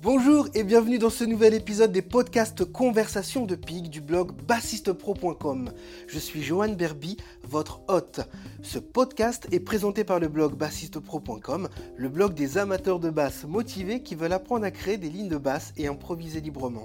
Bonjour et bienvenue dans ce nouvel épisode des podcasts Conversations de Pig du blog bassistepro.com. Je suis Johan Berby, votre hôte. Ce podcast est présenté par le blog bassistepro.com, le blog des amateurs de basse motivés qui veulent apprendre à créer des lignes de basse et improviser librement.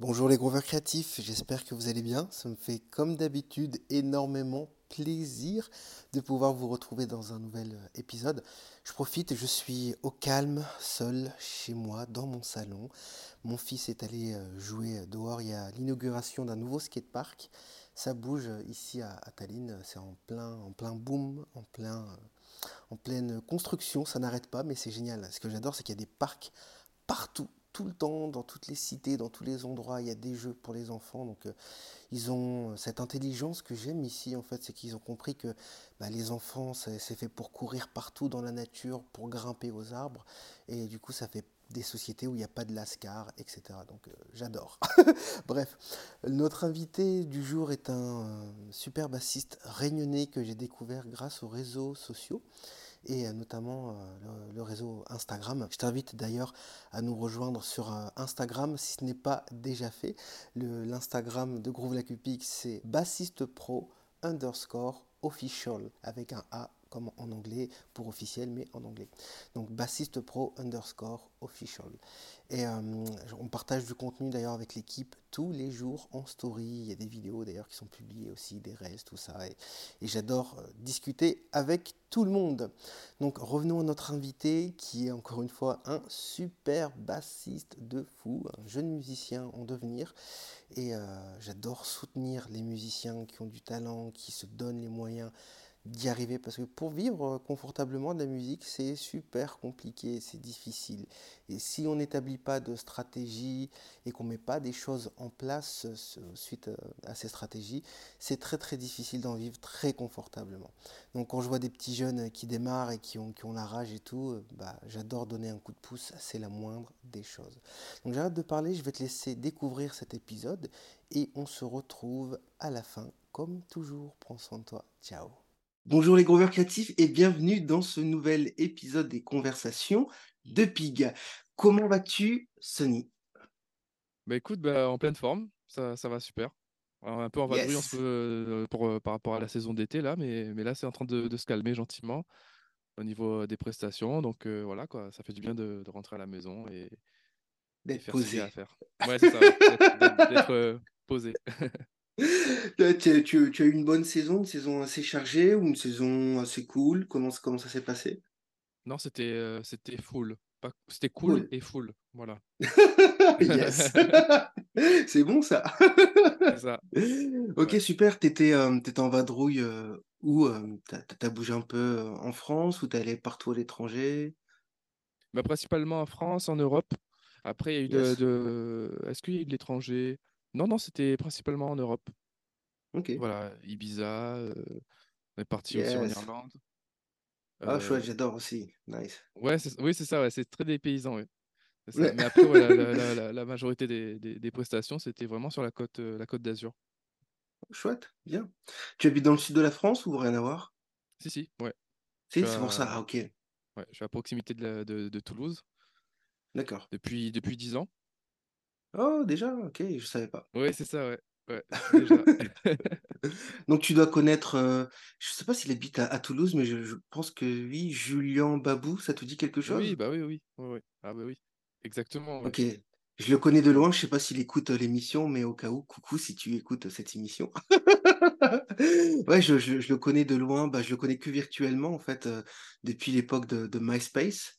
Bonjour les groveurs créatifs, j'espère que vous allez bien. Ça me fait comme d'habitude énormément plaisir de pouvoir vous retrouver dans un nouvel euh, épisode. Je profite, je suis au calme, seul, chez moi, dans mon salon. Mon fils est allé euh, jouer dehors. Il y a l'inauguration d'un nouveau skatepark. Ça bouge euh, ici à, Tallinn. C'est en plein, en plein boom, en, plein, en pleine construction. Ça n'arrête pas, mais c'est génial. Ce que j'adore, c'est qu'il y a des parcs partout tout le temps, dans toutes les cités, dans tous les endroits, il y a des jeux pour les enfants. Donc, euh, ils ont euh, cette intelligence que j'aime ici, en fait, c'est qu'ils ont compris que bah, les enfants, c'est fait pour courir partout dans la nature, pour grimper aux arbres. Et du coup, ça fait des sociétés où il n'y a pas de lascar, etc. Donc, euh, j'adore. Bref, notre invité du jour est un super bassiste réunionnais que j'ai découvert grâce aux réseaux sociaux et euh, notamment euh, le, réseau Instagram. Je t'invite d'ailleurs à nous rejoindre sur euh, Instagram si ce n'est pas déjà fait. L'Instagram de Groove Lacupic, c'est bassiste pro underscore official avec un A en anglais pour officiel, mais en anglais. Donc bassiste pro underscore official. Et euh, on partage du contenu d'ailleurs avec l'équipe tous les jours en story. Il y a des vidéos d'ailleurs qui sont publiées aussi, des restes, tout ça. Et, j'adore euh, discuter avec tout le monde. Donc revenons à notre invité qui est encore une fois un super bassiste de fou, un jeune musicien en devenir. Et euh, j'adore soutenir les musiciens qui ont du talent, qui se donnent les moyens d'y arriver parce que pour vivre confortablement de la musique, c'est super compliqué, c'est difficile. Et si on n'établit pas de stratégie et qu'on met pas des choses en place suite euh, à ces stratégies, c'est très très difficile d'en vivre très confortablement. Donc quand je vois des petits jeunes qui démarrent et qui ont, qui ont la rage et tout, euh, bah, j'adore donner un coup de pouce, c'est la moindre des choses. Donc j'arrête de parler, je vais te laisser découvrir cet épisode et on se retrouve à la fin comme toujours. Prends soin de toi. Ciao. Bonjour les groveurs créatifs et bienvenue dans ce nouvel épisode des conversations de Pig. Comment vas-tu, Sony Bah écoute, bah, en pleine forme, ça, ça va super. un peu en vadrouille euh, pour, euh, par rapport à la saison d'été là, mais, mais là c'est en train de, se calmer gentiment au niveau euh, des prestations. Donc voilà quoi, ça fait du bien de, rentrer à la maison et d'être posé à faire. Ouais, c'est ça, d'être posé. tu, as eu une bonne saison, une saison assez chargée ou une saison assez cool? Comment, comment ça s'est passé? Non, c'était euh, c'était full. C'était cool, et full. Voilà. yes C'est bon ça. ça. Ok, super. Tu étais, euh, en vadrouille euh, où Tu as, bougé un peu en France ou tu allé partout à l'étranger? Bah, Principalement en France, en Europe. Après, il y a eu de. Est-ce qu'il y a eu de l'étranger? Non, non, c'était principalement en Europe. Ok. Voilà, Ibiza, euh, on est parti aussi en Irlande. Ah, chouette, euh, j'adore aussi. Nice. ouais, oui, c'est ça, ouais, c'est très dépaysant, ouais. Mais après, la, majorité des, prestations, c'était vraiment sur la côte, euh, la côte d'Azur. Chouette, bien. Tu habites dans le sud de la France ou rien à voir? Si, si, ouais. Si, c'est pour ça. Ah, ok. ouais, je suis à proximité de, de, Toulouse D'accord. depuis, depuis 10 ans. Oh, déjà, ok, je savais pas. Oui, c'est ça, ouais. ouais Donc tu dois connaître, euh, je sais pas s'il habite à, Toulouse, mais je, pense que oui, Julien Babou, ça te dit quelque chose? Oui, bah oui, oui, oui, Ah bah oui, exactement. Ok, je le connais de loin, je sais pas s'il écoute euh, l'émission, mais au cas où, coucou si tu écoutes cette émission. Ouais, je, le connais de loin, bah, je le connais que virtuellement en fait, euh, depuis l'époque de, de MySpace.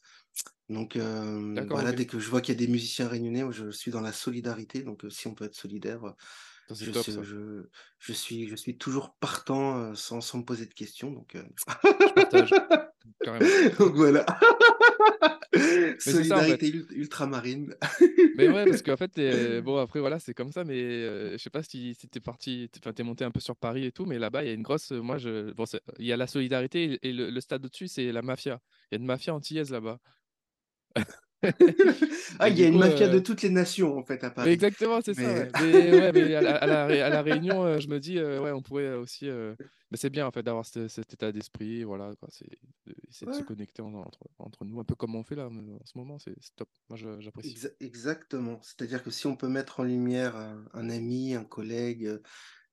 Donc voilà, dès que je vois qu'il y a des musiciens réunionnais, je suis dans la solidarité. Donc si on peut être solidaire, je, je, suis, je suis toujours partant sans, sans me poser de questions. Donc, je partage. donc voilà. Solidarité ultramarine. mais ouais, parce qu'en fait, bon, après, voilà, c'est comme ça, mais je sais pas si, si es parti, tu es monté un peu sur Paris et tout, mais là-bas, il y a une grosse. Moi, je, bon, il y a la solidarité et le, le stade au-dessus, c'est la mafia. Il y a une mafia antillaise là-bas. Ah, il y a une mafia de toutes les nations, en fait, à Paris. Exactement, c'est ça. Mais, ouais, à, la, à, la, Réunion, je me dis, ouais, on pourrait aussi. Mais c'est bien, en fait, d'avoir cet, état d'esprit. Voilà, c'est de se connecter entre, entre, nous, un peu comme on fait là en ce moment. C'est top. Moi, j'apprécie. exactement. C'est-à-dire que si on peut mettre en lumière un ami, un collègue,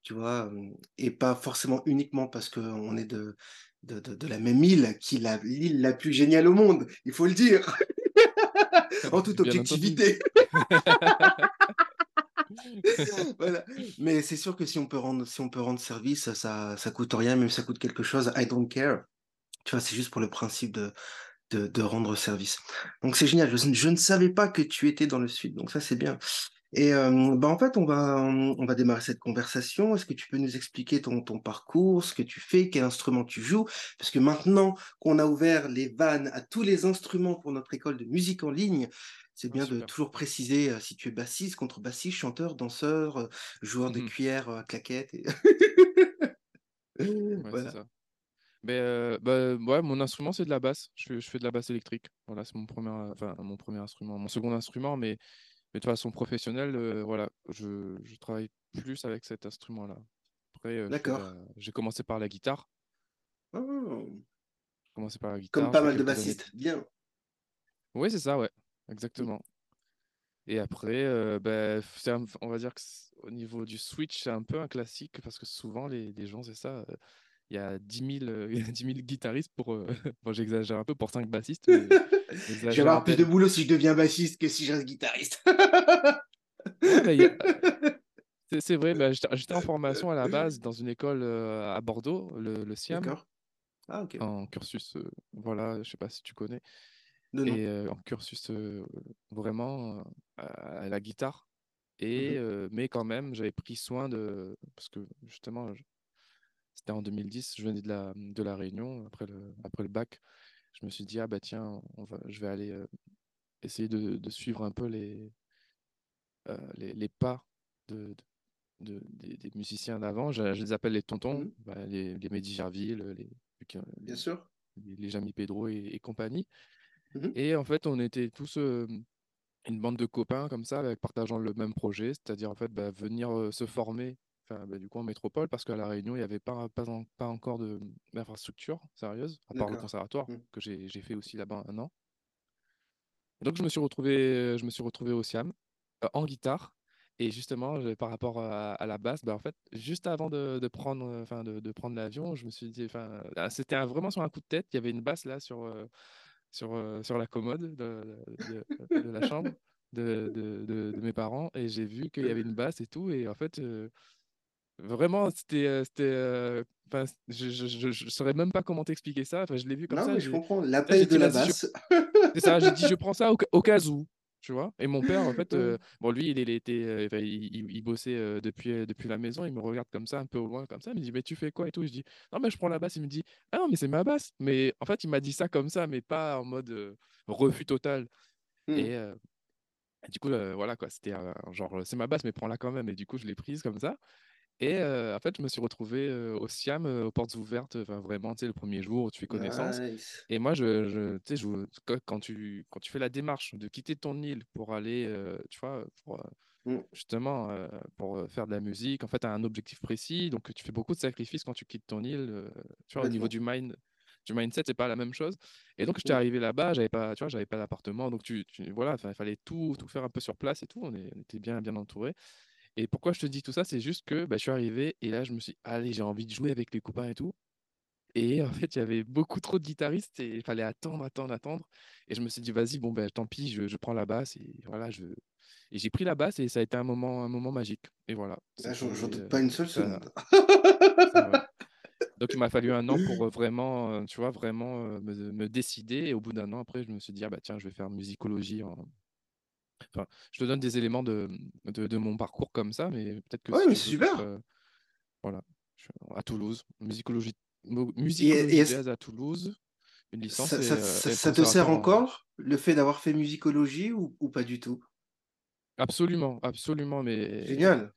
tu vois, et pas forcément uniquement parce qu'on est de, de, de, la même île, qui est l'île la plus géniale au monde, il faut le dire, en toute objectivité. voilà. Mais c'est sûr que si on peut rendre, si on peut rendre service, ça, ça coûte rien, même si ça coûte quelque chose. I don't care. Tu vois, c'est juste pour le principe de, de, de rendre service. Donc c'est génial. Je, je, ne savais pas que tu étais dans le sud. Donc ça, c'est bien. Et bah en fait, on va, on va démarrer cette conversation. Est-ce que tu peux nous expliquer ton, ton parcours, ce que tu fais, quel instrument tu joues? Parce que maintenant qu'on a ouvert les vannes à tous les instruments pour notre école de musique en ligne, c'est ah, bien de toujours préciser si tu es bassiste, contrebassiste, chanteur, danseur, joueur de mmh cuillère, claquette. Et... voilà. Ça. Mais bah, ouais, mon instrument, c'est de la basse. Je, je, fais de la basse électrique. Voilà, c'est mon premier, enfin, mon premier instrument, mon second instrument, mais mais de façon professionnelle, euh, voilà, je, je, travaille plus avec cet instrument-là. Après, euh, D'accord. j'ai commencé par la guitare. Oh. J'ai commencé par la guitare. Comme pas mal de bassistes, bien. Oui, c'est ça, ouais, exactement. Et après, euh, ben, on va dire qu'au niveau du switch, c'est un peu un classique parce que souvent, les, les gens, c'est ça il y a 10 000, euh, guitaristes pour. Euh, bon, j'exagère un peu pour 5 bassistes. je vais avoir plus de boulot si je deviens bassiste que si je reste guitariste. C'est vrai, bah, j'étais en formation à la base dans une école euh, à Bordeaux, le, le SIAM. Ah, en cursus, voilà, je sais pas si tu connais. et en cursus vraiment à la guitare. Et, mmh mais quand même, j'avais pris soin de. Parce que justement, c'était en 2010, je venais de la, de la Réunion après le, après le bac. Je me suis dit, ah bah tiens, on va, je vais aller euh, essayer de, de, suivre un peu les, euh, les, les, pas de, de, des, musiciens d'avant. Je, les appelle les tontons, mmh bah, les, les Mehdi Gerville, les, Bien sûr. les, les Jamy Pedro et, compagnie. Mmh et en fait, on était tous euh, une bande de copains comme ça, avec, partageant le même projet, c'est-à-dire en fait bah, venir se former bah, du coup en métropole, parce qu'à La Réunion, il n'y avait pas, pas, pas encore d'infrastructure sérieuse, à part le conservatoire, mmh. que j'ai fait aussi là-bas un an. donc je me suis retrouvé, je me suis retrouvé au Siam, euh, en guitare. Et justement, par rapport à, la basse, bah, en fait, juste avant de, de prendre, enfin, de, de prendre l'avion, je me suis dit, enfin, ah, c'était vraiment sur un coup de tête. Il y avait une basse là sur, euh, sur, euh, sur la commode de, de la chambre de, mes parents, et j'ai vu qu'il y avait une basse et tout. Et en fait, Vraiment, c'était. Euh, c'était euh, je, je, saurais même pas comment t'expliquer ça. Enfin, je l'ai vu comme non, ça. Mais je comprends. L'appel de la basse. C'est ça, j'ai dit, je prends ça au, cas où. Tu vois Et mon père, en fait, euh, bon, lui, il, il était, il, il, bossait depuis, depuis la maison. Il me regarde comme ça, un peu au loin, comme ça. Il me dit, mais tu fais quoi et tout? Je dis, non, mais je prends la basse. Il me dit, ah non, mais c'est ma basse. Mais en fait, il m'a dit ça comme ça, mais pas en mode refus total. Mmh. Et du coup, voilà, quoi. C'était genre, c'est ma basse, mais prends-la quand même. Et du coup, je l'ai prise comme ça. Et en fait, je me suis retrouvé au Siam, aux portes ouvertes, vraiment, tu sais, le premier jour où tu fais connaissance. Et moi, je, je, tu sais, quand, tu, quand tu fais la démarche de quitter ton île pour aller, tu vois, pour, mmh. justement, pour faire de la musique, en fait, tu as un objectif précis. Donc, tu fais beaucoup de sacrifices quand tu quittes ton île. tu vois, au niveau du mind, du mindset, c'est pas la même chose. Et donc, j'étais mmh. arrivé là-bas, j'avais pas, tu vois, j'avais pas d'appartement. Donc, tu, tu voilà, il fallait tout, tout faire un peu sur place et tout. On, on était bien, bien entouré. Et pourquoi je te dis tout ça, c'est juste que bah, je suis arrivé et là, je me suis dit, allez, j'ai envie de jouer avec les copains et tout. Et en fait, il y avait beaucoup trop de guitaristes et il fallait attendre, attendre, attendre. Et je me suis dit, vas-y, bon, ben, tant pis, je, je, prends la basse. Et voilà, je... Et j'ai pris la basse et ça a été un moment, un moment magique. Et voilà. J'en doute pas une seule seconde. Donc, il m'a fallu un an pour vraiment, euh, tu vois, vraiment euh, me, me, décider. Et au bout d'un an, après, je me suis dit, ah, bah, tiens, je vais faire musicologie en, je te donne des éléments de, de, mon parcours comme ça, mais peut-être que. Oui, mais c'est super. Euh, voilà, à Toulouse, musicologie, musicologie à Toulouse, une licence. Ça, ça, te sert encore le fait d'avoir fait musicologie ou, ou, pas du tout? Absolument, absolument, mais. Génial.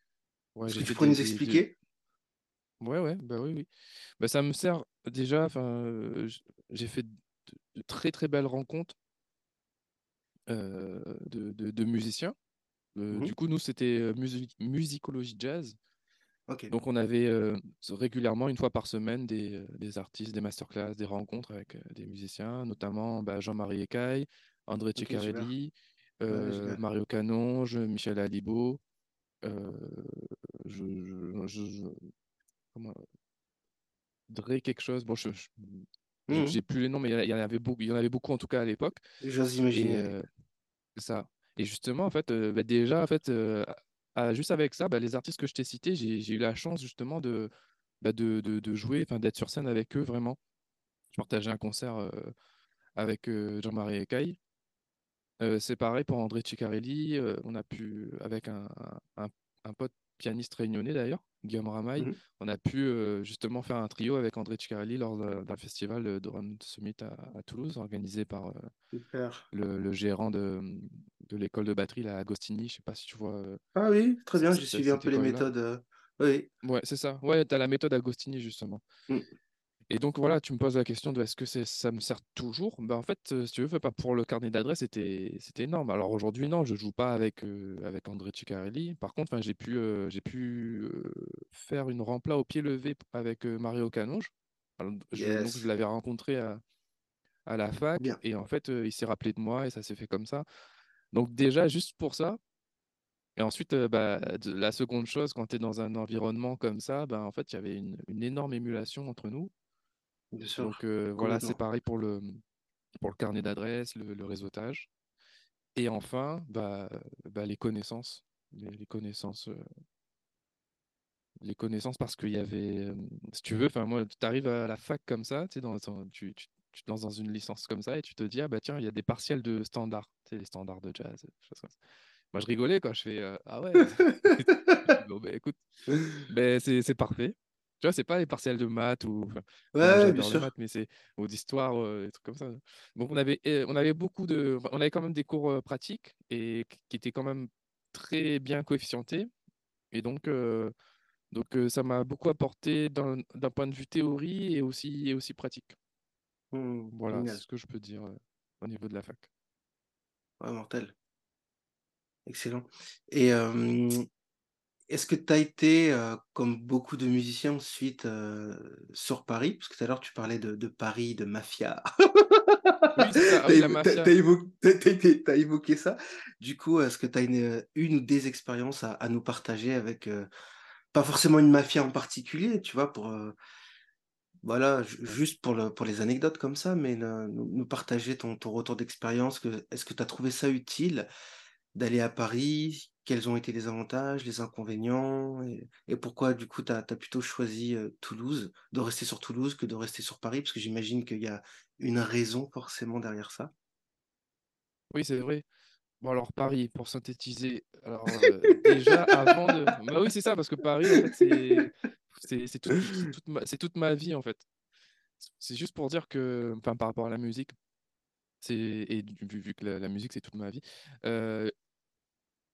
Ouais, Est-ce que tu pourrais nous expliquer? Ouais, ouais, bah oui, oui. Bah, ça me sert déjà. Enfin, j'ai fait de, très très belles rencontres de, de, musiciens. Mmh du coup, nous, c'était musicologie jazz. Donc, on avait régulièrement, une fois par semaine, des, des artistes, des masterclass, des rencontres avec des musiciens, notamment bah, Jean-Marie Ecaille, André Ceccarelli, Mario Canonge, Michel Alibo. je, je, comment, Dre quelque chose. Bon, je, mmh j'ai plus les noms, mais il y, en avait beaucoup, il y en avait beaucoup en tout cas à l'époque. J'ose imaginer. ça. Et justement, en fait, bah, déjà, en fait, juste avec ça, bah, les artistes que je t'ai cités, j'ai eu la chance justement de, bah, de, de, de, jouer, d'être sur scène avec eux vraiment. Je partageais un concert avec Jean-Marie Ecaille. c'est pareil pour André Ciccarelli. on a pu, avec un, un, un pote pianiste réunionnais d'ailleurs, Guillaume Ramaille, mmh on a pu justement faire un trio avec André Ciccarelli lors d'un festival de Run Summit à, Toulouse, organisé par le, gérant de, de l'école de batterie, la Agostini. Je sais pas si tu vois. ah oui, très bien, j'ai suivi un peu les méthodes. oui. Ouais, c'est ça. Ouais, tu as la méthode Agostini justement. Mmh. Et donc voilà, tu me poses la question de est-ce que ça me sert toujours? Ben, En fait, si tu veux, pas pour le carnet d'adresse, c'était énorme. Alors aujourd'hui, non, je ne joue pas avec, avec André Ciccarelli. Par contre, j'ai pu, j'ai pu faire une rempla au pied levé avec Mario Canonge. je, je l'avais rencontré à, à la fac et en fait, il s'est rappelé de moi et ça s'est fait comme ça. Donc déjà, juste pour ça, et ensuite, bah, la seconde chose, quand tu es dans un environnement comme ça, bah, en fait, il y avait une, une, énorme émulation entre nous. Donc voilà, c'est pareil pour le, pour le carnet d'adresses, le, réseautage. Et enfin, bah, bah les connaissances. Les, connaissances. les connaissances parce qu'il y avait, si tu veux, enfin moi, tu arrives à la fac comme ça, tu, dans, tu, tu, tu te lances dans une licence comme ça et tu te dis, ah bah tiens, il y a des partiels de standards, tu sais, les standards de jazz, Moi, je rigolais quand je fais, ah ouais, bon, bah, écoute, ben, c'est parfait. Tu vois, c'est pas les partiels de maths ou. Ouais, bien sûr. mais c'est ou d'histoire, des trucs comme ça. Donc on avait, on avait beaucoup de, on avait quand même des cours pratiques et qui étaient quand même très bien coefficientés. Et donc, donc ça m'a beaucoup apporté d'un point de vue théorie et aussi, et aussi pratique. Mmh, voilà, c'est ce que je peux dire au niveau de la fac. Ouais, mortel. Excellent. Et est-ce que tu as été, comme beaucoup de musiciens ensuite, sur Paris? Parce que tout à l'heure tu parlais de Paris, de mafia. Oui, mafia. as évoqué ça. Du coup, est-ce que tu as une, une ou des expériences à nous partager avec, pas forcément une mafia en particulier, tu vois? Pour, voilà, juste pour le pour les anecdotes comme ça, mais nous partager ton ton retour d'expérience que est-ce que tu as trouvé ça utile d'aller à Paris? Quels ont été les avantages, les inconvénients et, pourquoi du coup tu as, plutôt choisi Toulouse, de rester sur Toulouse que de rester sur Paris, parce que j'imagine qu'il y a une raison forcément derrière ça. Oui, c'est vrai. Bon, alors Paris, pour synthétiser, alors déjà avant de. Bah oui, c'est ça, parce que Paris, c'est toute, ma... vie, en fait. C'est juste pour dire que, enfin, par rapport à la musique, et vu, vu que la, musique, c'est toute ma vie,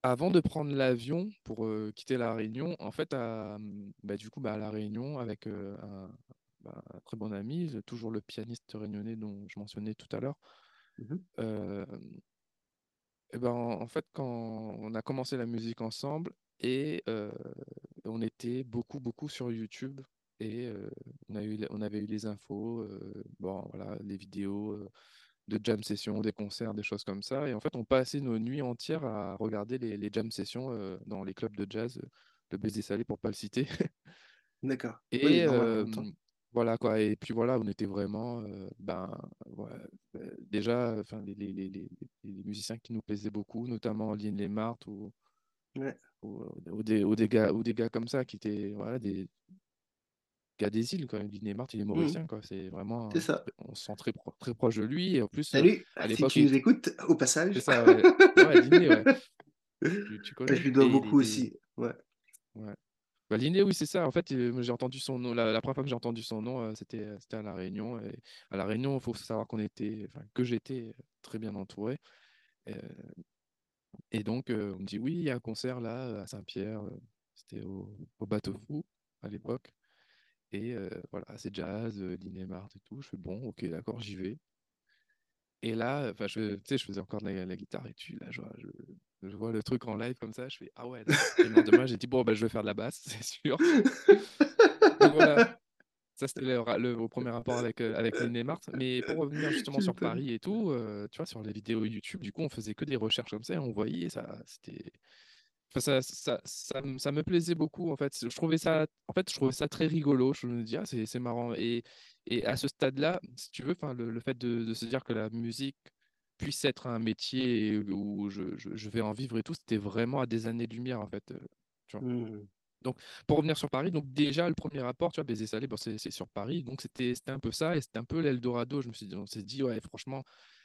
avant de prendre l'avion pour quitter La Réunion, en fait, à, mmh, bah, du coup, bah, à La Réunion, avec bah, un, très bon ami, toujours le pianiste réunionnais dont je mentionnais tout à l'heure, mmh et ben, en, fait, quand on a commencé la musique ensemble, et on était beaucoup, beaucoup sur YouTube, et on, a eu, on avait eu les infos, bon, voilà, les vidéos de jam sessions, des concerts, des choses comme ça. Et en fait, on passait nos nuits entières à regarder les, les jam sessions euh, dans les clubs de jazz, euh, le baiser salé pour pas le citer. D'accord. Et voilà quoi. Et puis voilà, on était vraiment, ben, déjà, enfin, les, les, les, les, musiciens qui nous plaisaient beaucoup, notamment Lynn Lemart ou, ou, ou, des, ou, des gars, ou des gars comme ça qui étaient voilà, des, gars des îles, quand même. Diné Mart, il est mmh. mauricien, quoi. C'est vraiment. C'est ça. On se sent très, très proche de lui. Et en plus, Salut, à si tu nous écoutes, au passage. C'est ça, ouais. ouais, Diné, ouais. Tu, connais Je lui dois beaucoup aussi. Ouais. Ouais. Bah, Liné, oui, c'est ça. En fait, j'ai entendu son nom. La, première fois que j'ai entendu son nom, c'était à La Réunion. Et à La Réunion, il faut savoir qu'on était, enfin, que j'étais très bien entouré. Et, donc, on me dit oui, il y a un concert là à Saint-Pierre. C'était au, au Bateau Fou à l'époque. Et voilà, c'est jazz, euh, et tout. Je fais bon, ok, d'accord, j'y vais. Et là, enfin, je, tu sais, je faisais encore de la, guitare et tu, là, je, je, vois le truc en live comme ça, je fais ah ouais. Et le lendemain, j'ai dit bon, bah, je vais faire de la basse, c'est sûr. Donc voilà, ça c'était le, premier rapport avec, euh, avec Mais pour revenir justement sur Paris et tout, euh, tu vois, sur les vidéos YouTube, du coup, on faisait que des recherches comme ça et on voyait ça, c'était. Enfin, ça, ça, ça, ça, me plaisait beaucoup en fait. Je trouvais ça, en fait, je trouvais ça très rigolo. Je me dis ah c'est marrant. Et et à ce stade-là, si tu veux, le, le fait de, se dire que la musique puisse être un métier où je, je, vais en vivre et tout, c'était vraiment à des années-lumière, en fait. Euh, tu vois. Mmh. Donc, pour revenir sur Paris, donc déjà, le premier rapport, tu vois, Baiser Salé, bon, c'est sur Paris. Donc, c'était un peu ça et c'était un peu l'Eldorado. Je me suis dit, on s'est dit, ouais, franchement,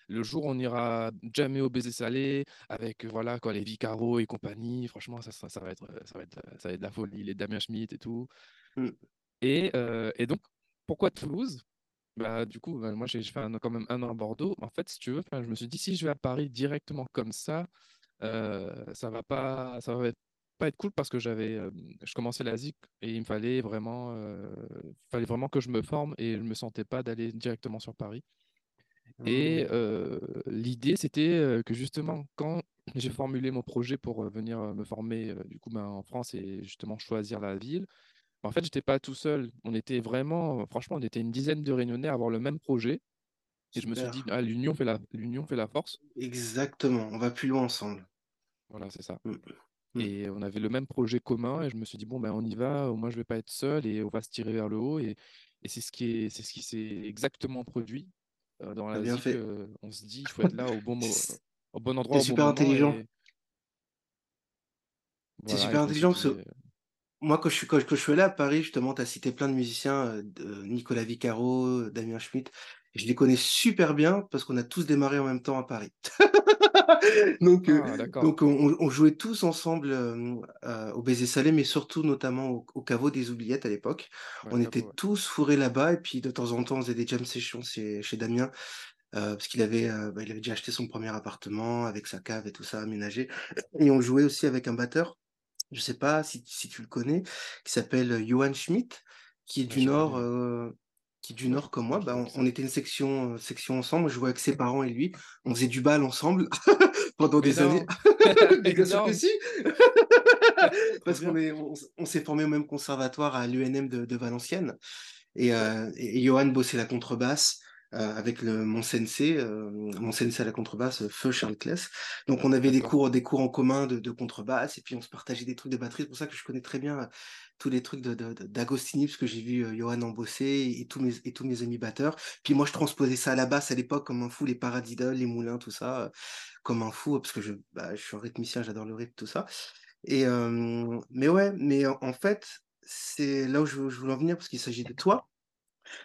le jour où on ira jamais au Baiser Salé avec voilà, quoi, les Vicaro et compagnie, franchement, ça, ça, va être, ça, va être, ça va être de la folie, les Damien Schmitt et tout. Mmh. Et, euh, et donc, pourquoi Toulouse? Bah, du coup, bah, moi, j'ai fait quand même un an à Bordeaux. En fait, si tu veux, je me suis dit, si je vais à Paris directement comme ça, euh, ça va pas, ça va pas être cool parce que j'avais, euh, je commençais la ZIC et il me fallait vraiment, euh, fallait vraiment que je me forme et je me sentais pas d'aller directement sur Paris. Et mmh. l'idée, c'était que justement, quand j'ai formulé mon projet pour venir me former du coup, ben, en France et justement choisir la ville, en fait, j'étais pas tout seul. On était vraiment, franchement, on était une dizaine de réunionnais à avoir le même projet. Et je me suis dit, ah, l'union fait la, l'union fait la force. Exactement. On va plus loin ensemble. Voilà, c'est ça. Mmh. Mmh. Et on avait le même projet commun. Et je me suis dit, bon, ben, on y va. Au moins, je vais pas être seul et on va se tirer vers le haut. Et, et c'est ce qui est, c'est ce qui s'est exactement produit euh, dans la bien fait. on se dit, il faut être là au bon, au bon endroit. C'est super intelligent. C'est super intelligent parce que moi, quand je, suis, quand, je suis allé à Paris, justement, tu as cité plein de musiciens, euh, Nicolas Vicaro, Damien Schmitt. Je les connais super bien parce qu'on a tous démarré en même temps à Paris. donc, euh, ah, donc on, jouait tous ensemble euh, au Baiser Salé, mais surtout notamment au, caveau des oubliettes à l'époque. on était tous fourrés là-bas et puis de temps en temps on faisait des jam sessions chez, chez Damien. parce qu'il avait, bah, il avait déjà acheté son premier appartement avec sa cave et tout ça aménagé. Et on jouait aussi avec un batteur je sais pas si, si tu le connais, qui s'appelle Johan Schmidt, qui est du Nord, qui est du Nord comme moi. Bah, on, était une section, section ensemble. Je jouais avec ses parents et lui. On faisait du bal ensemble pendant des années. bien sûr que si. Parce qu'on on, on s'est formé au même conservatoire à l'UNM de, de Valenciennes. Et, et Johan bossait la contrebasse. Euh, avec le, mon sensei, euh, mon sensei à la contrebasse, Feu Charles Kless. Donc on avait des cours, des cours en commun de, de, contrebasse et puis on se partageait des trucs de batterie. C'est pour ça que je connais très bien euh, tous les trucs d'Agostini, de, parce que j'ai vu Johan en bosser et, tous mes, et tous mes amis batteurs. Puis moi je transposais ça à la basse à l'époque comme un fou, les paradiddles, les moulins, tout ça, comme un fou, parce que je, bah, je suis un rythmicien, j'adore le rythme, tout ça. Et, mais ouais, mais en, fait, c'est là où je, je voulais en venir parce qu'il s'agit de toi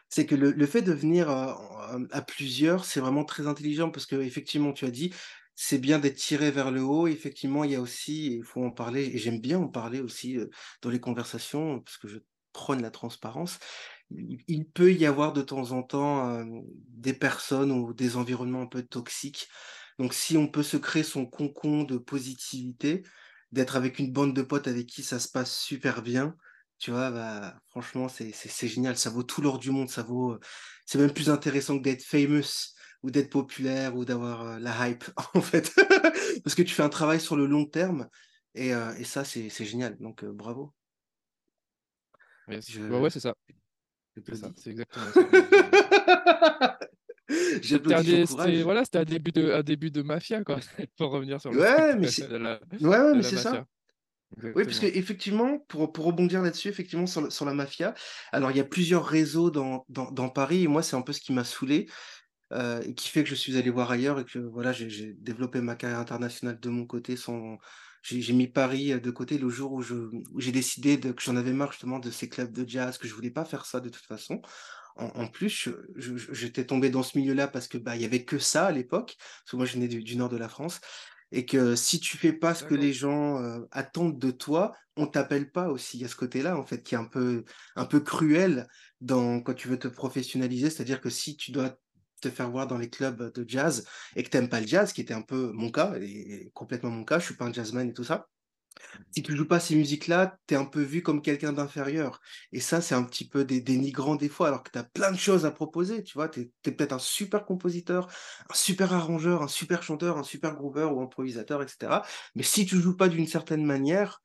c'est que le, fait de venir à plusieurs, c'est vraiment très intelligent parce que effectivement, tu as dit, c'est bien d'être tiré vers le haut. Effectivement, il y a aussi, il faut en parler, et j'aime bien en parler aussi dans les conversations parce que je prône la transparence. Il, peut y avoir de temps en temps des personnes ou des environnements un peu toxiques. Donc, si on peut se créer son concon de positivité, d'être avec une bande de potes avec qui ça se passe super bien, tu vois, bah, franchement, c'est génial. Ça vaut tout l'or du monde. Ça vaut. C'est même plus intéressant que d'être famous ou d'être populaire ou d'avoir euh, la hype, en fait. Parce que tu fais un travail sur le long terme et, euh, et ça, c'est génial. Donc, euh, bravo. ouais, c'est ça. C'est exactement ça. C'était voilà, un début de un début de mafia quoi, pour revenir sur le ouais, mais ouais, ouais, mais Oui, parce qu'effectivement, pour, pour rebondir là-dessus, effectivement, sur, sur, la mafia, alors il y a plusieurs réseaux dans, dans, dans Paris, et moi, c'est un peu ce qui m'a saoulé, euh, et qui fait que je suis allé voir ailleurs, et que voilà, j'ai développé ma carrière internationale de mon côté sans. J'ai mis Paris de côté le jour où j'ai décidé de, que j'en avais marre justement de ces clubs de jazz, que je voulais pas faire ça de toute façon. En, en plus, j'étais tombé dans ce milieu-là parce que bah il y avait que ça à l'époque, parce que moi je venais du, du nord de la France, et que si tu fais pas ce que les gens euh, attendent de toi, on t'appelle pas aussi. Il y a ce côté-là, en fait, qui est un peu, un peu cruel dans, quand tu veux te professionnaliser. C'est-à-dire que si tu dois te faire voir dans les clubs de jazz et que tu n'aimes pas le jazz, qui était un peu mon cas, et complètement mon cas, je suis pas un jazzman et tout ça, si tu joues pas ces musiques-là, tu es un peu vu comme quelqu'un d'inférieur. Et ça, c'est un petit peu dénigrant des fois, alors que tu as plein de choses à proposer. Tu vois, tu es, peut-être un super compositeur, un super arrangeur, un super chanteur, un super groover ou improvisateur, etc. Mais si tu joues pas d'une certaine manière,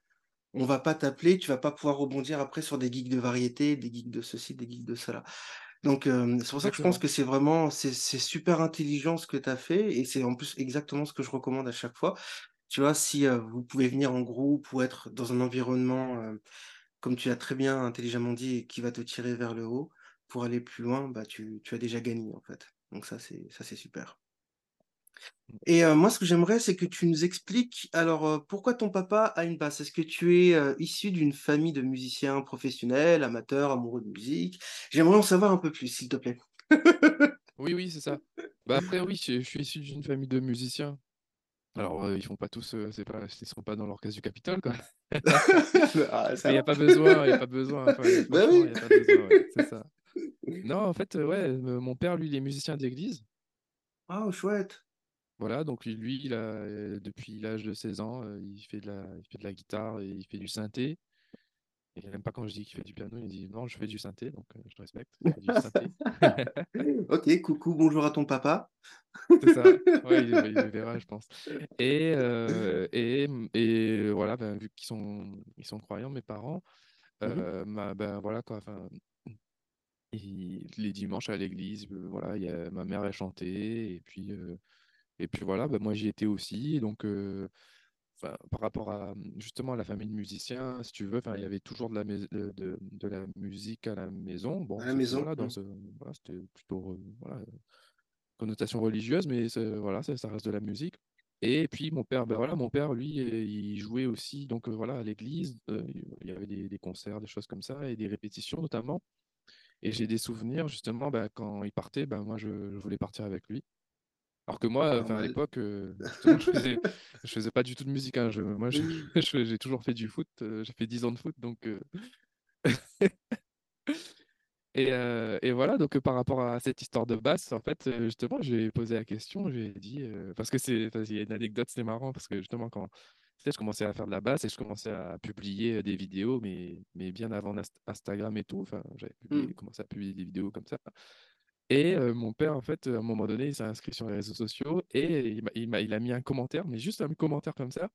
on va pas t'appeler, tu vas pas pouvoir rebondir après sur des geeks de variété, des geeks de ceci, des geeks de cela. Donc, euh, c'est pour ça que je pense que c'est vraiment, c'est super intelligent ce que tu as fait, et c'est en plus exactement ce que je recommande à chaque fois. Tu vois, si vous pouvez venir en groupe ou être dans un environnement, comme tu l'as très bien intelligemment dit, qui va te tirer vers le haut pour aller plus loin, bah, tu, as déjà gagné en fait. Donc ça, c'est ça, c'est super. Mmh. Et moi, ce que j'aimerais, c'est que tu nous expliques, alors, pourquoi ton papa a une basse? Est-ce que tu es issu d'une famille de musiciens professionnels, amateurs, amoureux de musique? J'aimerais en savoir un peu plus, s'il te plaît. oui, oui, c'est ça. Bah après, oui, je suis issu d'une famille de musiciens. Alors, ils font pas tous, c'est pas, ils sont pas dans l'orchestre du Capitole, quoi. Ah, il n'y a pas besoin, il n'y a pas besoin. Bah oui. a pas besoin, c'est ça. Non, en fait, ouais, mon père, lui, il est musicien d'église. Ah, chouette. Voilà, donc lui, il a, depuis l'âge de 16 ans, il fait de la, il fait de la guitare et il fait du synthé. Il n'aime pas quand je dis qu'il fait du piano, il dit non, je fais du synthé, donc je respecte. du synthé. ok, coucou, bonjour à ton papa. C'est ça, ouais, il, il, verra, je pense. Et, et, et, voilà, ben, vu qu'ils sont, ils sont croyants, mes parents, mmh ben, voilà quoi, les dimanches à l'église, voilà, y a, ma mère a chanté, et puis, et puis voilà, ben, moi j'y étais aussi, donc par rapport à justement à la famille de musiciens, si tu veux, il y avait toujours de la, de, de, la musique à la maison. Bon, à la maison. Voilà, dans voilà, c'était plutôt voilà, connotation religieuse, mais voilà, ça, ça, reste de la musique. Et puis mon père, ben voilà, mon père, lui, il jouait aussi donc voilà à l'église. il y avait des, des, concerts, des choses comme ça et des répétitions notamment. Et j'ai des souvenirs justement, ben, quand il partait, ben, moi je, je voulais partir avec lui. Alors que moi, à l'époque, euh, je faisais, faisais pas du tout de musique. Hein. moi, j'ai toujours fait du foot. Euh, j'ai fait 10 ans de foot, donc. Euh, et, voilà, donc par rapport à cette histoire de basse, en fait, justement, j'ai posé la question, j'ai dit, parce que c'est, il y a une anecdote, c'est marrant, parce que justement, quand je commençais à faire de la basse et je commençais à publier des vidéos, mais, mais bien avant Instagram et tout, enfin, j'avais mmh. commencé à publier des vidéos comme ça. Et mon père, en fait, à un moment donné, il s'est inscrit sur les réseaux sociaux et il, il, a mis un commentaire, mais juste un commentaire comme ça.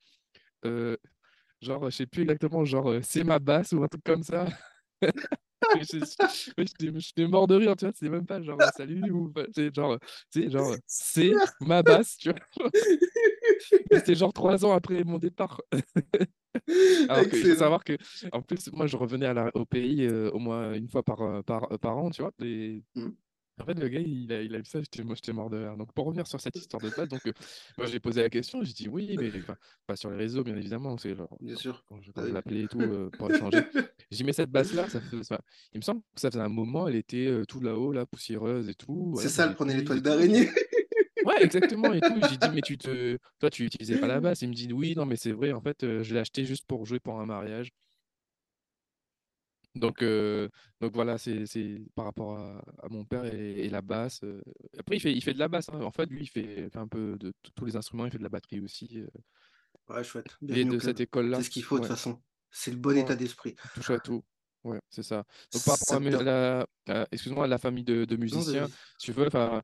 genre, je sais plus exactement, genre, c'est ma basse ou un truc comme ça. J'étais mort de rire, tu vois, c'est même pas genre salut ou genre, genre c'est ma basse, tu vois. C'était genre trois ans après mon départ. Alors que, il faut savoir que, en plus, moi, je revenais à au pays au moins une fois par, par, par an, tu vois. Et. En fait, le gars, il a, il a vu ça, moi, j'étais mort de rire. Donc, pour revenir sur cette histoire de base, donc, euh, moi, j'ai posé la question, j'ai dit oui, mais pas sur les réseaux, bien évidemment. C'est genre, bien sûr. Quand je, l'appelais et tout euh, pour échanger. j'ai dit, mais cette basse-là, ça fait, il me semble que ça faisait un moment, elle était euh, tout là-haut, là, poussiéreuse et tout. c'est ça, elle prenait l'étoile d'araignée. Ouais, exactement. Et tout. J'ai dit, mais tu te... toi, tu utilisais pas la basse. Il me dit, oui, non, mais c'est vrai, en fait, je l'ai acheté juste pour jouer pour un mariage. Donc, euh, donc voilà, c'est par rapport à, mon père et, la basse. Euh. Après, il fait, il fait de la basse. Hein. En fait, lui, il fait, un peu de tous les instruments. Il fait de la batterie aussi. Euh. Ouais, chouette. Et de cette école-là. C'est ce qu'il faut de toute façon. C'est le bon état d'esprit. Touche à tout. Ouais, c'est ça. Donc, par rapport à la, excuse-moi, la famille de, musiciens, tu veux, enfin,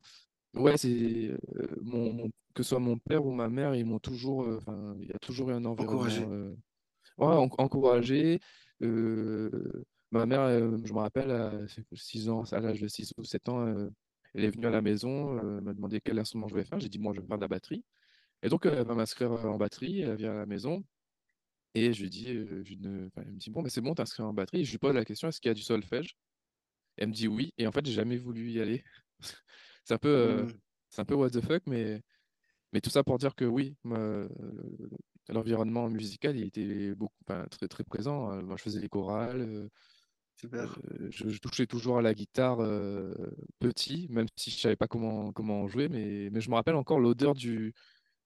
ouais, c'est mon, que ce soit mon père ou ma mère, ils m'ont toujours, enfin, il y a toujours eu un environnement. Encouragé. ouais, encouragé. Ma mère, euh, je me rappelle, à 6 ans, à l'âge de 6 ou 7 ans, euh, elle est venue à la maison, euh, elle m'a demandé quel instrument je vais faire. J'ai dit, moi, je vais faire de la batterie. Et donc, elle va m'inscrire en batterie, elle vient à la maison. Et je lui dis, je ne... elle me dit, bon, mais c'est bon, t'inscris en batterie. je lui pose la question, est-ce qu'il y a du solfège? Elle me dit oui. Et en fait, j'ai jamais voulu y aller. c'est un peu, mmh. c'est un peu what the fuck, mais, mais tout ça pour dire que oui, l'environnement musical, il était beaucoup, très, très présent. Moi, je faisais les chorales. Euh, je, touchais toujours à la guitare euh, petit, même si je savais pas comment, comment jouer, mais, mais je me rappelle encore l'odeur du,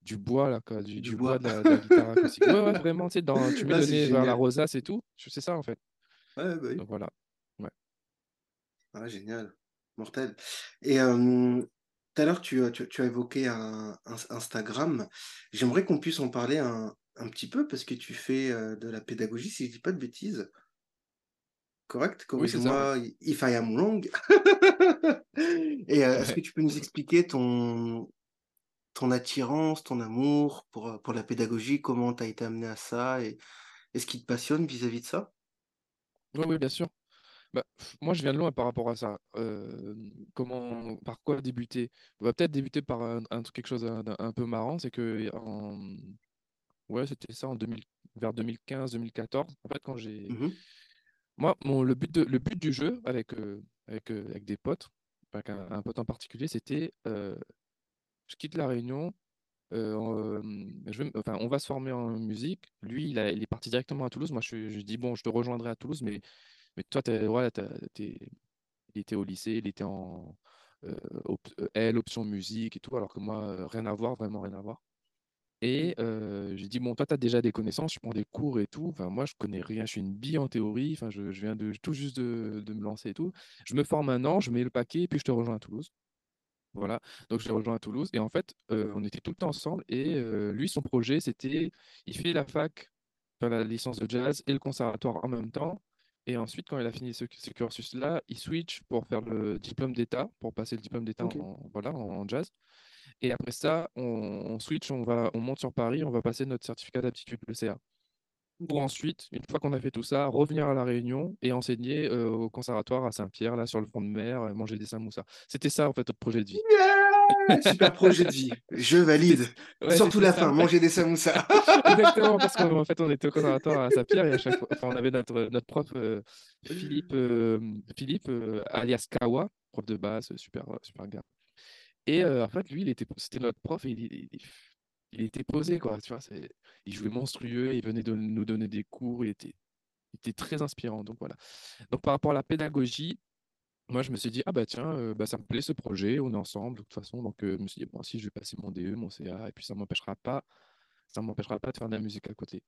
du bois, là, quoi, du, du, bois, de, la, guitare acoustique. Ouais, ouais, vraiment, tu sais, dans, tu mets le nez vers la rosace et tout. C'est ça, en fait. Ouais, bah oui. Donc voilà. Ouais. Ah, génial. Mortel. Et tout à l'heure, tu, tu, tu, as évoqué un, Instagram. J'aimerais qu'on puisse en parler un, un petit peu parce que tu fais de la pédagogie, si je dis pas de bêtises. Correct? Corrige-moi if I am wrong. Et est-ce que tu peux nous expliquer ton, ton attirance, ton amour pour, pour la pédagogie, comment tu as été amené à ça? Et, ce qui te passionne vis-à-vis de ça? Oui, oui, bien sûr. Bah, moi, je viens de loin par rapport à ça. comment, par quoi débuter? On va peut-être débuter par un, quelque chose d'un peu marrant, c'est que en, ouais, c'était ça en 2000, vers 2015-2014. En fait, quand j'ai, mmh moi, mon, le but de, le but du jeu avec avec, avec des potes, avec un, pote en particulier, c'était, je quitte la Réunion. je enfin, on va se former en musique. Lui, il, est parti directement à Toulouse. Moi, je, dis bon, je te rejoindrai à Toulouse, mais mais toi, il était au lycée, il était en euh, L, option musique et tout, alors que moi, euh, rien à voir, vraiment rien à voir. Et euh, j'ai dit, bon, toi, tu as déjà des connaissances, je prends des cours et tout. Enfin, moi, je connais rien, je suis une bille en théorie. Enfin, je, viens de tout juste de, me lancer et tout. Je me forme un an, je mets le paquet, et puis je te rejoins à Toulouse. Voilà, donc je l'ai rejoint à Toulouse. Et en fait, on était tout le temps ensemble. Et lui, son projet, c'était, il fait la fac, la licence de jazz et le conservatoire en même temps. Et ensuite, quand il a fini ce, cursus-là, il switch pour faire le diplôme d'État, pour passer le diplôme d'État en, voilà, en, jazz. Et après ça, on, switch, on, va, on monte sur Paris, on va passer notre certificat d'aptitude, le CA. Pour ensuite, une fois qu'on a fait tout ça, revenir à La Réunion et enseigner euh, au conservatoire à Saint-Pierre, là, sur le front de mer, manger des samoussas. C'était ça, en fait, notre projet de vie. Super projet de vie. Je valide. Surtout la fin, manger des samoussas. Exactement, parce qu'en fait, on était au conservatoire à Saint-Pierre et à chaque fois, on avait notre, notre prof euh, Philippe, euh, Philippe alias Kawa, prof de basse, super, super gars. Et en fait, lui, il était, c'était notre prof et il, il était posé, quoi. Tu vois, c'est, il jouait monstrueux, il venait de nous donner des cours, il était, il était très inspirant. Donc voilà. Donc par rapport à la pédagogie, moi je me suis dit, ah bah tiens, bah, ça me plaît ce projet, on est ensemble de toute façon. Donc je me suis dit, bon, si je vais passer mon DE, mon CA, et puis ça m'empêchera pas, ça m'empêchera pas de faire de la musique à côté.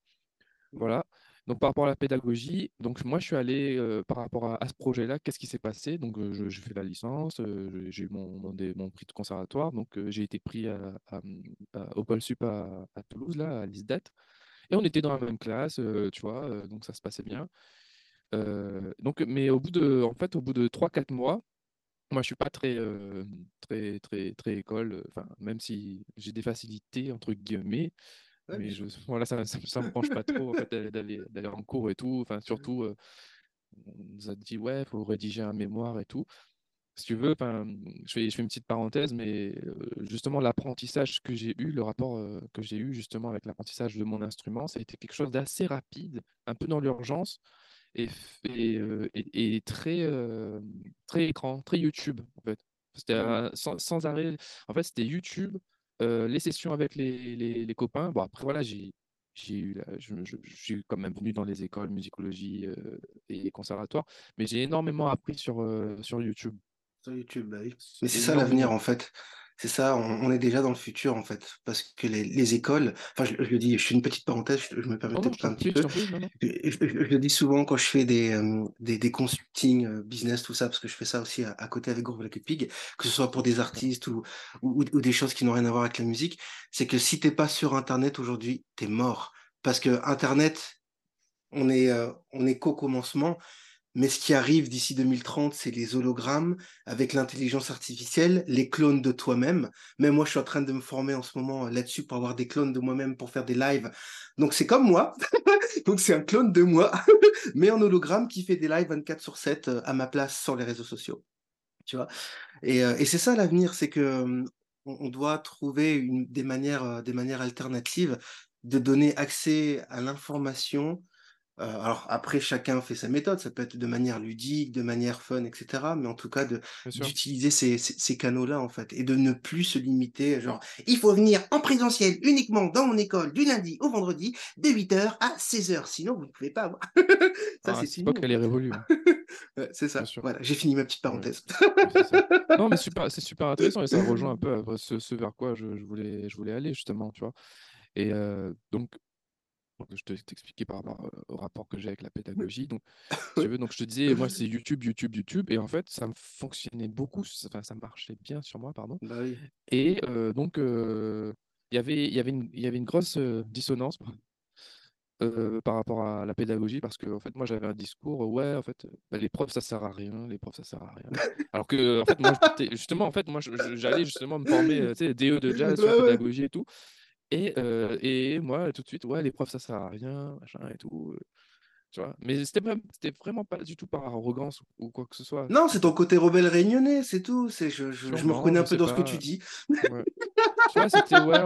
Voilà. Donc par rapport à la pédagogie, donc moi je suis allé par rapport à, ce projet-là, qu'est-ce qui s'est passé? Donc je, fais la licence, j'ai eu mon, prix de conservatoire, donc j'ai été pris au Pôle Sup à, Toulouse, là, à l'ISDAT, et on était dans la même classe, tu vois, donc ça se passait bien. donc, mais au bout de, en fait, au bout de 3-4 mois, moi je suis pas très, très, très, très école, même si j'ai des facilités, entre guillemets, mais je, voilà, ça ne me penche pas trop en fait, d'aller en cours et tout. Enfin, surtout, euh, on nous a dit, ouais, il faut rédiger un mémoire et tout. Si tu veux, je fais, je fais une petite parenthèse, mais euh, justement, l'apprentissage que j'ai eu, le rapport euh, que j'ai eu justement avec l'apprentissage de mon instrument, ça a été quelque chose d'assez rapide, un peu dans l'urgence et, et, très, très écran, très YouTube en fait. C'était sans, sans, arrêt. En fait, c'était YouTube, les sessions avec les, les, copains, bon, après, voilà, j'ai eu, je, suis quand même venu dans les écoles musicologie et conservatoires, mais j'ai énormément appris sur, sur YouTube. Sur YouTube, bah oui. Mais c'est ça l'avenir en fait. C'est ça, on, est déjà dans le futur en fait, parce que les, écoles, enfin je, le dis, je fais une petite parenthèse, je, me permets peut-être un petit peu. Je, le dis souvent quand je fais des, euh, des, des, consulting euh, business, tout ça, parce que je fais ça aussi à, côté avec Groupe Black Pig, que ce soit pour des artistes ou, ou, ou, des choses qui n'ont rien à voir avec la musique, c'est que si t'es pas sur Internet aujourd'hui, t'es mort. Parce que Internet, on est, euh, on est qu'au commencement mais ce qui arrive d'ici 2030, c'est les hologrammes avec l'intelligence artificielle, les clones de toi-même. Même moi, je suis en train de me former en ce moment là-dessus pour avoir des clones de moi-même pour faire des lives. Donc c'est comme moi. Donc c'est un clone de moi, mais en hologramme qui fait des lives 24 sur 7 euh, à ma place sur les réseaux sociaux. Tu vois? Et, euh, et c'est ça l'avenir, c'est que on doit trouver euh, des manières alternatives de donner accès à l'information euh, alors après, chacun fait sa méthode, ça peut être de manière ludique, de manière fun, etc. Mais en tout cas, d'utiliser ces, ces, canaux-là, en fait, et de ne plus se limiter, genre, il faut venir en présentiel uniquement dans mon école du lundi au vendredi, de 8h à 16h, sinon vous ne pouvez pas avoir. ça, ah, c'est pas qu'elle est révolue. Hein. c'est ça. Voilà, j'ai fini ma petite parenthèse. non, mais c'est super intéressant et ça rejoint un peu ce, ce vers quoi je, je, voulais, je voulais aller, justement, tu vois. Et euh, donc, je te t'expliquer par rapport au rapport que j'ai avec la pédagogie. Donc, tu veux, donc je te disais, moi, c'est YouTube, YouTube, YouTube. Et en fait, ça me fonctionnait beaucoup, ça, ça marchait bien sur moi, pardon. Bah oui. Et donc, il y avait, y avait une grosse dissonance par rapport à la pédagogie parce que en fait moi j'avais un discours ouais en fait bah, les profs ça sert à rien les profs ça sert à rien alors que en fait moi justement en fait moi j'allais justement me former tu sais DE de jazz sur la pédagogie et tout et, et moi tout de suite ouais les profs ça sert à rien machin et tout tu vois. Mais c'était c'était vraiment pas du tout par arrogance ou, quoi que ce soit. Non c'est ton côté rebelle réunionnais c'est tout. C'est je, je, me reconnais un peu dans ce que tu dis. C'était ouais,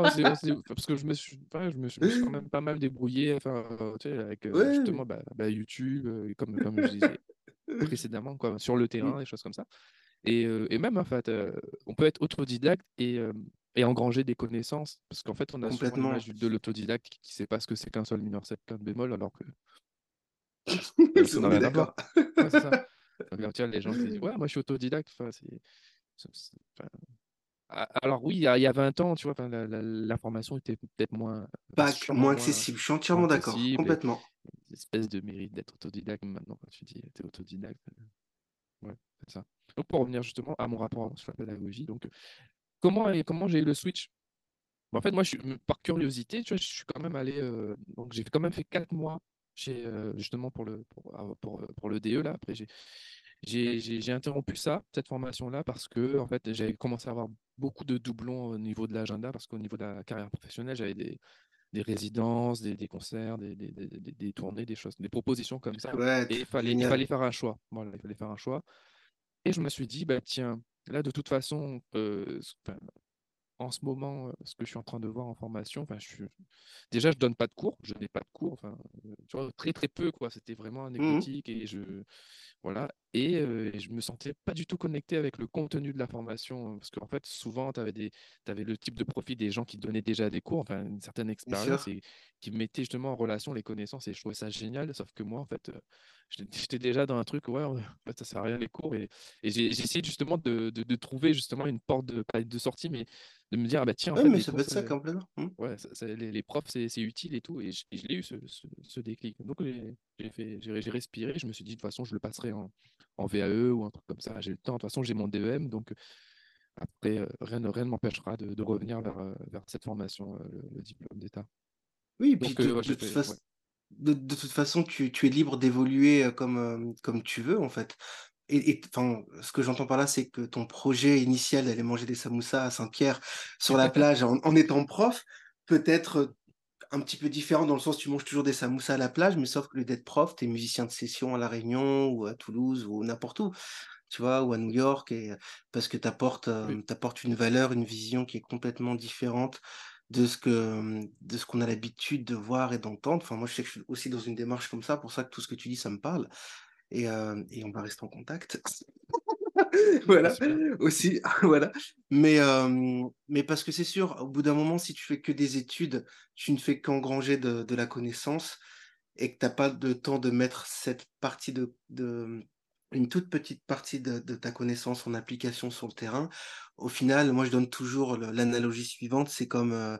parce que je me suis, je me suis, quand même pas mal débrouillé, enfin, tu sais, avec justement bah, bah, YouTube, comme, comme je disais précédemment, quoi, sur le terrain, des choses comme ça. Et, et même en fait, on peut être autodidacte et, et engranger des connaissances, parce qu'en fait, on a souvent l'image de l'autodidacte qui ne sait pas ce que c'est qu'un sol mineur septième bémol, alors que ça n'a rien à voir. Ouais, ça. les gens disent ouais, moi je suis autodidacte. Enfin, c'est, alors oui, il y, a, 20 ans, tu vois, l'information était peut-être moins, Pas, moins accessible. Je suis entièrement d'accord, complètement. Une espèce de mérite d'être autodidacte maintenant quand tu dis tu es autodidacte. Ouais, c'est ça. Donc pour revenir justement à mon rapport sur la pédagogie, donc comment, comment j'ai eu le switch? En fait, moi, je par curiosité, tu vois, je suis quand même allé, euh, donc j'ai quand même fait 4 mois chez, euh, justement pour le, pour, ah, pour, pour le DE là. Après, j'ai j'ai interrompu ça, cette formation-là, parce que en fait, j'avais commencé à avoir beaucoup de doublons au niveau de l'agenda, parce qu'au niveau de la carrière professionnelle, j'avais des, des résidences, des, des concerts, des, des, des, tournées, des choses, des propositions comme ça. et il fallait, il fallait faire un choix. Voilà, il fallait faire un choix. Et je me suis dit, bah, tiens, là, de toute façon, euh, en ce moment, ce que je suis en train de voir en formation, enfin, je déjà, je donne pas de cours, je n'ai pas de cours, enfin, tu vois, très très peu, quoi. C'était vraiment mmh anecdotique et je, voilà. Et, je me sentais pas du tout connecté avec le contenu de la formation. Parce qu'en fait, souvent, tu avais, des, avais le type de profil des gens qui donnaient déjà des cours, enfin, une certaine expérience, et qui mettaient justement en relation les connaissances. Et je trouvais ça génial. Sauf que moi, en fait, j'étais déjà dans un truc, ouais, en fait, ça sert à rien les cours. Et, et j'ai essayé justement de, de, trouver justement une porte de, de sortie, mais de me dire, ah bah tiens, en fait, mais ça peut être ça complètement. Mmh. Ouais, les, les, profs, c'est utile et tout. Et je, l'ai eu, ce, ce, déclic. Donc, j'ai respiré. Je me suis dit, de toute façon, je le passerai en, en VAE ou un truc comme ça. J'ai le temps. De toute façon, j'ai mon DEM. Donc, après, rien, rien ne m'empêchera de, de, revenir vers, vers cette formation, le, diplôme d'État. Oui, puis de, de, de, toute façon, tu, tu es libre d'évoluer comme, comme tu veux, en fait et, enfin, ce que j'entends par là, c'est que ton projet initial d'aller manger des samoussas à Saint-Pierre sur la plage en, étant prof peut être un petit peu différent dans le sens où tu manges toujours des samoussas à la plage, mais sauf que le d'être prof, tu es musicien de session à La Réunion ou à Toulouse ou n'importe où, tu vois, ou à New York, et, parce que tu apportes, une valeur, une vision qui est complètement différente de ce que de ce qu'on a l'habitude de voir et d'entendre. Enfin, moi, je sais que je suis aussi dans une démarche comme ça, pour ça que tout ce que tu dis, ça me parle et, et on va rester en contact. voilà, aussi, voilà. Mais, mais parce que c'est sûr, au bout d'un moment, si tu fais que des études, tu ne fais qu'engranger de, de, la connaissance et que tu n'as pas de temps de mettre cette partie de, de une toute petite partie de, de, ta connaissance en application sur le terrain. Au final, moi, je donne toujours l'analogie suivante, c'est comme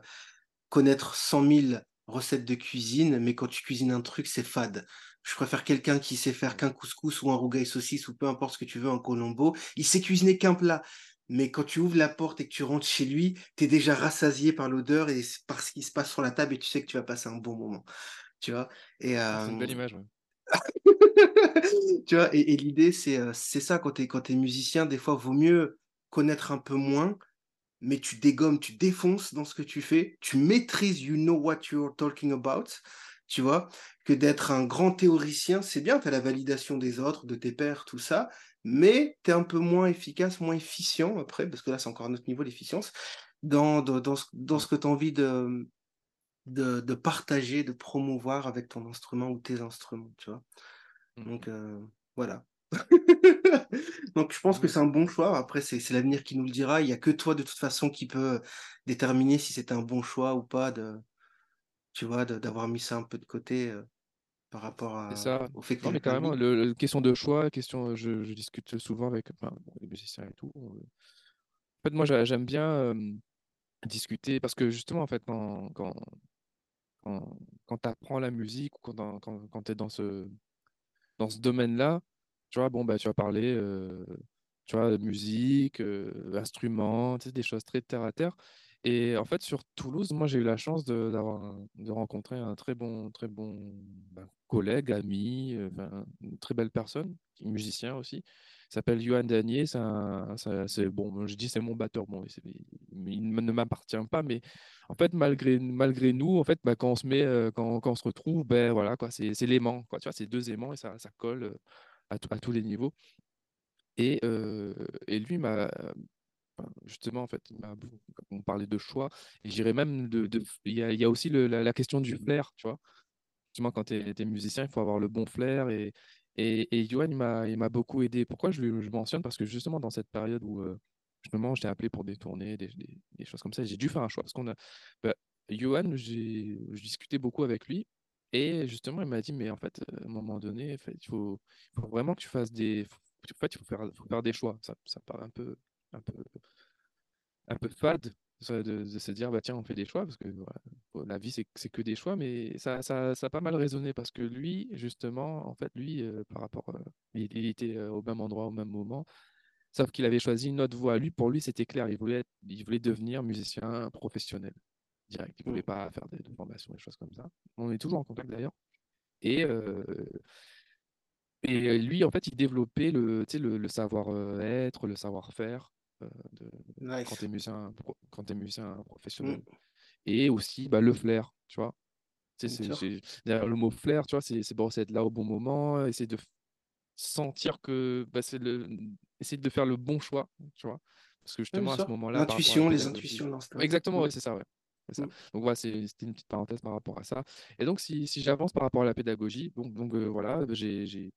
connaître 100 000 recettes de cuisine, mais quand tu cuisines un truc, c'est fade. Je préfère quelqu'un qui sait faire qu'un couscous ou un rougail saucisse ou peu importe ce que tu veux, un colombo. Il sait cuisiner qu'un plat. Mais quand tu ouvres la porte et que tu rentres chez lui, tu es déjà rassasié par l'odeur et par ce qui se passe sur la table et tu sais que tu vas passer un bon moment. Tu vois? Et, C'est une belle image. tu vois, et, l'idée, c'est, c'est ça, quand tu es, quand es musicien, des fois, vaut mieux connaître un peu moins, mais tu dégommes, tu défonces dans ce que tu fais, tu maîtrises, you know what you're talking about, tu vois, que d'être un grand théoricien, c'est bien, tu as la validation des autres, de tes pairs, tout ça, mais tu es un peu moins efficace, moins efficient après, parce que là, c'est encore un autre niveau d'efficience, dans, dans, dans, ce, que tu as envie de, de, de, partager, de promouvoir avec ton instrument ou tes instruments, tu vois. Mmh Donc, euh, voilà. Donc, je pense que c'est un bon choix. Après, c'est l'avenir qui nous le dira. Il n'y a que toi, de toute façon, qui peut déterminer si c'est un bon choix ou pas de, tu vois, d'avoir mis ça un peu de côté par rapport à, au fait que non, mais carrément, le, question de choix, question, je, je discute souvent avec les musiciens et tout. En fait, moi, j'aime bien discuter parce que justement, en fait, quand, quand, quand, quand tu apprends la musique ou quand, quand, quand tu es dans ce, dans ce domaine-là, tu vois, bon, bah, tu vas parler, tu vois, musique, instruments, tu sais, des choses très terre à terre. Et en fait, sur Toulouse, moi, j'ai eu la chance de, rencontrer un très bon, très bon ben, collègue, ami, euh, une très belle personne, musicien aussi. Il s'appelle Johan Danier. C'est, bon, je dis c'est mon batteur. Bon, il ne m'appartient pas, mais en fait, malgré, malgré nous, en fait, bah, quand on se met, euh, quand, quand, on se retrouve, ben voilà, quoi, c'est, l'aimant. Tu vois, c'est deux aimants et ça, ça colle euh, à, à tous les niveaux. Et, et lui m'a justement, en fait, on parlait de choix, et j'irais même de. Il y, a aussi la, question du flair, tu vois. Justement, quand tu es, musicien, il faut avoir le bon flair. Et, et, Johan, il m'a beaucoup aidé. Pourquoi je le mentionne? Parce que justement, dans cette période où euh, justement, j'étais appelé pour des tournées, des, choses comme ça, j'ai dû faire un choix. Parce qu'on a. Bah, j'ai discuté beaucoup avec lui. Et justement, il m'a dit, mais en fait, à un moment donné, il faut, faut vraiment que tu fasses des. En fait, il faut faire, faut faire des choix. Ça, ça paraît un peu, un peu, un peu fade de, se dire bah tiens on fait des choix parce que la vie c'est que des choix mais ça, ça, ça, a pas mal résonné parce que lui justement en fait lui euh, par rapport euh, il, était euh, au même endroit au même moment sauf qu'il avait choisi une autre voie. Lui pour lui c'était clair il voulait il voulait devenir musicien professionnel direct. Il voulait mmh. pas faire des, formations des choses comme ça. On est toujours en contact d'ailleurs. Et et lui en fait il développait le, le, le savoir-être le savoir-faire euh, quand tu es musicien, quand es musicien professionnel. Mm. Et aussi bah, le flair, tu vois. C'est, le mot flair, tu vois, c'est, bon, être là au bon moment, essayer de sentir que bah, c'est le, essayer de faire le bon choix, tu vois. Parce que justement, à ce moment-là. L'intuition, les intuitions, l'instinct. Exactement, ouais, c'est ça, ouais. Ça. Mm. Donc voilà, c'était une petite parenthèse par rapport à ça. Et donc, si, si j'avance par rapport à la pédagogie, donc, donc euh, voilà, j'ai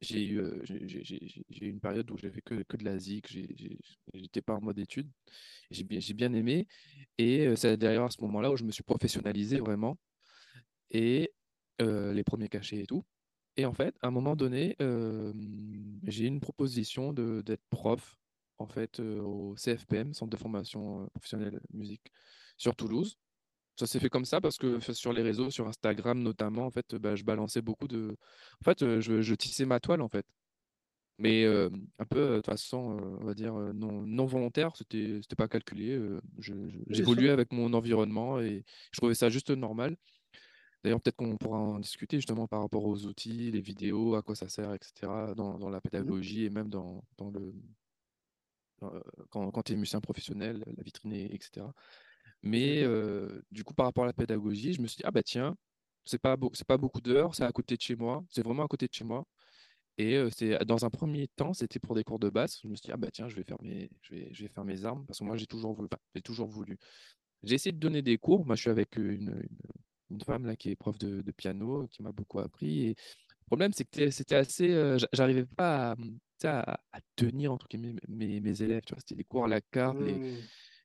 j'ai eu, j'ai une période où j'ai fait que, que de la zik, j'étais pas en mode études, j'ai bien, bien aimé, et c'est d'ailleurs à ce moment-là où je me suis professionnalisé vraiment, et les premiers cachets et tout. Et en fait, à un moment donné, j'ai eu une proposition d'être prof, en fait, au CFPM, Centre de formation professionnelle musique, sur Toulouse. Ça s'est fait comme ça parce que sur les réseaux, sur Instagram notamment, en fait, bah, je balançais beaucoup de. En fait, je, je tissais ma toile, en fait. Mais un peu, de façon, on va dire, non, non volontaire, c'était c'était pas calculé. J'évoluais avec mon environnement et je trouvais ça juste normal. D'ailleurs, peut-être qu'on pourra en discuter justement par rapport aux outils, les vidéos, à quoi ça sert, etc., dans, dans la mmh pédagogie et même dans, dans le. quand, quand tu es musicien professionnel, la vitrine, etc. Mais du coup, par rapport à la pédagogie, je me suis dit, ah bah tiens, c'est pas, pas beaucoup d'heures, c'est à côté de chez moi, c'est vraiment à côté de chez moi. Et c'est dans un premier temps, c'était pour des cours de basse. Je me suis dit, ah bah tiens, je vais faire mes, je vais, je vais faire mes armes, parce que moi, j'ai toujours voulu. j'ai toujours voulu. J'ai essayé de donner des cours. Moi, je suis avec une, une, femme là, qui est prof de, piano, qui m'a beaucoup appris. Et le problème, c'est que c'était assez. j'arrivais pas à, à, tenir, guillemets, mes, mes élèves. C'était des cours à la carte. Mmh.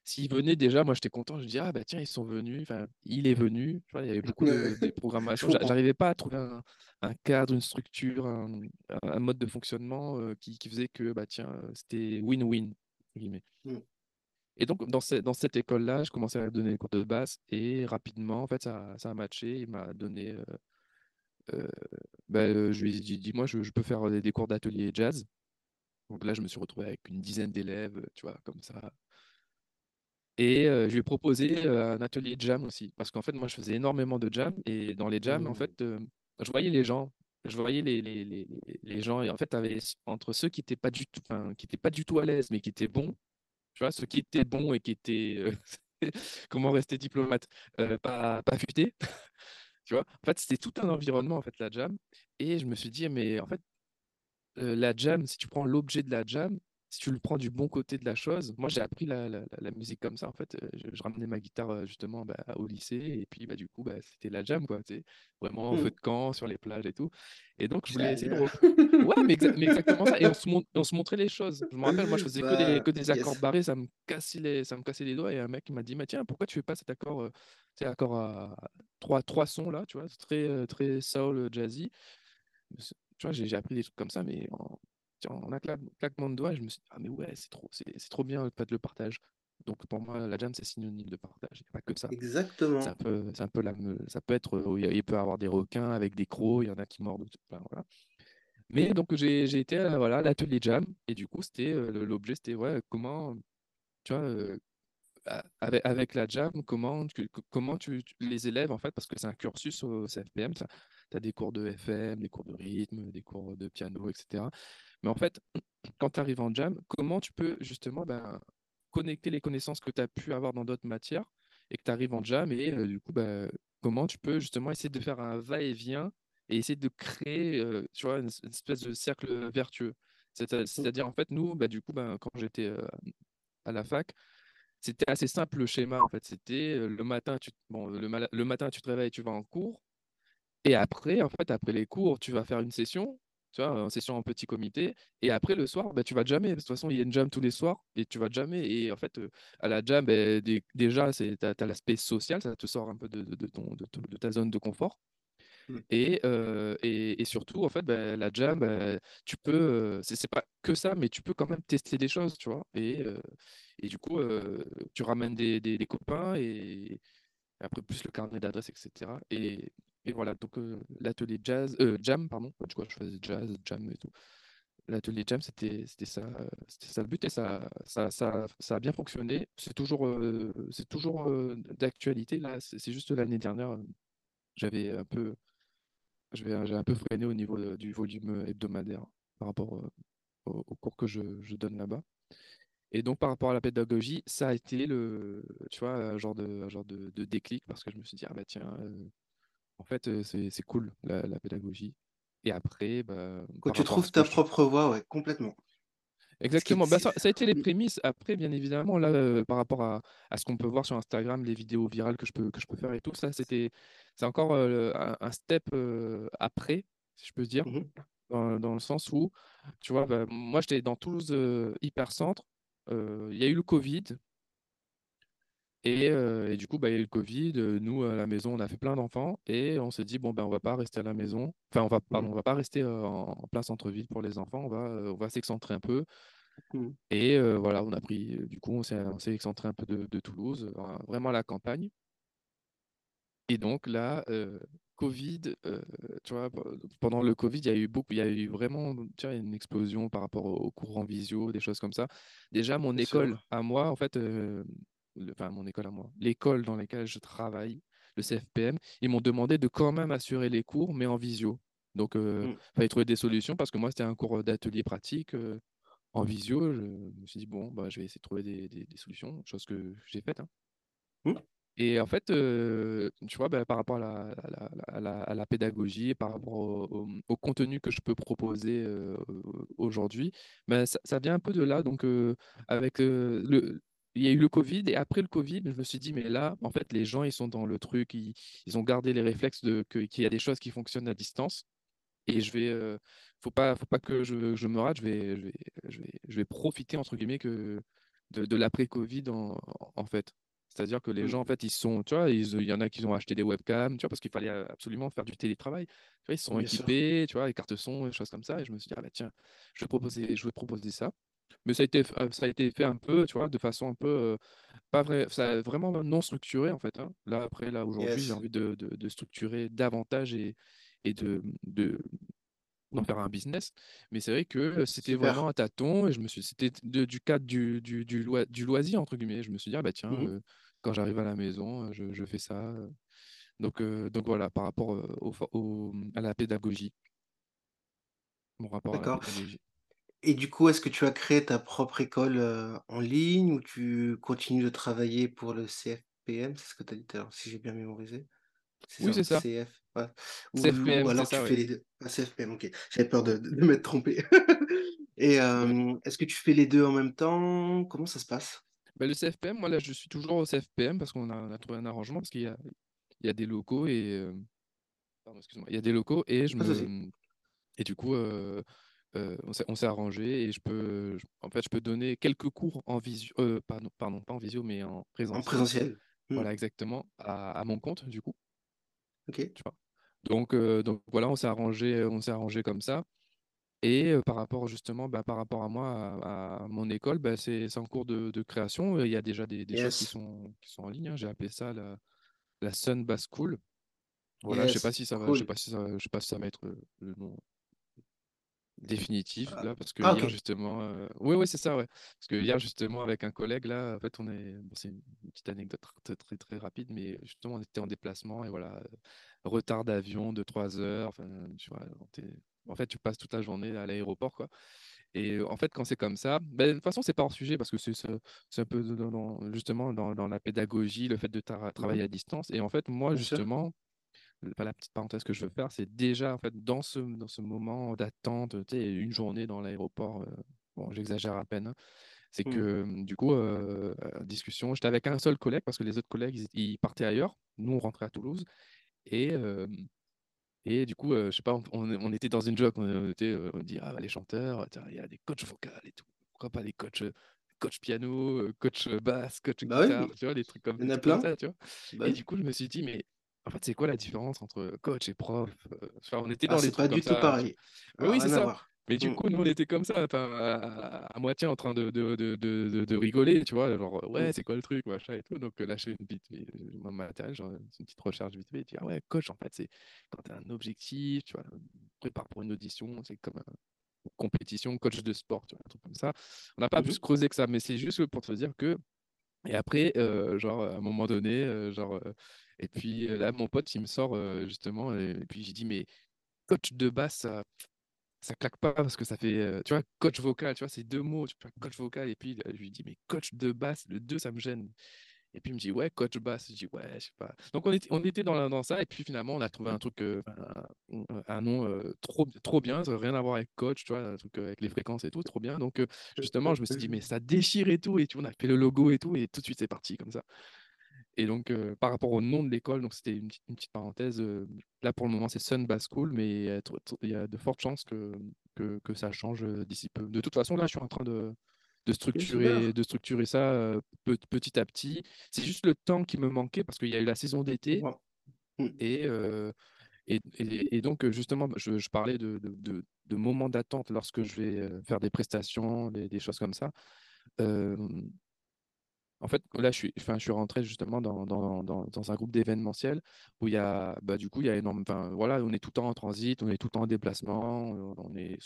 S'ils venaient déjà, moi j'étais content. Je dis ah bah tiens ils sont venus. Enfin il est venu. Tu vois, il y avait beaucoup de, programmations. J'arrivais pas à trouver un, cadre, une structure, un, mode de fonctionnement euh, qui, faisait que bah tiens c'était win-win mmh. Et donc dans, dans cette école-là, je commençais à donner des cours de basse et rapidement en fait ça, ça a matché. Il m'a donné. Euh, euh, bah, je lui ai dit dis-moi je, peux faire des, des cours d'atelier jazz. Donc là je me suis retrouvé avec une dizaine d'élèves, tu vois comme ça et je lui ai proposé un atelier de jam aussi. Parce qu'en fait, moi, je faisais énormément de jam. Et dans les jams, en mmh. fait, je voyais les gens. Je voyais les, les, les, les gens. Et en fait, avait, entre ceux qui n'étaient pas, du tout, qui étaient pas du tout à l'aise, mais qui étaient bons, tu vois, ceux qui étaient bons et qui étaient. comment rester diplomate Pas, pas tu vois, en fait, c'était tout un environnement, en fait, la jam. Et je me suis dit, mais en fait, la jam, si tu prends l'objet de la jam, si tu le prends du bon côté de la chose, moi j'ai appris la, la, musique comme ça en fait. Euh, je, ramenais ma guitare euh, justement bah, au lycée et puis bah, du coup bah, c'était la jam quoi, vraiment au feu mmh. de camp sur les plages et tout. Et donc je voulais essayer de. Ouais, mais, exactement ça. Et on se, on se, montrait les choses. Je me rappelle, moi je faisais que des, bah, que des accords barrés, ça me, cassait les, ça me cassait les doigts et un mec m'a dit, tiens, pourquoi tu fais pas cet accord, euh, accord à trois, trois sons là, tu vois, très, très soul, jazzy? Tu vois, j'ai appris des trucs comme ça, mais en, en un claquement de doigts, je me suis dit, ah mais ouais, c'est trop, c'est, trop bien le partage. Donc pour moi, la jam, c'est synonyme de partage. Il n'y a pas que ça. Exactement. C'est un peu, c'est un peu la, ça peut être, il peut y avoir des requins avec des crocs, il y en a qui mordent. voilà. Mais donc j'ai, été à, voilà, l'atelier jam et du coup, c'était l'objet, c'était ouais, comment, tu vois, avec, la jam, comment, comment tu, les élèves, en fait, parce que c'est un cursus au CFPM, tu as des cours de FM, des cours de rythme, des cours de piano, etc. Mais en fait, quand tu arrives en jam, comment tu peux justement ben, connecter les connaissances que tu as pu avoir dans d'autres matières et que tu arrives en jam et du coup, ben, comment tu peux justement essayer de faire un va-et-vient et essayer de créer tu vois, une, espèce de cercle vertueux. C'est-à-dire, en fait, nous, bah, du coup, bah, quand j'étais à la fac, c'était assez simple le schéma. En fait, c'était le matin, tu, bon, tu te réveilles, tu vas en cours. Et après, en fait, après les cours, tu vas faire une session, tu vois, une session en petit comité. Et après, le soir, bah, tu vas jamais. De toute façon, il y a une jam tous les soirs et tu vas jamais. Et en fait, à la jam, bah, déjà, tu as, l'aspect social, ça te sort un peu de, ton, de ta zone de confort. Mmh. Et, et, surtout, en fait, bah, la jam, bah, tu peux, c'est pas que ça, mais tu peux quand même tester des choses, tu vois? Et, et du coup, tu ramènes des, des, copains et, après plus le carnet d'adresse, etc. Et, voilà, donc l'atelier jazz, jam, pardon, du coup, je faisais jazz, jam et tout. L'atelier jam, c'était ça, ça le but et ça, ça, ça, ça a bien fonctionné. C'est toujours, c'est toujours d'actualité. Là, c'est juste l'année dernière, j'avais un peu j'ai un peu freiné au niveau du volume hebdomadaire par rapport au, cours que je, donne là-bas. Et donc, par rapport à la pédagogie, ça a été le, tu vois, un genre de, genre de, déclic parce que je me suis dit, ah bah tiens, en fait, c'est cool la, pédagogie. Et après, bah, quand tu trouves ta propre voie, ouais, complètement. Exactement. Bah, ça, a été les prémices. Après, bien évidemment, là, euh, par rapport à, ce qu'on peut voir sur Instagram, les vidéos virales que je peux, que je peux faire et tout, ça, c'était, c'est encore euh, un, step euh, après, si je peux dire, mmh dans, le sens où, tu vois, bah, moi, j'étais dans Toulouse hypercentre. Il y a eu le Covid. Et, du coup, bah, il y a eu le Covid. Nous, à la maison, on a fait plein d'enfants et on s'est dit, bon, ben, on va pas rester à la maison. Enfin, on va, pardon, mmh. on va pas rester en, plein centre-ville pour les enfants. On va, on va s'excentrer un peu. Mmh. Et voilà, on a pris, du coup, on s'est excentré un peu de, Toulouse, vraiment à la campagne. Et donc là, Covid, tu vois, pendant le Covid, il y a eu beaucoup, il y a eu vraiment tu vois, une explosion par rapport au, cours en visio, des choses comme ça. Déjà, mon école à moi, en fait, enfin mon école à moi, l'école dans laquelle je travaille, le CFPM, ils m'ont demandé de quand même assurer les cours, mais en visio. Donc, il mmh. fallait trouver des solutions parce que moi, c'était un cours d'atelier pratique en visio. Je me suis dit, bon, bah, je vais essayer de trouver des, solutions, chose que j'ai faite. Hein. Mmh. Et en fait, tu vois, bah, par rapport à la, pédagogie, par rapport au, contenu que je peux proposer aujourd'hui, bah, ça, vient un peu de là. Donc, avec le, il y a eu le Covid et après le Covid, je me suis dit, mais là, en fait, les gens, ils sont dans le truc, ils, ont gardé les réflexes de qu'il y a des choses qui fonctionnent à distance. Et je vais, euh, faut pas, faut pas que je, je, me rate, je vais, je vais, je vais, je vais profiter entre guillemets que de, de l'après-Covid en, en, fait. C'est-à-dire que les mmh. gens, en fait, ils sont, tu vois, il y en a qui ont acheté des webcams, tu vois, parce qu'il fallait absolument faire du télétravail. Tu vois, ils sont équipés, tu vois, les cartes son, des choses comme ça. Et je me suis dit, ah bah tiens, je vais proposer, je vais proposer ça. Mais ça a été, euh, ça a été fait un peu, tu vois, de façon un peu, euh, pas vrai, ça vraiment non structuré en fait. Hein. Là, après, là, aujourd'hui, j'ai envie de, de, structurer davantage et, et de, de, d'en faire un business. Mais c'est vrai que c'était vraiment un tâton et je me suis, c'était du cadre du, du, du, du, loisir, entre guillemets. Je me suis dit, ah bah tiens, mmh euh, quand j'arrive à la maison, je, je fais ça. Donc, donc voilà, par rapport au, au, à la pédagogie. Mon rapport à la pédagogie. Et du coup, est-ce que tu as créé ta propre école, en ligne ou tu continues de travailler pour le CFPM? C'est ce que tu as dit tout à l'heure, si j'ai bien mémorisé? C'est Oui, c'est ça. CF, ouais. CFPM, ou alors tu fais les deux. Ah, CFPM, OK. J'avais peur de de m'être trompé. Et est-ce que tu fais les deux en même temps? Comment ça se passe? Bah, le CFPM, moi là, je suis toujours au CFPM parce qu'on a on a trouvé un arrangement parce qu'il y a il y a des locaux et pardon, excuse-moi, il y a des locaux et je me et du coup, on s'est arrangé et je peux, en fait, je peux donner quelques cours en visio, pardon, pardon, pas en visio, mais en présentiel. En présentiel. Mmh. Voilà, exactement, à, mon compte, du coup. Ok. Tu vois. Donc, donc voilà, on s'est arrangé, on s'est arrangé comme ça. Et par rapport justement, bah, par rapport à moi, à, mon école, bah, c'est en cours de, création. Il y a déjà des, choses qui sont, qui sont en ligne. Hein. J'ai appelé ça la, la Sun Bass School. Voilà, je sais pas si ça va, je sais pas si ça, je sais pas si ça va être le nom définitif Ah, là parce que ah, hier justement euh, oui oui c'est ça ouais. Parce que hier justement avec un collègue là en fait on est bon, c'est une petite anecdote très, très très rapide mais justement on était en déplacement et voilà retard d'avion de trois heures enfin tu vois en fait tu passes toute la journée à l'aéroport quoi. Et en fait quand c'est comme ça ben, de toute façon c'est pas hors sujet parce que c'est un peu dans- dans- justement dans, dans la pédagogie le fait de tra- travailler à distance. Et en fait moi bien sûr. Enfin, la petite parenthèse que je veux faire, c'est déjà en fait dans ce, dans ce moment d'attente, une journée dans l'aéroport, euh, bon, j'exagère à peine, hein, c'est que Mhm, euh, du coup, euh, euh, discussion, j'étais avec un seul collègue parce que les autres collègues, ils, ils partaient ailleurs, nous on rentrait à Toulouse, et, euh, et du coup, euh, je sais pas, on, était dans une joke, on, était, on dit, ah, bah, les chanteurs, il y a des coachs vocaux et tout, pourquoi pas des coachs, coach piano, coach basse, coach Bah guitare, oui, tu vois, des trucs comme, il y en a plein. ça, tu vois. Bah Et oui. du coup, je me suis dit, mais en fait, c'est quoi la différence entre coach et prof? Euh, Enfin, on était Ah, dans des c'est pas du tout ça, vois. pareil. Ah, oui, c'est ça. Mais du Mhm, coup, nous, on était comme ça, à, à moitié en train de, de, de, de, de- de rigoler, tu vois. Genre, ouais, mhm, c'est quoi le truc, machin et tout. Donc euh, là, je fais une petite, euh, mon matériel, genre, une petite recherche vite fait. Et tu dis, ah ouais, coach, en fait, c'est quand tu as un objectif, tu vois, prépare pour une audition, c'est comme un- une compétition, coach de sport, tu vois, un truc comme ça. On n'a pas plus mhm. creusé que ça, mais c'est juste pour te dire que et après, euh, genre, à un moment donné, euh, genre, euh, et puis là, mon pote, il me sort justement, et, puis j'ai dit, mais coach de basse, ça, claque pas parce que ça fait, tu vois, coach vocal, tu vois, c'est deux mots, tu vois, coach vocal, et puis je lui dis, mais coach de basse, le 2, ça me gêne. Et puis il me dit, ouais, coach basse. Je dis, ouais, je sais pas. Donc on était, on était dans, dans ça, et puis finalement, on a trouvé un truc, euh, un, un nom euh, trop, trop bien, ça n'a rien à voir avec coach, tu vois, un truc euh, avec les fréquences et tout, trop bien. Donc euh, justement, je me suis dit, mais ça déchire et tout, et tu vois, on a fait le logo et tout, et tout de suite, c'est parti comme ça. Et donc, par rapport au nom de l'école, donc c'était une petite, une petite parenthèse. là, pour le moment, c'est Sun Bass School, mais il y a, de fortes chances que, que, que ça change d'ici peu. De toute façon, là, je suis en train de, de structurer, de structurer ça euh, pe- petit à petit. C'est juste le temps qui me manquait parce qu'il y a eu la saison d'été. Mhm, et, euh, et, et- et donc, justement, je, je parlais de, de, de- de moments d'attente lorsque je vais faire des prestations, des, des choses comme ça. Euh, en fait, là, je suis, enfin, je suis rentré justement dans, dans, dans, un groupe d'événementiel où il y a, bah, du coup, il y a énorme, enfin, voilà, on est tout le temps en transit, on est tout le temps en déplacement, on on est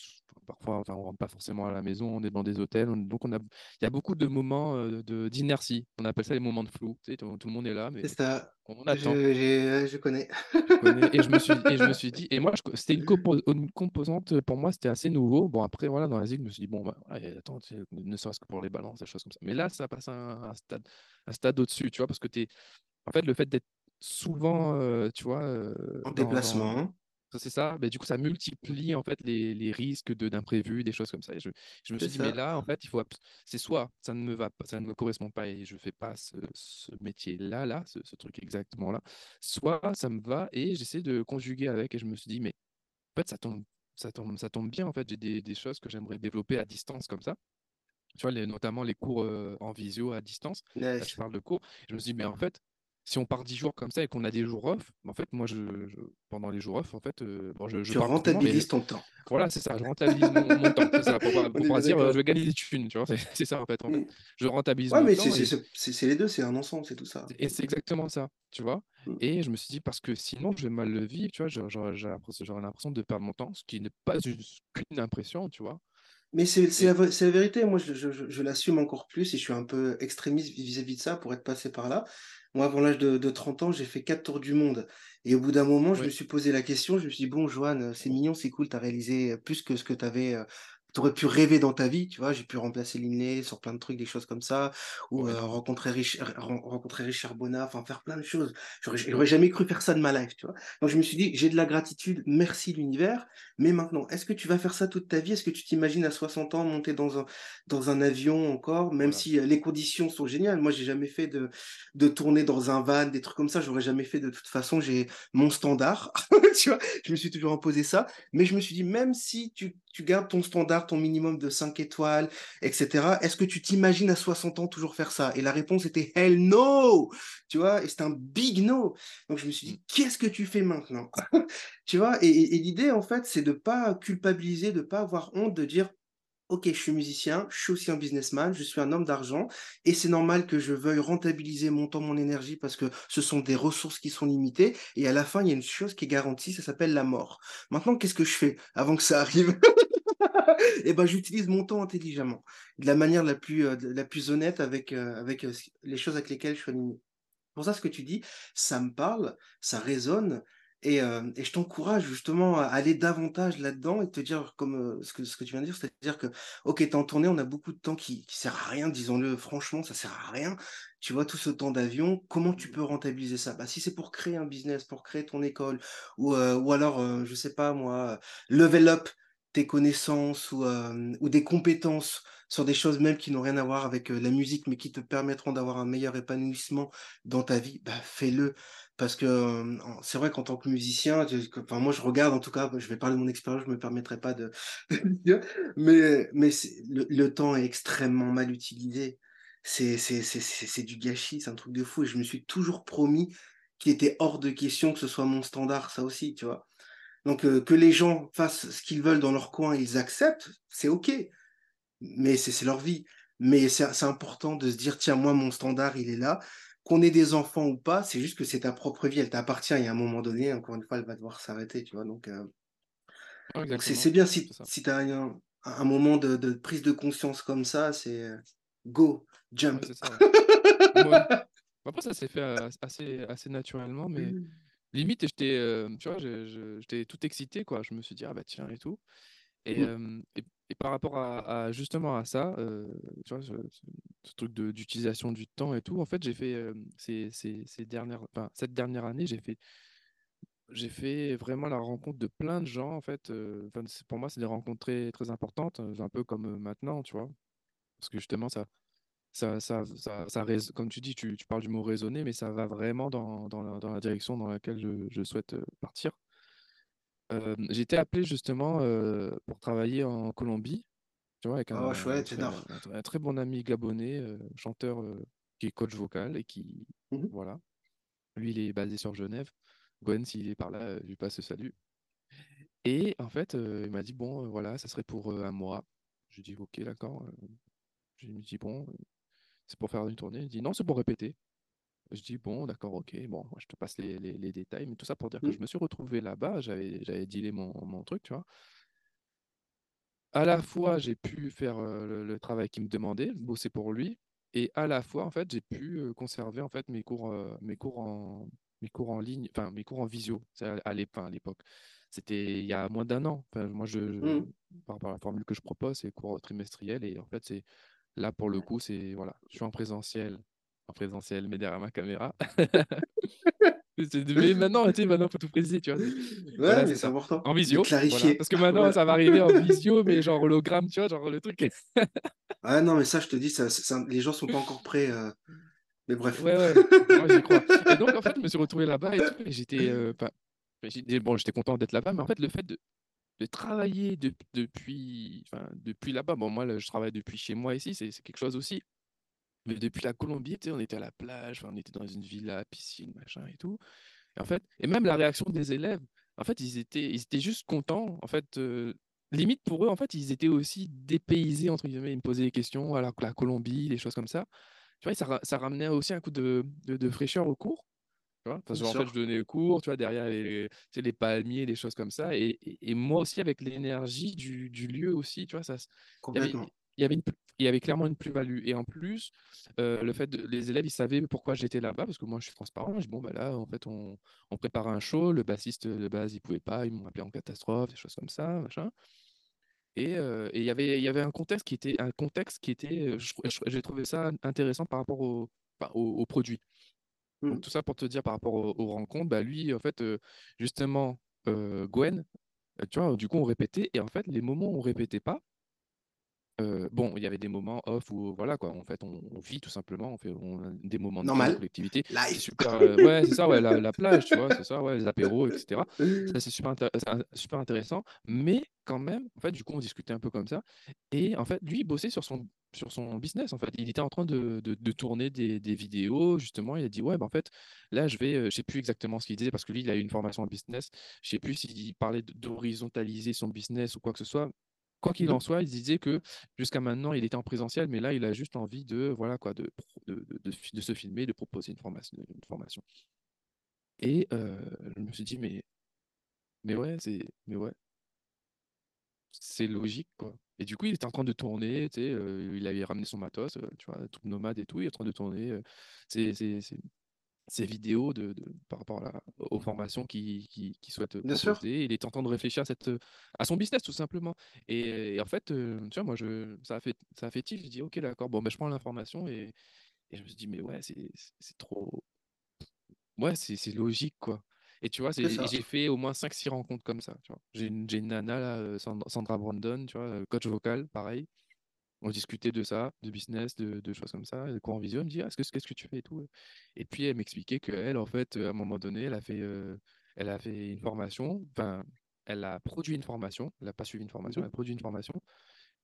parfois, enfin, on rentre pas forcément à la maison, on est dans des hôtels, on- donc on a, il y a beaucoup de moments euh, de d'inertie. On appelle ça les moments de flou. Tout le monde est là, mais C'est ça. On Je, attend. j'ai- je connais. Tu connais. Et je me suis, et je me suis dit, et moi, je- c'était une, compo- une composante, euh, pour moi, c'était assez nouveau. Bon, après, voilà, dans la zig, je me suis dit, bon, bah, attends, tu ne serait-ce que pour les balances, des choses comme ça. Mais là, ça passe à un, un stade, un stade au-dessus, tu vois, parce que t'es, en fait, le fait d'être souvent, euh, tu vois, euh, En dans, déplacement. C'est ça, mais du coup, ça multiplie, en fait, les, les risques de, d'imprévus, des choses comme ça. Et je, je me suis dit, mais là, en fait, il faut, c'est soit ça ne me va pas, ça ne me correspond pas et je fais pas ce, ce métier-là, là, ce, ce truc exactement là soit ça me va et j'essaie de conjuguer avec et je me suis dit, mais en fait, ça tombe, ça tombe, ça tombe bien, en fait, j'ai des, des choses que j'aimerais développer à distance comme ça. Tu vois, les- notamment les cours euh, en visio à distance. Là, je parle de cours. Je me suis dit, mais en fait, si on part 10 jours comme ça et qu'on a des jours off, en fait, moi, je, je- pendant les jours off, en fait, euh, bon, je, je Tu rentabilises ton temps. voilà, c'est ça, je rentabilise mon, mon temps, c'est ça, pour pour dire, euh, je vais gagner des thunes, tu vois, c'est c'est ça, en fait, en fait. Mm. Je rentabilise Ouais, mon mais c'est temps c'est- et les deux, c'est un ensemble, c'est tout ça. et c'est exactement ça, tu vois. Mm. Et je me suis dit, parce que sinon, je vais mal le vivre, tu vois, j'aurais l'impression de perdre mon temps, ce qui n'est pas une- qu'une impression, tu vois. Mais c'est la, vérité, moi je, je- je- je l'assume encore plus et je suis un peu extrémiste vis-à-vis de ça pour être passé par là. Moi, avant l'âge de, de 30 ans, j'ai fait quatre tours du monde. Et au bout d'un moment, je me suis posé la question, je me suis dit, bon, Joanne, c'est mignon, c'est cool, tu as réalisé plus que ce que tu avais, tu aurais pu rêver dans ta vie, tu vois. J'ai pu remplacer l'inné sur plein de trucs, des choses comme ça, ou ouais, euh, rencontrer, Rich- ren- rencontrer Richard Bonnat, enfin faire plein de choses. J'aurais jamais cru faire ça de ma life, tu vois. Donc je me suis dit, j'ai de la gratitude, merci l'univers. Mais maintenant, est-ce que tu vas faire ça toute ta vie? Est-ce que tu t'imagines à 60 ans monter dans un, dans un avion encore, même Voilà. si les conditions sont géniales? Moi, j'ai jamais fait de, de tourner dans un van, des trucs comme ça. J'aurais jamais fait de toute façon. J'ai mon standard, tu vois. Je me suis toujours imposé ça. Mais je me suis dit, même si tu, tu gardes ton standard, ton minimum de 5 étoiles, etc., est-ce que tu t'imagines à 60 ans toujours faire ça? Et la réponse était hell no! Tu vois, et c'était un big no. Donc je me suis Mm. dit, qu'est-ce que tu fais maintenant? Tu vois, et, et- et l'idée, en fait, c'est de pas culpabiliser, de pas avoir honte, de dire, OK, je suis musicien, je suis aussi un businessman, je suis un homme d'argent, et c'est normal que je veuille rentabiliser mon temps, mon énergie, parce que ce sont des ressources qui sont limitées, et à la fin, il y a une chose qui est garantie, ça s'appelle la mort. Maintenant, qu'est-ce que je fais avant que ça arrive? Et eh ben, j'utilise mon temps intelligemment, de la manière la plus, euh, la plus honnête avec, euh, avec euh, les choses avec lesquelles je suis aligné. Pour ça, ce que tu dis, ça me parle, ça résonne, et, et je t'encourage justement à aller davantage là-dedans et te dire, comme ce, que, ce que tu viens de dire, c'est-à-dire que, ok, t'es en tournée, on a beaucoup de temps qui, qui sert à rien, disons-le franchement, ça sert à rien. Tu vois, tout ce temps d'avion, comment tu peux rentabiliser ça? Bah, Si c'est pour créer un business, pour créer ton école, ou, ou alors, je sais pas moi, level up tes connaissances ou, des compétences sur des choses même qui n'ont rien à voir avec la musique, mais qui te permettront d'avoir un meilleur épanouissement dans ta vie, bah, fais-le. Parce que c'est vrai qu'en tant que musicien, moi je regarde en tout cas, je vais parler de mon expérience, je ne me permettrai pas de, mais, le, temps est extrêmement mal utilisé. C'est du gâchis, c'est un truc de fou. Je me suis toujours promis qu'il était hors de question que ce soit mon standard, ça aussi, tu vois. Donc euh, que les gens fassent ce qu'ils veulent dans leur coin, ils acceptent, c'est OK. Mais c'est leur vie. Mais c'est important de se dire, tiens, moi, mon standard, il est là. Qu'on ait des enfants ou pas, c'est juste que c'est ta propre vie, elle t'appartient. Et à un moment donné, encore une fois, elle va devoir s'arrêter, tu vois. Donc, euh, c'est bien si, si tu as un, un, moment de, de, prise de conscience comme ça, c'est euh, go, jump. ça, Après, ça s'est fait assez, assez naturellement, mais mmh. Limite, j'étais, euh, tu vois, j'étais tout excité, quoi. Je me suis dit, ah bah tiens, et tout. Et, mmh. et, par rapport à, justement à ça, euh, tu vois, ce, truc d'utilisation du temps et tout, en fait, j'ai fait ces, ces, ces, dernières, enfin, cette dernière année, j'ai fait, j'ai fait vraiment la rencontre de plein de gens, en fait. pour moi, c'est des rencontres très, très importantes, un peu comme maintenant, tu vois. Parce que justement, ça, ça, ça, ça, ça comme tu dis, tu, tu, parles du mot raisonner, mais ça va vraiment dans, dans, la, dans la, direction dans laquelle je, je souhaite euh, partir. Euh, été appelé justement euh, pour travailler en Colombie, tu vois, avec un, oh, chouette, un, très bon ami gabonais, chanteur qui est coach vocal et qui, mmh voilà, lui, il est basé sur Genève. Gwen, s'il est par là, je lui passe le salut. Et en fait, il m'a dit, bon, voilà, ça serait pour un mois. Je dis, ok, d'accord. Je me dis, bon, c'est pour faire une tournée. Il dit non, c'est pour répéter. Je dis bon, d'accord, ok, bon, moi, je te passe les, les, détails, mais tout ça pour dire que mmh. je me suis retrouvé là-bas, j'avais, j'avais dealé mon, mon truc, tu vois. À la fois, j'ai pu faire le, travail qu'il me demandait, bosser pour lui, et à la fois, en fait, j'ai pu conserver en fait mes cours, mes cours en mes cours en ligne, enfin mes cours en visio, à l'époque. C'était il y a moins d'un an. moi, je, mmh. par rapport à la formule que je propose, c'est cours trimestriels, et en fait, c'est Là, pour le coup, c'est voilà, je suis en présentiel, en présentiel, mais derrière ma caméra. mais maintenant, tu sais, maintenant, faut tout préciser, tu vois. Ouais, c'est important. En visio. Clarifier. Parce que maintenant, ça va arriver en visio, mais genre hologramme, tu vois, genre le truc. ouais, non, mais ça, je te dis, ça, les gens sont pas encore prêts. Euh, mais bref. Ouais, ouais, moi, j'y crois. Et donc, en fait, je me suis retrouvé là-bas et tout, et j'étais. Euh, bon, j'étais content d'être là-bas, mais en fait, le fait de, de travailler depuis, depuis là-bas. Bon, moi, je travaille depuis chez moi ici, c'est quelque chose aussi. Mais depuis la Colombie, on était à la plage, on était dans une villa, piscine, machin et tout. Et en fait, et même la réaction des élèves, en fait, ils étaient, ils étaient juste contents. En fait, euh, limite pour eux, en fait, ils étaient aussi dépaysés entre guillemets. Ils me posaient des questions, alors que la Colombie, des choses comme ça. Tu vois, ça, ça ramenait aussi un coup de, de fraîcheur au cours en fait, je donnais le cours, tu vois, derrière les, les palmiers, des choses comme ça. Et, et, moi aussi, avec l'énergie du, du, lieu aussi, tu vois, ça, il y avait, il y avait, il y avait clairement une plus-value. Et en plus, euh, le fait de, les élèves, ils savaient pourquoi j'étais là-bas, parce que moi, je suis transparent. Je dis, bon, bah là, en fait, on, on prépare un show. Le bassiste de base, il pouvait pas. Ils m'ont appelé en catastrophe, des choses comme ça, machin. Et, euh, et il y avait, il y avait un contexte qui était, un contexte qui était, j'ai trouvé ça intéressant par rapport au, au, au produit. Donc, mmh. tout ça pour te dire par rapport aux, rencontres, bah lui, en fait, justement, Gwen, tu vois, du coup, on répétait, et en fait, les moments où on répétait pas, bon, il y avait des moments off où voilà quoi, en fait, on, vit tout simplement, on fait des moments de collectivité. Super, ouais, c'est ça, ouais, la, plage, tu vois, c'est ça, ouais, les apéros, etc. Ça c'est super, super intéressant, mais quand même, en fait, du coup, on discutait un peu comme ça, et en fait, lui, il bossait sur son sur son business en fait. Il était en train de, de, tourner des, des, vidéos, justement. Il a dit Ouais, bah, en fait, là, je vais, je sais plus exactement ce qu'il disait parce que lui, il a eu une formation en business. Je sais plus s'il parlait d'horizontaliser son business ou quoi que ce soit. Quoi qu'il en soit, il disait que jusqu'à maintenant, il était en présentiel, mais là, il a juste envie de, voilà, quoi, de, de, de se filmer, de proposer une formation. Une formation. Et je me suis dit, mais, mais ouais, c'est, mais ouais. c'est logique, quoi. Et du coup, il était en train de tourner, tu sais, il avait ramené son matos, tu vois, tout nomade et tout, il est en train de tourner ses, vidéos de, par rapport aux formations qu'il qui, qui souhaite proposer. Il est en train de réfléchir à, cette, à son business, tout simplement. Et, en fait, tu vois, moi, je, ça, a fait, ça a fait tilt. Je dis, OK, d'accord, bon, ben, je prends l'information et, et je me suis dit, mais ouais, c'est trop. Ouais, c'est logique, quoi. Et tu vois, j'ai fait au moins 5-6 rencontres comme ça. J'ai une, une, nana, là, Sandra Brandon, tu vois, coach vocal, pareil. On discutait de ça, de business, de, choses comme ça. Et quoi en visio, elle me dit, ah, qu'est-ce que tu fais et tout. Et puis, elle m'expliquait qu'elle, en fait, à un moment donné, elle a fait, elle a fait une formation. Enfin, elle a produit une formation. Elle n'a pas suivi une formation, mmh elle a produit une formation.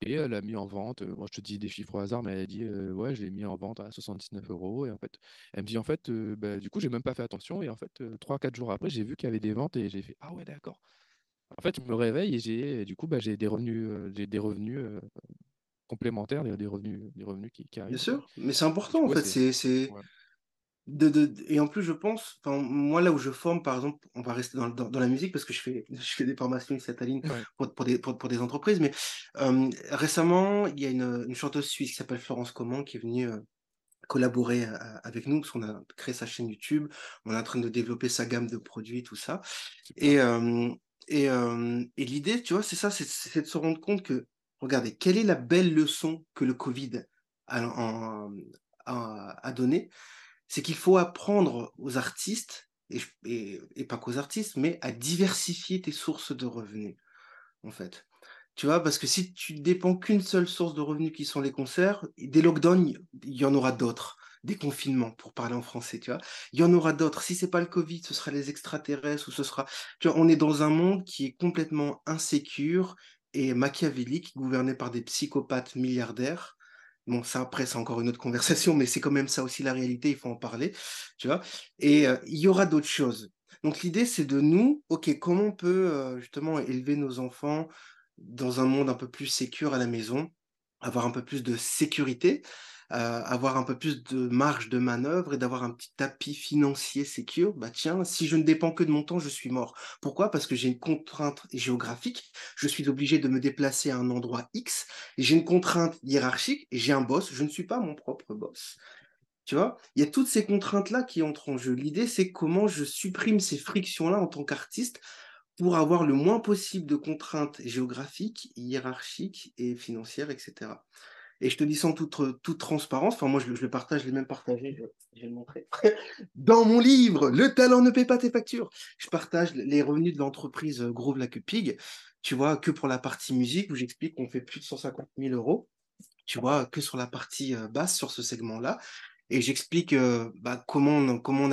Et elle a mis en vente, moi je te dis des chiffres au hasard, mais elle a dit ouais, je l'ai mis en vente à 79 euros. Et en fait, elle me dit en fait, bah, du coup, j'ai même pas fait attention. Et en fait, 3-4 jours après, j'ai vu qu'il y avait des ventes et j'ai fait ah ouais, d'accord. En fait, je me réveille et j'ai du coup, bah, j'ai des revenus, j'ai des revenus complémentaires, des, revenus, des revenus qui, arrivent. Bien sûr, mais c'est important en fait. C'est de, et en plus, je pense, moi, là où je forme, par exemple, on va rester dans, dans, la musique parce que je fais, je fais des formations ici à pour, pour, des, pour, des entreprises. Mais récemment, il y a une, une, chanteuse suisse qui s'appelle Florence Comment qui est venue collaborer avec nous parce qu'on a créé sa chaîne YouTube. On est en train de développer sa gamme de produits, tout ça. Et, et, et l'idée, tu vois, c'est ça, c'est de se rendre compte que, regardez, quelle est la belle leçon que le Covid a, a, a donné c'est qu'il faut apprendre aux artistes, et, pas qu'aux artistes, mais à diversifier tes sources de revenus, en fait. Tu vois, parce que si tu dépends qu'une seule source de revenus qui sont les concerts, des lockdowns, il y en aura d'autres. Des confinements, pour parler en français, tu vois. Il y en aura d'autres. Si c'est pas le Covid, ce sera les extraterrestres ou ce sera. Tu vois, on est dans un monde qui est complètement insécure et machiavélique, gouverné par des psychopathes milliardaires Bon, ça, après, c'est encore une autre conversation, mais c'est quand même ça aussi la réalité, il faut en parler, tu vois. Et euh, il y aura d'autres choses. Donc, l'idée, c'est de nous, OK, comment on peut euh, justement élever nos enfants dans un monde un peu plus sécure à la maison, avoir un peu plus de sécurité, avoir un peu plus de marge de manœuvre et d'avoir un petit tapis financier sécure, bah tiens, si je ne dépends que de mon temps, je suis mort. Pourquoi? Parce que j'ai une contrainte géographique, je suis obligé de me déplacer à un endroit X, j'ai une contrainte hiérarchique, j'ai un boss, je ne suis pas mon propre boss. Tu vois, il y a toutes ces contraintes-là qui entrent en jeu. L'idée, c'est comment je supprime ces frictions-là en tant qu'artiste pour avoir le moins possible de contraintes géographiques, hiérarchiques et financières, etc. Et je te dis sans toute, toute transparence, enfin moi je, le partage, je l'ai même partagé, je, vais le montrer. Dans mon livre, Le talent ne paie pas tes factures, je partage les revenus de l'entreprise Groove Like Pig, tu vois, que pour la partie musique où j'explique qu'on fait plus de 150 000 euros, tu vois, que sur la partie euh, basse, sur ce segment-là et j'explique euh, bah, comment, on, a comment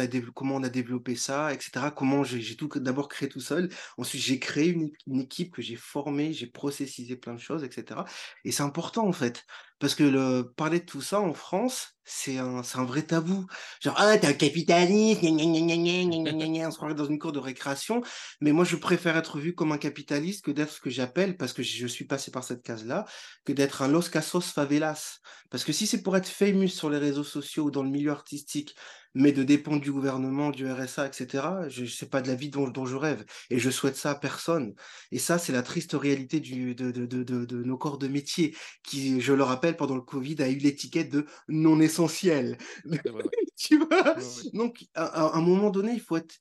on a développé ça, etc. Comment j'ai d'abord créé tout seul. Ensuite, j'ai créé une, une, équipe que j'ai formée, j'ai processisé plein de choses, etc. Et c'est important en fait. Parce que le, parler de tout ça en France, c'est un, un vrai tabou. Genre, ah, t'es un capitaliste, on se croirait dans une cour de récréation. Mais moi, je préfère être vu comme un capitaliste que d'être ce que j'appelle, parce que je suis passé par cette case-là, que d'être un Los Casos Favelas. Parce que si c'est pour être famous sur les réseaux sociaux ou dans le milieu artistique, mais de dépendre du gouvernement, du RSA, etc. Je sais pas de la vie dont, je rêve. Et je souhaite ça à personne. Et ça, c'est la triste réalité du, de, de, de, de, nos corps de métier, qui, je le rappelle, pendant le Covid, a eu l'étiquette de non essentiel. tu vois? Donc, à, un moment donné, il faut être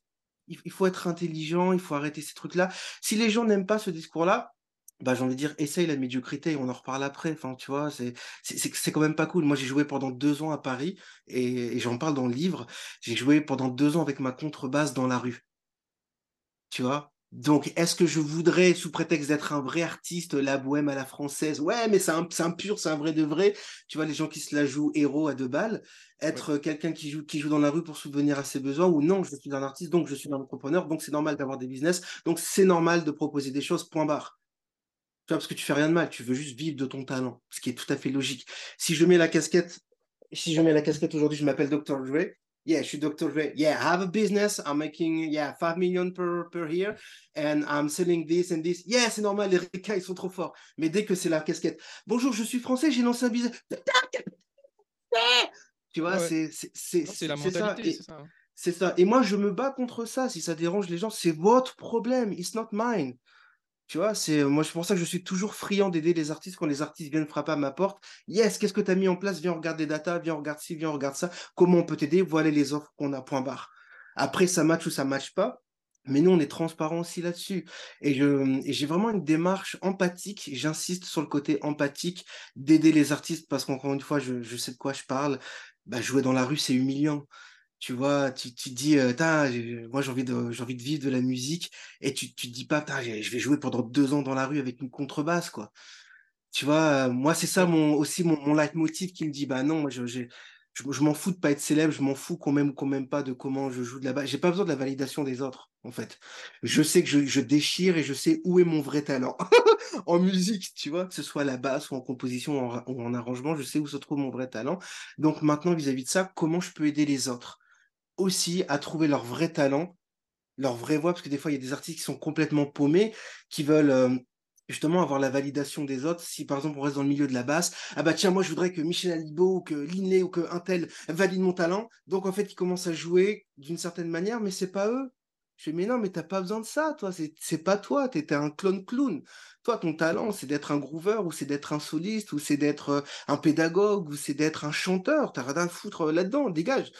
il faut être intelligent, il faut arrêter ces trucs-là. Si les gens n'aiment pas ce discours-là, bah, j'ai envie de dire, essaye la médiocrité, on en reparle après. Enfin, tu vois, c'est, c'est, quand même pas cool. Moi, j'ai joué pendant deux ans à Paris et, j'en parle dans le livre. J'ai joué pendant deux ans avec ma contrebasse dans la rue. Tu vois? Donc, est-ce que je voudrais, sous prétexte d'être un vrai artiste, la bohème à la française? Ouais, mais c'est un, un pur, c'est un vrai de vrai. Tu vois, les gens qui se la jouent héros à deux balles, être quelqu'un qui joue, qui joue dans la rue pour subvenir à ses besoins, ou non, je suis un artiste, donc je suis un entrepreneur, donc c'est normal d'avoir des business, donc c'est normal de proposer des choses, point barre parce que tu fais rien de mal, tu veux juste vivre de ton talent, ce qui est tout à fait logique. Si je mets la casquette, si je mets la casquette aujourd'hui, je m'appelle Dr. Dre. Yeah, je suis Dr. Dre. Yeah, I have a business. I'm making yeah 5 million per, per year and I'm selling this and this. Yeah, c'est normal, les ricains, ils sont trop forts. Mais dès que c'est la casquette, bonjour, je suis français, j'ai lancé un business. Tu vois, c'est c'est la mentalité, c'est ça. C'est ça. Et moi, je me bats contre ça. Si ça dérange les gens, c'est votre problème. It's not mine. Tu vois, c'est moi, c'est pour ça que je suis toujours friand d'aider les artistes quand les artistes viennent frapper à ma porte. Yes, qu'est-ce que tu as mis en place? Viens, regarder des data, viens, regarde ci, viens, regarde ça. Comment on peut t'aider? Voilà les offres qu'on a, point barre. Après, ça match ou ça match pas. Mais nous, on est transparent aussi là-dessus. Et, je, j'ai vraiment une démarche empathique. J'insiste sur le côté empathique d'aider les artistes parce qu'encore une fois, je, je sais de quoi je parle. Bah, jouer dans la rue, c'est humiliant. Tu vois, tu, tu te dis, euh, moi j'ai envie, de, j'ai envie de vivre de la musique, et tu, tu te dis pas, je vais jouer pendant deux ans dans la rue avec une contrebasse, quoi. Tu vois, euh, moi c'est ça mon, aussi mon, mon leitmotiv qui me dit, bah non, moi je, je, je m'en fous de pas être célèbre, je m'en fous qu'on m'aime ou qu'on m'aime pas de comment je joue de la basse. J'ai pas besoin de la validation des autres, en fait. Je sais que je, je déchire et je sais où est mon vrai talent. en musique, tu vois, que ce soit à la basse ou en composition ou en, ou en arrangement, je sais où se trouve mon vrai talent. Donc maintenant, vis-à-vis de ça, comment je peux aider les autres aussi à trouver leur vrai talent, leur vraie voix, parce que des fois, il y a des artistes qui sont complètement paumés, qui veulent euh, justement avoir la validation des autres. Si par exemple on reste dans le milieu de la basse, ah bah tiens, moi je voudrais que Michel Alibo ou que Linné ou que Intel valide mon talent. Donc en fait, ils commencent à jouer d'une certaine manière, mais c'est pas eux. Je fais, mais non, mais t'as pas besoin de ça, toi, c'est pas toi, t'étais un clone clown. Toi, ton talent, c'est d'être un groover, ou c'est d'être un soliste, ou c'est d'être euh, un pédagogue, ou c'est d'être un chanteur. T'as rien à foutre euh, là-dedans, dégage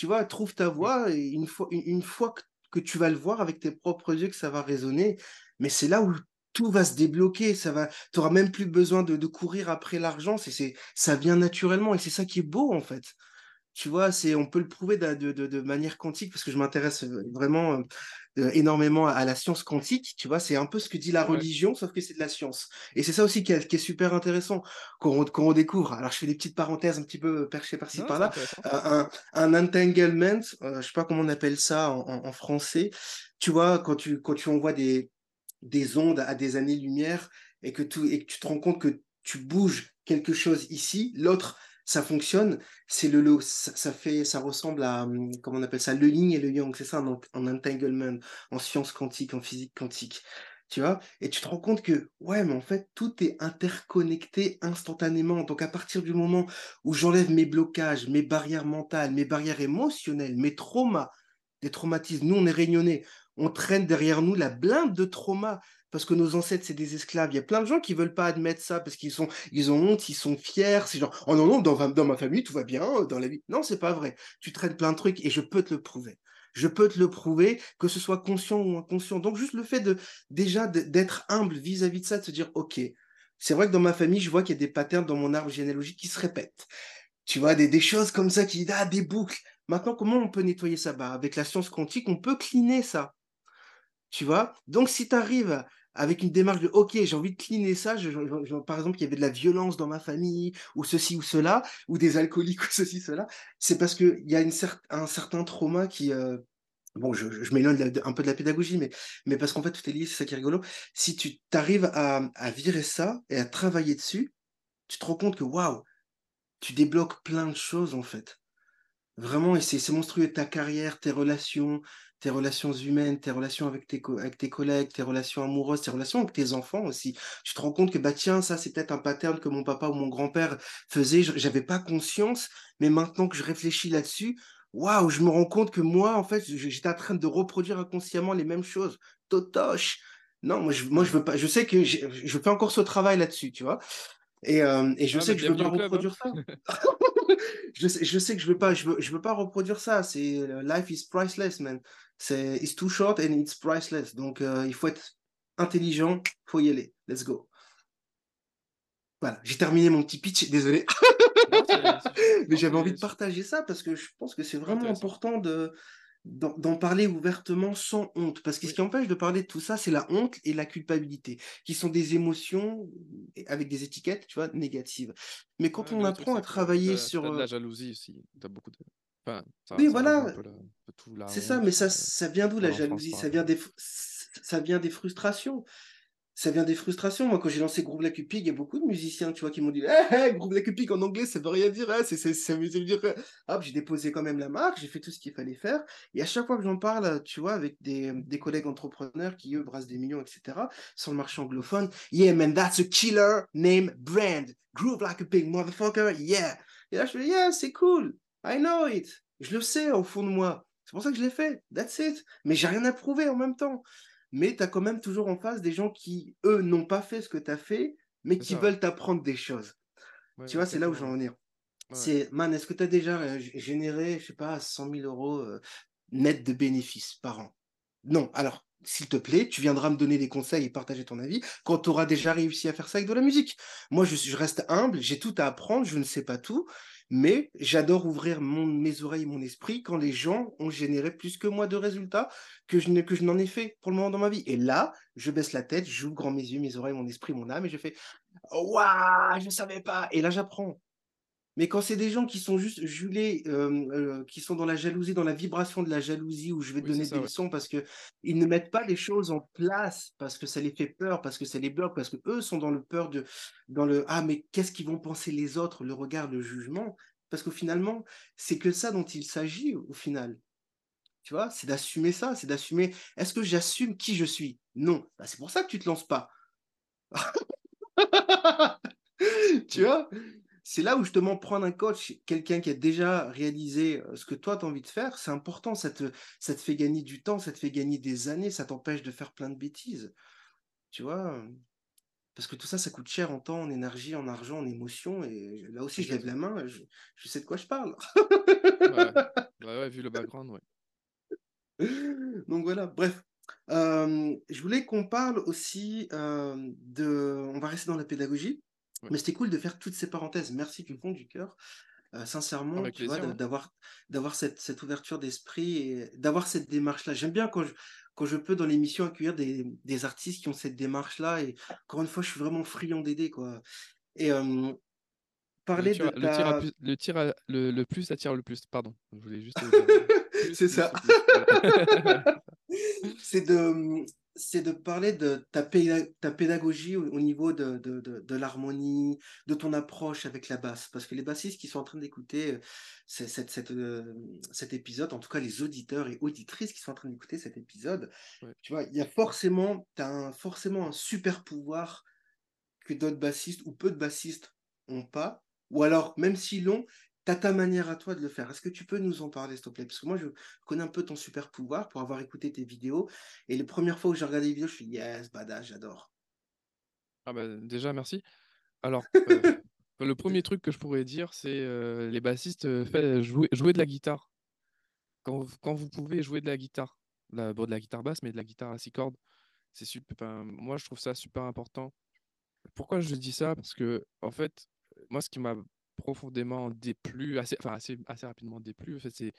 tu vois, trouve ta voix et une fois, une, fois que, tu vas le voir avec tes propres yeux que ça va résonner, mais c'est là où tout va se débloquer, ça va, tu n'auras même plus besoin de, courir après l'argent, c'est, ça vient naturellement et c'est ça qui est beau en fait. Tu vois, c'est, on peut le prouver de, de manière quantique parce que je m'intéresse vraiment euh, énormément à la science quantique, tu vois, c'est un peu ce que dit la religion, sauf que c'est de la science. Et c'est ça aussi qui est, super intéressant quand on, on, découvre. Alors, je fais des petites parenthèses un petit peu perchées par-ci par-là. Euh, un, entanglement, euh, je sais pas comment on appelle ça en, français. Tu vois, quand tu, quand tu envoies des, des ondes à des années-lumière et que, tout, et que tu te rends compte que tu bouges quelque chose ici, l'autre ça fonctionne, c'est le, ça, fait, ça ressemble à, hum, comment on appelle ça, le yin et le yang, c'est ça, en, en entanglement, en sciences quantiques, en physique quantique, tu vois, et tu te rends compte que, ouais, mais en fait, tout est interconnecté instantanément. Donc, à partir du moment où j'enlève mes blocages, mes barrières mentales, mes barrières émotionnelles, mes traumas, des traumatismes, nous, on est réunionnais, on traîne derrière nous la blinde de traumas parce que nos ancêtres, c'est des esclaves. Il y a plein de gens qui veulent pas admettre ça parce qu'ils sont, ils ont honte, ils sont fiers. C'est genre, oh non, non, dans, dans ma famille, tout va bien, dans la vie. Non, c'est pas vrai. Tu traînes plein de trucs et je peux te le prouver. Je peux te le prouver, que ce soit conscient ou inconscient. Donc, juste le fait de, déjà, d'être humble vis-à-vis de ça, de se dire, OK, c'est vrai que dans ma famille, je vois qu'il y a des patterns dans mon arbre généalogique qui se répètent. Tu vois, des, des choses comme ça qui, ah, des boucles. Maintenant, comment on peut nettoyer ça? Bah, Avec la science quantique, on peut cleaner ça. Tu vois? Donc, si tu arrives avec une démarche de OK, j'ai envie de cleaner ça. par exemple, il y avait de la violence dans ma famille, ou ceci ou cela, ou des alcooliques, ou ceci, cela. C'est parce qu'il y a une un certain trauma qui. Euh, bon, je, je m'éloigne un peu de la pédagogie, mais, mais parce qu'en fait, tout est lié, c'est ça qui est rigolo. Si tu t'arrives à, à virer ça et à travailler dessus, tu te rends compte que waouh, tu débloques plein de choses en fait. Vraiment, et c'est monstrueux. Ta carrière, tes relations, tes relations humaines, tes relations avec tes, avec tes collègues, tes relations amoureuses, tes relations avec tes enfants aussi. Tu te rends compte que, bah tiens, ça, c'est peut-être un pattern que mon papa ou mon grand-père faisait. J'avais pas conscience, mais maintenant que je réfléchis là-dessus, waouh, je me rends compte que moi, en fait, j'étais en train de reproduire inconsciemment les mêmes choses. Totoche. Non, moi, je, moi, je veux pas, je sais que je fais encore ce travail là-dessus, tu vois. Et, euh, et je sais que je veux pas hein. reproduire ça. je, sais, je sais que je veux pas, je veux, je veux pas reproduire ça. C'est life is priceless, man c'est it's too short and it's priceless. Donc euh, il faut être intelligent, faut y aller. Let's go. Voilà, j'ai terminé mon petit pitch, désolé. Mais j'avais envie de partager ça parce que je pense que c'est vraiment important de d'en parler ouvertement sans honte. Parce que ce qui empêche de parler de tout ça, c'est la honte et la culpabilité, qui sont des émotions avec des étiquettes, tu vois, négatives. Mais quand on apprend à travailler sur... la jalousie aussi, tu as beaucoup de oui, voilà. C'est ça, mais ça, ça vient d'où la jalousie ça vient, des, ça vient des frustrations. Ça vient des frustrations. Moi, quand j'ai lancé Groove La Cupid, il y a beaucoup de musiciens, tu vois, qui m'ont dit hey, hey, Groove La en anglais, ça veut rien dire. Hein, c'est, ça veut dire. Hop, j'ai déposé quand même la marque, j'ai fait tout ce qu'il fallait faire. Et à chaque fois que j'en parle, tu vois, avec des, des collègues entrepreneurs qui, eux, brassent des millions, etc., sur le marché anglophone, yeah, man, that's a killer name brand. Groove Like a Pig, motherfucker, yeah. Et là, je me dis, yeah, c'est cool. I know it. Je le sais au fond de moi. C'est pour ça que je l'ai fait. That's it. Mais j'ai rien à prouver en même temps. mais tu as quand même toujours en face des gens qui, eux, n'ont pas fait ce que tu as fait, mais qui veulent t'apprendre des choses. tu vois, c'est là où je veux en venir. C'est, man, est-ce que tu as déjà généré, je sais pas, 100 000 euros euh, net de bénéfices par an? Non. Alors, s'il te plaît, tu viendras me donner des conseils et partager ton avis quand tu auras déjà réussi à faire ça avec de la musique. Moi, je, je reste humble, j'ai tout à apprendre, je ne sais pas tout, mais j'adore ouvrir mes oreilles, mon esprit quand les gens ont généré plus que moi de résultats que je, que je n'en ai fait pour le moment dans ma vie. Et là, je baisse la tête, j'ouvre grand mes yeux, mes oreilles, mon esprit, mon âme, et je fais Waouh, je ne savais pas. Et là, j'apprends. Mais quand c'est des gens qui sont juste julés, euh, euh, qui sont dans la jalousie, dans la vibration de la jalousie, où je vais te donner des leçons parce qu'ils ne mettent pas les choses en place, parce que ça les fait peur, parce que ça les bloque, parce que eux sont dans le peur de, dans le ah mais qu'est-ce qu'ils vont penser les autres, le regard, le jugement, parce que finalement c'est que ça dont il s'agit au final. Tu vois, c'est d'assumer ça, c'est d'assumer. Est-ce que j'assume qui je suis? Non. Bah, c'est pour ça que tu te lances pas. tu vois? C'est là où justement prendre un coach, quelqu'un qui a déjà réalisé euh, ce que toi tu as envie de faire, c'est important, ça te, ça te fait gagner du temps, ça te fait gagner des années, ça t'empêche de faire plein de bêtises. Tu vois Parce que tout ça, ça coûte cher en temps, en énergie, en argent, en émotion. Et là aussi, je lève la main, je, sais de quoi je parle. ouais. vu le background, ouais. Donc voilà, bref. Euh, je voulais qu'on parle aussi euh, de. On va rester dans la pédagogie. Mais c'était cool de faire toutes ces parenthèses. Merci du fond du cœur. Euh, sincèrement, tu vois, d'avoir, d'avoir cette, cette ouverture d'esprit et d'avoir cette démarche-là. J'aime bien quand je, quand je peux dans l'émission accueillir des, des, artistes qui ont cette démarche-là. Et encore une fois, je suis vraiment friand d'aider. Quoi. Et parler le tir, de le, tir le, le, plus attire le plus. Pardon, je voulais juste. C'est ça. c'est de c'est de parler de ta, pédagogie au, niveau de, de, de, l'harmonie, de ton approche avec la basse. Parce que les bassistes qui sont en train d'écouter euh, cette, cette, euh, cet épisode, en tout cas les auditeurs et auditrices qui sont en train d'écouter cet épisode, tu vois, il y a forcément, as un, forcément un super pouvoir que d'autres bassistes ou peu de bassistes n'ont pas. Ou alors, même s'ils l'ont, tu ta manière à toi de le faire. Est-ce que tu peux nous en parler, s'il te plaît? Parce que moi, je connais un peu ton super pouvoir pour avoir écouté tes vidéos. Et les premières fois où j'ai regardé les vidéos, je suis yes, badass, j'adore. Ah bah, déjà, merci. Alors, euh, le premier truc que je pourrais dire, c'est euh, les bassistes, euh, jouer, jouer, de la guitare. Quand, quand, vous pouvez jouer de la guitare, la, bon, de la guitare basse, mais de la guitare à six cordes, c'est super. moi, je trouve ça super important. Pourquoi je dis ça? Parce que, en fait, moi, ce qui m'a profondément déplu, assez, enfin assez, assez rapidement déplu. En fait, c'est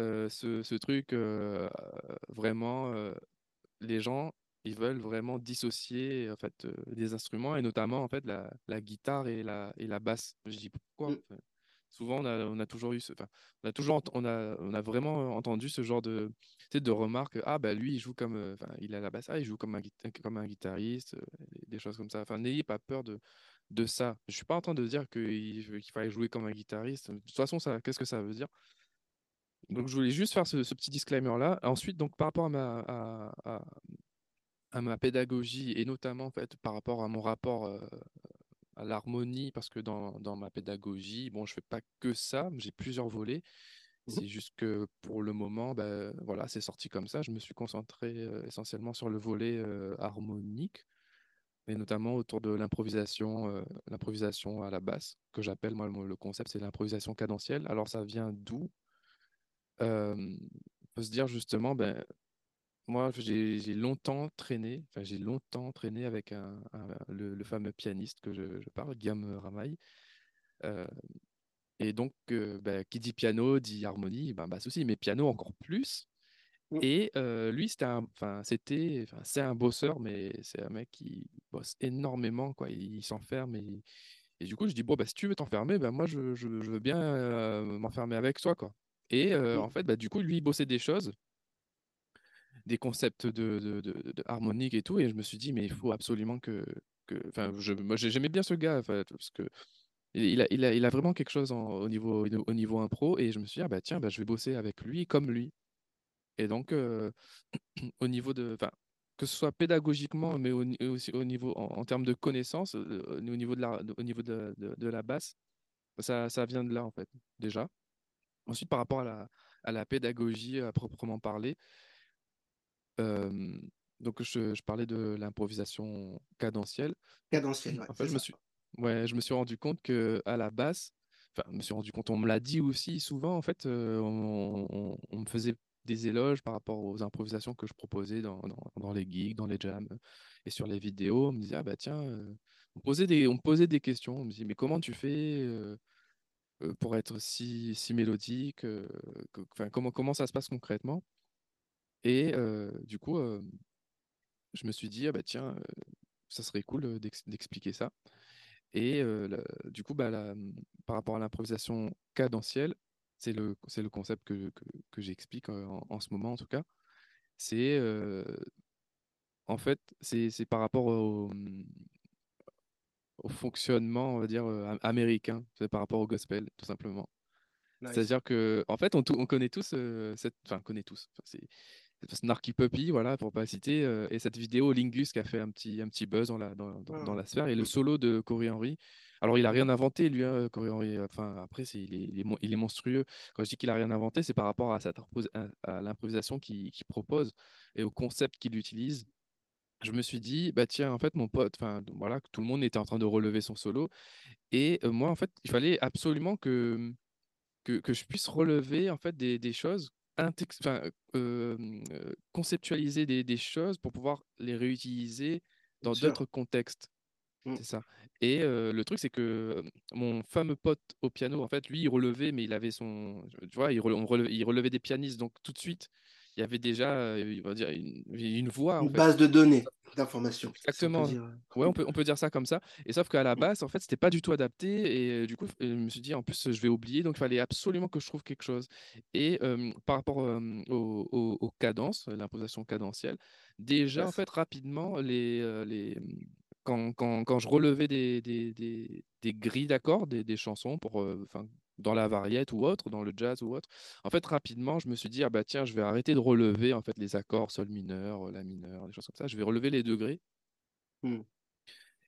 euh, ce, ce, truc euh, vraiment, euh, les gens, ils veulent vraiment dissocier en fait des instruments et notamment en fait la, la guitare et la, et la basse. Je dis pourquoi mmh. Souvent, on a, on a, toujours eu, ce, enfin, on a toujours, on a, on a vraiment entendu ce genre de, de remarques. Ah bah lui, il joue comme, il a la basse, ah, il joue comme un, comme un guitariste, des choses comme ça. Enfin, n'ayez pas peur de, de ça. Je suis pas en train de dire qu'il fallait jouer comme un guitariste. De toute façon, ça, qu'est-ce que ça veut dire? Donc, je voulais juste faire ce, petit disclaimer-là. Ensuite, donc, par rapport à ma, à, à, ma pédagogie et notamment en fait, par rapport à mon rapport euh, à l'harmonie, parce que dans, dans, ma pédagogie, bon, je fais pas que ça, j'ai plusieurs volets. Mmh c'est juste que pour le moment, ben, voilà, c'est sorti comme ça. Je me suis concentré euh, essentiellement sur le volet euh, harmonique et notamment autour de l'improvisation, euh, l'improvisation à la basse, que j'appelle, moi, le concept, c'est l'improvisation cadentielle. Alors, ça vient d'où? Il faut se dire justement, ben, moi, j'ai longtemps traîné, enfin, j'ai longtemps traîné avec le, fameux pianiste que je, parle, Guillaume Ramaille. Euh, et donc, euh, ben, qui dit piano dit harmonie, ben, basse aussi, mais piano encore plus. Mmh. Et lui, c'était enfin, c'était, enfin, c'est un bosseur, mais c'est un mec qui bosse énormément, quoi. Il, s'enferme et, et, du coup, je dis bon, bah, si tu veux t'enfermer, ben moi, je, je, veux bien m'enfermer avec toi, quoi. Et mmh. en fait, bah, du coup, lui, il bossait des choses, des concepts de, de, de, harmonique et tout, et je me suis dit, mais il faut absolument que, que, enfin, je, moi, j'aimais bien ce gars, parce que il a, il a, il a vraiment quelque chose au niveau, au niveau impro, et je me suis dit, ah, bah tiens, bah, je vais bosser avec lui comme lui. Et donc, au niveau de. Que ce soit pédagogiquement, mais aussi au niveau, en, termes de connaissances, au niveau de la, au niveau de, de, la basse, ça, ça, vient de là, en fait, déjà. Ensuite, par rapport à la, à la pédagogie à proprement parler, donc je, parlais de l'improvisation cadentielle. Cadentielle, En fait, je me suis, ouais, je me suis rendu compte que à la basse, enfin, je me suis rendu compte, on me l'a dit aussi souvent, en fait, on, me faisait des éloges par rapport aux improvisations que je proposais dans, dans, les gigs, dans les jams et sur les vidéos. On me disait, ah bah tiens, on, posait des, on me posait des questions. On me disait, mais comment tu fais pour être si, si mélodique comment, comment ça se passe concrètement? Et du coup, je me suis dit, ah bah tiens, ça serait cool d'expliquer ça. Et du coup, bah, par rapport à l'improvisation cadentielle, c'est le, le concept que, que, j'explique en, ce moment en tout cas. C'est en fait, c'est par rapport au, mmh, au fonctionnement, on va dire, américain, c'est par rapport au gospel, tout simplement. C'est-à-dire que, en fait, on, on connaît tous cette, enfin, connaît tous. c'est Snarky Puppy, voilà, pour pas citer, et cette vidéo Lingus qui a fait un petit, un petit buzz dans la, dans, dans, la sphère, et le solo de Corey Henry. Alors, il a rien inventé, lui, hein. Enfin, après, c'est, il, est, il, est, monstrueux. Quand je dis qu'il a rien inventé, c'est par rapport à, à, l'improvisation qu'il, propose et au concept qu'il utilise. Je me suis dit, bah tiens, en fait, mon pote, enfin, voilà, tout le monde était en train de relever son solo. Et moi, en fait, il fallait absolument que, que, que je puisse relever, en fait, des, des choses conceptualiser des, choses pour pouvoir les réutiliser dans d'autres contextes. Mmh. C'est ça. Et le truc, c'est que mon fameux pote au piano, en fait, lui, il relevait, mais il avait son. Tu vois, il relevait, il relevait des pianistes. Donc, tout de suite, il y avait déjà il va dire, une, une voix. Une base de données d'informations. Exactement. ouais, on peut, on peut dire ça comme ça. Et sauf qu'à la mmh. base, en fait, c'était pas du tout adapté. Et du coup, je me suis dit, en plus, je vais oublier. Donc, il fallait absolument que je trouve quelque chose. Et par rapport aux, cadences, l'imposition cadentielle, déjà, en fait, rapidement, les, les, quand, quand, quand, je relevais des, des, des, des grilles d'accords, des, des, chansons pour, enfin, dans la variette ou autre, dans le jazz ou autre. En fait, rapidement, je me suis dit, ah bah tiens, je vais arrêter de relever en fait les accords sol mineur, la mineur, des choses comme ça. Je vais relever les degrés. Mmh.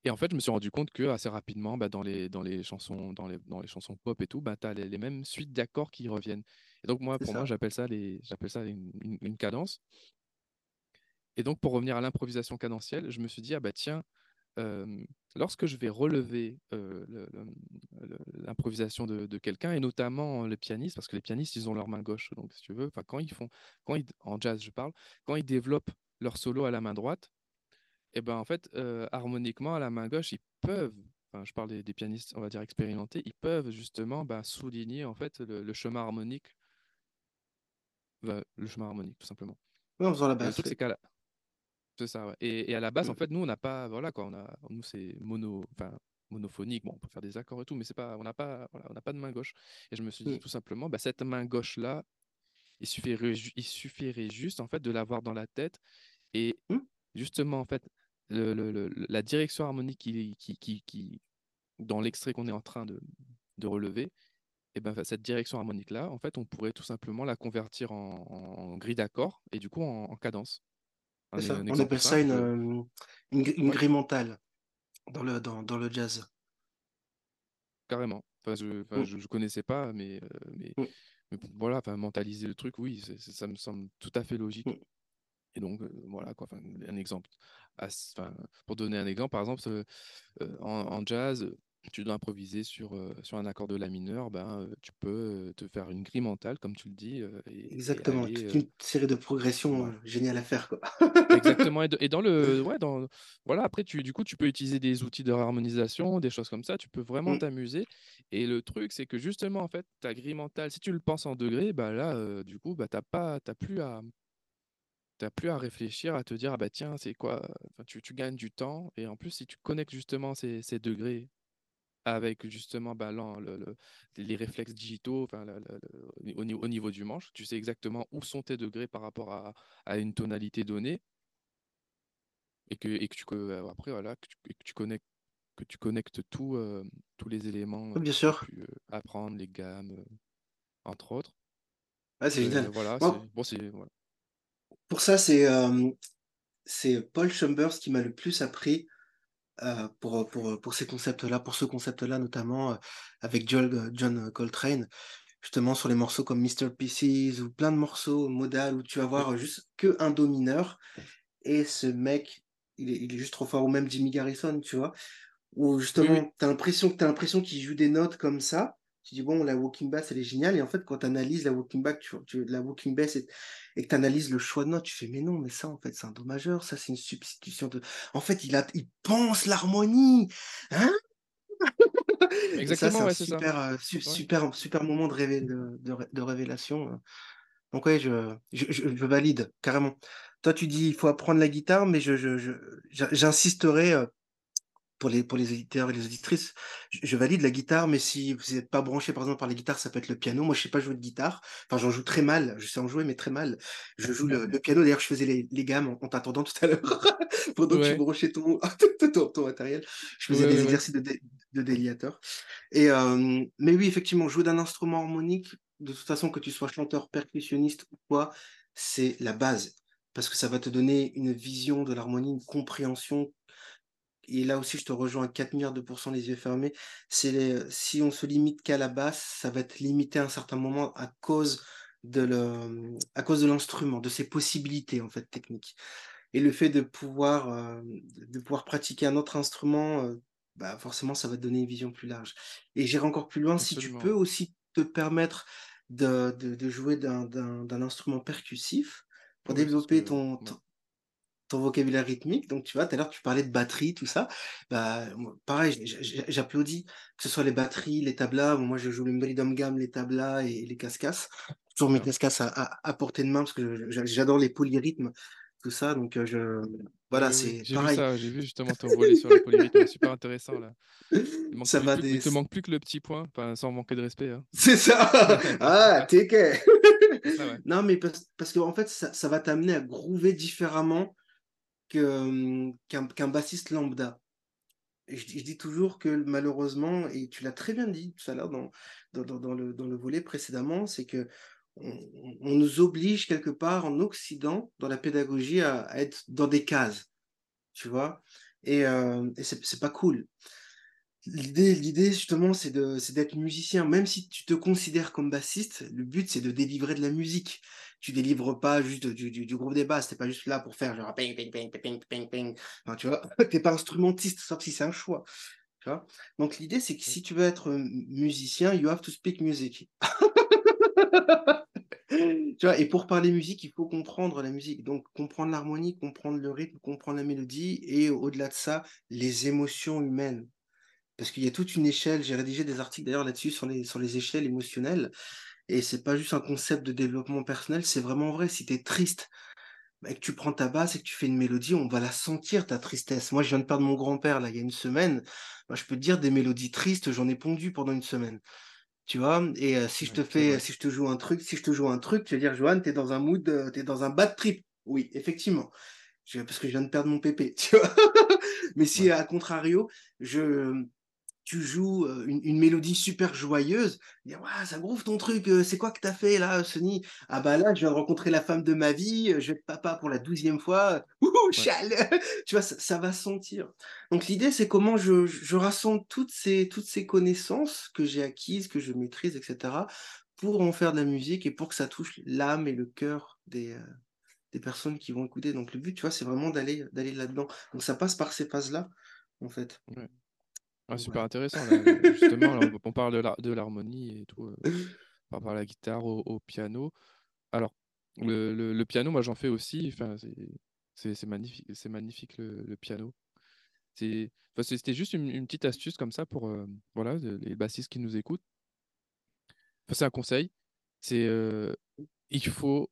Et en fait, je me suis rendu compte que assez rapidement, bah, dans, les, dans, les chansons, dans, les, dans les chansons pop et tout, bah, tu as les, mêmes suites d'accords qui reviennent. Et donc, moi, pour moi, j'appelle ça, les, j'appelle ça une, une, cadence. Et donc, pour revenir à l'improvisation cadentielle, je me suis dit, ah bah tiens, lorsque je vais relever l'improvisation de, quelqu'un, et notamment les pianistes, parce que les pianistes, ils ont leur main gauche, donc si tu veux, quand ils font, quand ils, en jazz je parle, quand ils développent leur solo à la main droite, et eh ben en fait, harmoniquement à la main gauche, ils peuvent, enfin, je parle des, pianistes, on va dire expérimentés, ils peuvent justement bah, souligner en fait le, chemin harmonique, bah, le chemin harmonique tout simplement. Oui, en faisant la basse. c'est qu'à c'est ça, ouais. et, à la base, en mmh. fait, nous, on n'a pas, voilà, quoi, on a, nous, c'est mono, enfin, monophonique. Bon, on peut faire des accords et tout, mais c'est pas, on n'a pas, voilà, on n'a pas de main gauche. Et je me suis dit mmh. tout simplement, bah, cette main gauche là, il suffirait, il suffirait juste en fait de l'avoir dans la tête et mmh. justement en fait le, le, la direction harmonique qui, qui, qui, qui dans l'extrait qu'on est en train de, de relever, et ben cette direction harmonique là, en fait, on pourrait tout simplement la convertir en, en grille d'accords et du coup en cadence. On appelle ça une, euh, une, grille mentale dans le, dans, dans, le jazz. Carrément. Enfin, je ne mmh. je, connaissais pas, mais, euh, mais, mais, voilà, enfin, mentaliser le truc, oui, ça me semble tout à fait logique. Mmh. Et donc, euh, voilà, quoi, un exemple. pour donner un exemple, par exemple, en, jazz, tu dois improviser sur, sur un accord de la mineur, ben, tu peux te faire une grille mentale, comme tu le dis. Exactement, une série de progressions géniales à faire. Quoi. Exactement, et, dans le. Ouais, dans, voilà, après, tu, du coup, tu peux utiliser des outils de harmonisation, des choses comme ça, tu peux vraiment mmh. t'amuser. Et le truc, c'est que justement, en fait, ta grille mentale, si tu le penses en degrés, bah là, du coup, bah, tu n'as plus à t'as plus à réfléchir, à te dire, ah bah tiens, c'est quoi? Tu, tu, gagnes du temps. Et en plus, si tu connectes justement ces, ces degrés avec justement bah, le, les réflexes digitaux au, niveau, au, niveau, du manche. Tu sais exactement où sont tes degrés par rapport à, à une tonalité donnée. Et que, et que tu, euh, après, voilà, que tu, que tu connectes que tu connectes tout, euh, tous les éléments Bien sûr. Pu, euh, apprendre, les gammes, entre autres. c'est génial. Voilà, bon, voilà. Pour ça, c'est c'est Paul Chambers qui m'a le plus appris euh, pour, pour, pour, ces concepts-là, pour ce concept-là notamment, euh, avec John, John Coltrane, justement sur les morceaux comme Mr. Pieces ou plein de morceaux modal où tu vas voir juste que un do mineur et ce mec, il est, il est juste trop fort, ou même Jimmy Garrison, tu vois, où justement, tu as l'impression qu'il joue des notes comme ça, tu dis, bon, la walking bass, elle est géniale. Et en fait, quand tu analyses la walking bass, tu, la walking bass et, que tu analyses le choix de notes, tu fais, mais non, mais ça, en fait, c'est un dommageur. Ça, c'est une substitution de. En fait, il, a, il pense l'harmonie. Hein? Exactement, c'est un super, euh, super, super moment de, de, révélation. Hein. Donc, ouais, je, je, valide carrément. Toi, tu dis, il faut apprendre la guitare, mais j'insisterai je, je, euh, pour les, pour les éditeurs et les auditrices, je, valide la guitare, mais si vous n'êtes pas branché par exemple par la guitare, ça peut être le piano. Moi, je sais pas jouer de guitare. Enfin, j'en joue très mal. Je sais en jouer, mais très mal. Je joue le, piano. D'ailleurs, je faisais les, les gammes en, t'attendant tout à l'heure. Pendant que tu branchais ton, ton, matériel. Je faisais des exercices de, de déliateur. Et, euh, mais oui, effectivement, jouer d'un instrument harmonique, de toute façon, que tu sois chanteur, percussionniste ou quoi, c'est la base. Parce que ça va te donner une vision de l'harmonie, une compréhension et là aussi je te rejoins à 4 milliards de pourcents les yeux fermés, c'est les, si on se limite qu'à la basse, ça va être limité à un certain moment à cause de le, à cause de l'instrument, de ses possibilités en fait techniques. Et le fait de pouvoir, euh, de pouvoir pratiquer un autre instrument, euh, bah forcément ça va te donner une vision plus large. Et j'irai encore plus loin, si tu peux aussi te permettre de, de, jouer d'un instrument percussif pour développer ton, ton vocabulaire rythmique. Donc, tu vois, tout à l'heure, tu parlais de batterie, tout ça. Bah, pareil, j'applaudis, que ce soit les batteries, les tablas. moi, je joue le Gamme, les tablas et les cascasses. Toujours mes cascasses à, à, portée de main parce que j'adore les polyrythmes, tout ça. Donc, euh, je. Voilà, c'est pareil. J'ai vu justement ton volet sur les polyrythmes, super intéressant là. Il, ça va te manque plus que le petit point, sans manquer de respect. Hein. C'est ça Ah, t'es Non, mais parce, parce qu'en en fait, ça, ça va t'amener à groover différemment qu'un bassiste lambda. je, dis toujours que malheureusement, et tu l'as très bien dit tout à l'heure dans, dans, le, dans le volet précédemment, c'est que on, nous oblige quelque part en Occident, dans la pédagogie, à, être dans des cases, tu vois, et, euh, et c'est pas cool. L'idée justement, c'est d'être musicien. Même si tu te considères comme bassiste, le but, c'est de délivrer de la musique tu délivres pas juste du, du, groupe des basses, t'es pas juste là pour faire genre ping, ping, ping, ping, ping, ping. Enfin, tu vois, t'es pas instrumentiste, sauf si c'est un choix. Tu vois Donc l'idée, c'est que si tu veux être musicien, you have to speak music. tu vois, et pour parler musique, il faut comprendre la musique. Donc comprendre l'harmonie, comprendre le rythme, comprendre la mélodie, et au-delà de ça, les émotions humaines. Parce qu'il y a toute une échelle, j'ai rédigé des articles d'ailleurs là-dessus sur les, sur les échelles émotionnelles. Et c'est pas juste un concept de développement personnel, c'est vraiment vrai. Si tu es triste, et que tu prends ta basse et que tu fais une mélodie, on va la sentir, ta tristesse. Moi, je viens de perdre mon grand-père, là, il y a une semaine. Bah, je peux te dire, des mélodies tristes, j'en ai pondu pendant une semaine. Tu vois? Et euh, si je te fais, si je te joue un truc, si je te joue un truc, tu vas dire, Johan, es dans un mood, euh, tu es dans un bad trip. Oui, effectivement. parce que je viens de perdre mon pépé, tu vois? Mais si, à contrario, je, tu joues une, mélodie super joyeuse, dire ouais, ça groove ton truc, c'est quoi que t'as fait là, Sony Ah bah là, je viens de rencontrer la femme de ma vie, je vais être papa pour la douzième fois, ouh, chale Tu vois, ça, va sentir. Donc l'idée, c'est comment je, je, rassemble toutes ces, toutes ces connaissances que j'ai acquises, que je maîtrise, etc., pour en faire de la musique et pour que ça touche l'âme et le cœur des, des personnes qui vont écouter. Donc le but, tu vois, c'est vraiment d'aller d'aller là-dedans. Donc ça passe par ces phases-là, en fait. Ah, super intéressant. justement, on parle de l'harmonie et tout, euh, par rapport à la guitare, au, piano. Alors, le, piano, moi, j'en fais aussi. Enfin, c'est magnifique, c'est magnifique le, piano. C'était juste une, petite astuce comme ça pour euh, voilà, les bassistes qui nous écoutent. c'est un conseil. C'est euh, il faut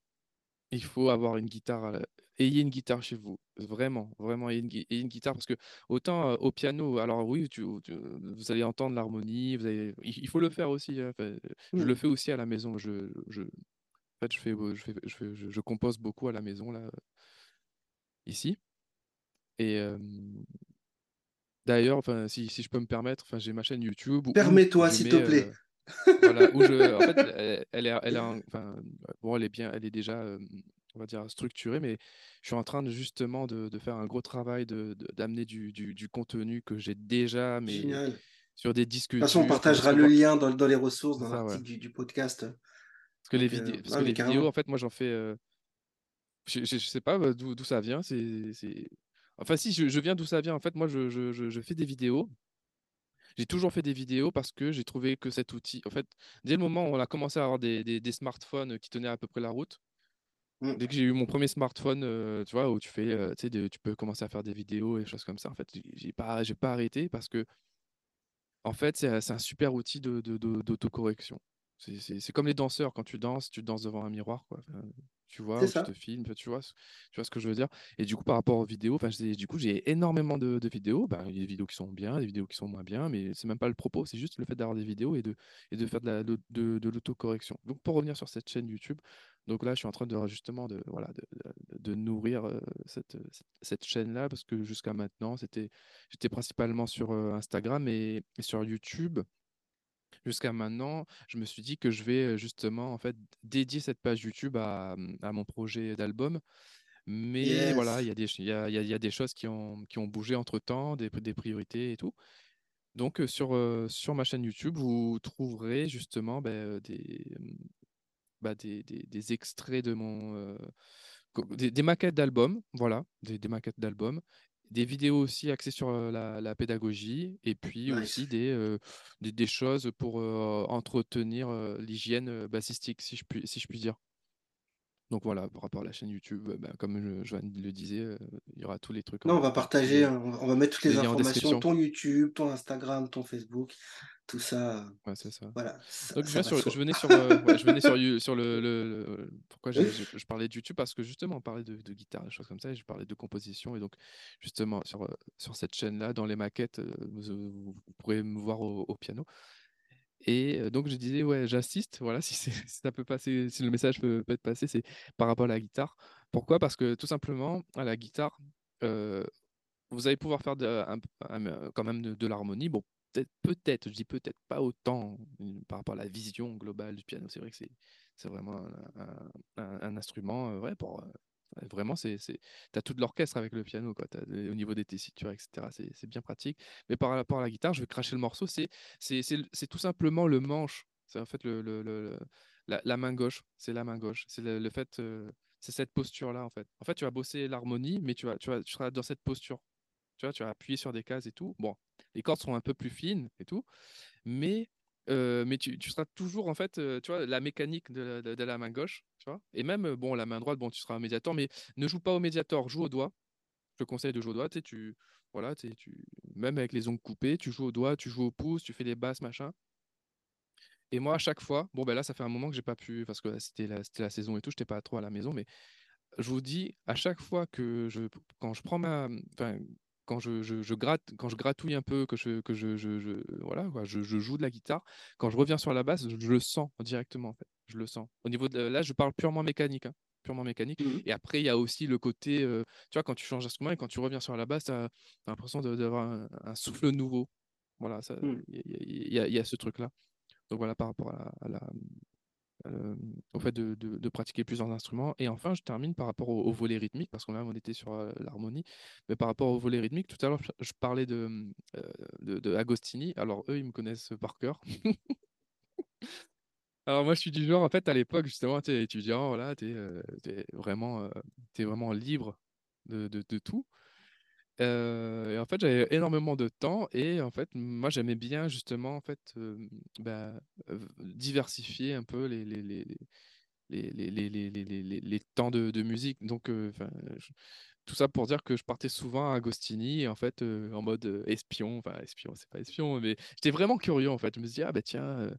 il faut avoir une guitare ayez une guitare chez vous. Vraiment, vraiment, ayez une, guitare. Parce que autant au piano, alors oui, tu, vous allez entendre l'harmonie, vous il, faut le faire aussi. Hein, je le mmh. fais aussi à la maison. Je, je, en fait, je, fais, je, fais, je, fais, je, compose beaucoup à la maison, là, ici. Et d'ailleurs, enfin, si, si, je peux me permettre, enfin, j'ai ma chaîne YouTube. Permets-toi, s'il te plaît. voilà, où je, en fait, elle, est, elle, enfin, bon, elle est bien, elle est déjà on va dire, structuré, mais je suis en train de justement de, faire un gros travail d'amener de, du, du, contenu que j'ai déjà, mais sur des discussions. De toute façon, on partagera le lien dans, dans, les ressources, dans l'article du, podcast. Parce que les, vidéos, euh, parce que les vidéos, en fait, moi, j'en fais. Euh, je, je, sais pas d'où ça vient. C'est, Enfin, si, je, je viens d'où ça vient. En fait, moi, je, je, fais des vidéos. J'ai toujours fait des vidéos parce que j'ai trouvé que cet outil, en fait, dès le moment où on a commencé à avoir des, des, des smartphones qui tenaient à peu près la route, mmh. dès que j'ai eu mon premier smartphone, tu vois, où tu fais, tu sais, tu peux commencer à faire des vidéos et des choses comme ça. En fait, j'ai pas, j'ai pas arrêté parce que, en fait, c'est un super outil de, d'autocorrection. C'est comme les danseurs, quand tu danses, tu danses devant un miroir. Quoi. Tu vois, tu te filmes, tu vois, tu vois ce que je veux dire? Et du coup, par rapport aux vidéos, du coup, j'ai énormément de, vidéos. Ben, il y a des vidéos qui sont bien, des vidéos qui sont moins bien, mais c'est même pas le propos, c'est juste le fait d'avoir des vidéos et de, et de faire de, de, l'autocorrection. Donc, pour revenir sur cette chaîne YouTube, donc là, je suis en train de justement de, voilà, de, nourrir cette, cette, chaîne-là parce que jusqu'à maintenant, c'était, j'étais principalement sur Instagram et sur YouTube jusqu'à maintenant, je me suis dit que je vais justement en fait dédier cette page YouTube à, mmh, mon projet d'album. Mais voilà, il y, a des, y, a, y a des choses qui ont, qui ont bougé entre temps, des, des priorités et tout. Donc sur, sur ma chaîne YouTube, vous trouverez justement bah, des, mmh, bah, des, des, des, extraits de mon. des, maquettes d'albums, voilà, des, maquettes d'albums des vidéos aussi axées sur la, pédagogie et puis aussi des, des, choses pour entretenir l'hygiène bassistique, si je, puis, si je puis dire. Donc voilà, par rapport à la chaîne YouTube, ben, comme je, le disais, il y aura tous les trucs. Non, on va partager, on va mettre toutes les, informations, ton YouTube, ton Instagram, ton Facebook, tout ça. Ouais, c'est ça. Voilà. Donc je, je, venais sur, je venais sur, sur le, le, pourquoi je, je, parlais de YouTube parce que justement on parlait de, de, guitare, des choses comme ça, et je parlais de composition et donc justement sur, sur cette chaîne-là, dans les maquettes, vous, pourrez me voir au, piano. Et donc je disais ouais, j'assiste, voilà, si, ça peut passer, si le message peut, être passé, c'est par rapport à la guitare. Pourquoi? Parce que tout simplement à la guitare. vous allez pouvoir faire quand même de, l'harmonie. Bon, peut-être, je dis peut-être pas autant par rapport à la vision globale du piano. C'est vrai que c'est, vraiment un, instrument, vrai, pour, vraiment, c'est, c'est, tu as tout l'orchestre avec le piano, quoi. au niveau des tessitures, etc. C'est, c'est bien pratique. Mais par rapport à la guitare, je vais cracher le morceau, c'est, c'est, c'est, tout simplement le manche. C'est en fait le, le, la, main gauche. C'est la main gauche. C'est le, fait, c'est cette posture-là, en fait. En fait, tu vas bosser l'harmonie, mais tu, vas, tu, vas, tu seras dans cette posture. Tu vois, tu vas appuyer sur des cases et tout. Bon, les cordes sont un peu plus fines et tout, mais, euh, mais tu, seras toujours en fait, euh, tu vois, la mécanique de, la main gauche, tu vois. Et même, bon, la main droite, bon, tu seras un médiator, mais ne joue pas au médiator, joue au doigt. Je te conseille de jouer au doigt, tu sais, tu, voilà, tu, tu, même avec les ongles coupés, tu joues au doigt, tu joues au pouce, tu fais les basses, machin. Et moi, à chaque fois, bon, ben là, ça fait un moment que j'ai pas pu, parce que c'était la, saison et tout, je n'étais pas trop à la maison, mais je vous dis, à chaque fois que je, quand je prends ma, quand je, je, gratte, quand je gratouille un peu, que je, que je, je voilà, quoi, je, joue de la guitare, quand je reviens sur la basse, je, le sens directement en fait. Je le sens. Au niveau de là, je parle purement mécanique, hein, purement mécanique. Mmh et après, il y a aussi le côté, euh, tu vois, quand tu changes d'instrument et quand tu reviens sur la basse, tu as, l'impression d'avoir un, souffle nouveau. Voilà, il y, y, a ce truc là. Donc voilà, par rapport à la, euh, au fait de, de, pratiquer plusieurs instruments. Et enfin, je termine par rapport au, volet rythmique, parce qu'on on était sur euh, l'harmonie, mais par rapport au volet rythmique, tout à l'heure, je, parlais euh, de, de, Agostini. Alors, eux, ils me connaissent par cœur. Alors moi, je suis du genre, en fait, à l'époque, justement, tu es étudiant, voilà, tu es, vraiment, es vraiment libre de tout. Euh, et en fait, j'avais énormément de temps et en fait, moi, j'aimais bien justement en fait bah, diversifier un peu les les les les les les les les les les temps de, de musique. Donc, tout ça pour dire que je partais souvent à Agostini en fait en mode espion, enfin espion, c'est pas espion, mais j'étais vraiment curieux en fait. Je me suis dit ah bah tiens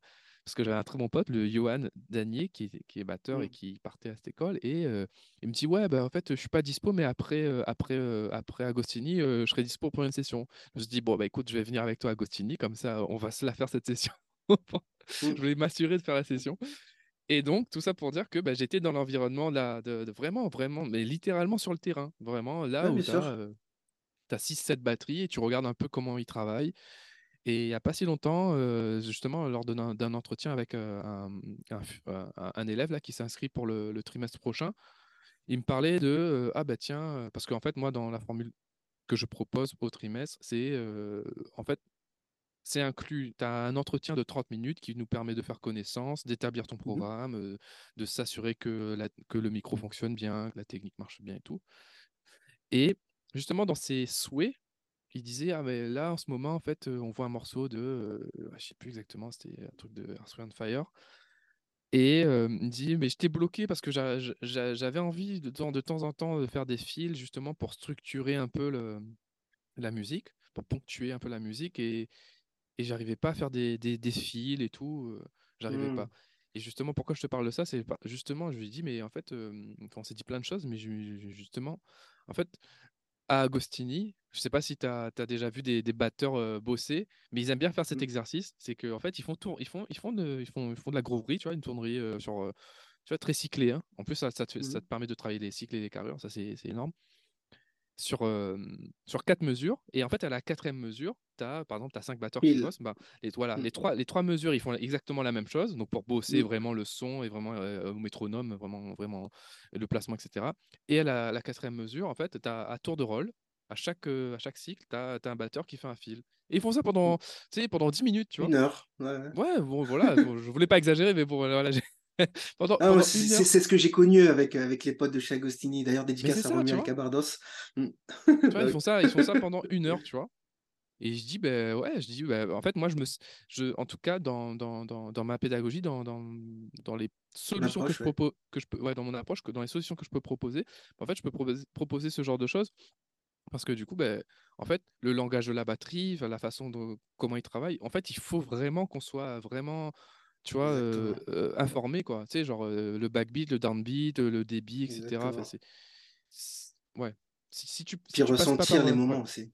parce que j'avais un très bon pote, le Johan Danier, qui est, qui est batteur et mmh. qui partait à cette école. Et euh, il me dit Ouais, bah, en fait, je suis pas dispo, mais après, euh, après, euh, après Agostini, je serai dispo pour une session. Je me dit Bon, bah écoute, je vais venir avec toi, Agostini, comme ça, on va se la faire cette session. je mmh. voulais m'assurer de faire la session. Et donc, tout ça pour dire que bah, j'étais dans l'environnement là, de, vraiment, vraiment, mais littéralement sur le terrain. Vraiment, là où tu as, as 6-7 batteries et tu regardes un peu comment ils travaillent. Et il n'y a pas si longtemps, justement, lors d'un entretien avec un, un, élève là, qui s'inscrit pour le, trimestre prochain, il me parlait de Ah, bah tiens, parce qu'en fait, moi, dans la formule que je propose au trimestre, c'est en fait, c'est inclus. Tu as un entretien de 30 minutes qui nous permet de faire connaissance, d'établir ton mmh programme, de s'assurer que, que le micro fonctionne bien, que la technique marche bien et tout. Et justement, dans ses souhaits, il disait Ah, mais là, en ce moment, en fait, on voit un morceau de. je je sais plus exactement, c'était un truc de Earth, Fire. Et il me dit Mais j'étais bloqué parce que j'avais envie de, de temps en temps de faire des fils, justement, pour structurer un peu le, la musique, pour ponctuer un peu la musique. Et, et j'arrivais pas à faire des, des, fils et tout. j'arrivais pas. Mmh. Et justement, pourquoi je te parle de ça C'est justement, je lui dis Mais en fait, on s'est dit plein de choses, mais justement, en fait, à Agostini, je sais pas si tu as, déjà vu des, batteurs bosser, mais ils aiment bien faire cet mmh. exercice. C'est qu'en en fait, ils font, tour, ils, font, ils, font de, ils, font, ils font de la grooverie, tu vois, une tournerie sur, tu vois, très cyclée. Hein. En plus, ça, ça, te, ça, mmh. te, permet de travailler les cycles et les carrures, ça c'est énorme sur, sur quatre mesures. Et en fait, à la quatrième mesure, tu as, par exemple, tu as cinq batteurs qui bossent. Bah, les, voilà, mmh. les, trois, les trois mesures, ils font exactement la même chose. Donc, pour bosser mmh. vraiment le son et vraiment au métronome, vraiment, vraiment le placement, etc. Et à la, quatrième mesure, en fait, tu as à tour de rôle, à chaque, à chaque cycle, tu as, un batteur qui fait un fil. Et ils font ça pendant, mmh. pendant 10 minutes, tu vois. Une heure. Ouais, bon, voilà. je voulais pas exagérer, mais bon, voilà, Ah, c'est ce que j'ai connu avec, avec les potes de chez Agostini. D'ailleurs, dédicace à Romuald Cabardos. Mm. ils, font ça, ils font ça pendant une heure, tu vois. Et je dis, ben ouais, je dis, ben, en fait, moi, je me, je, en tout cas, dans, dans, dans, dans ma pédagogie, dans, dans, dans les solutions que je propose, que je peux, ouais, dans mon approche, que dans les solutions que je peux proposer, en fait, je peux proposer, proposer ce genre de choses parce que du coup, ben, en fait, le langage de la batterie, la façon dont comment il travaille, en fait, il faut vraiment qu'on soit vraiment tu vois, informé, quoi. Tu sais, genre le backbeat, le downbeat, le débit, etc. Enfin. Ouais. Si, si tu, Puis ressentir les moments aussi.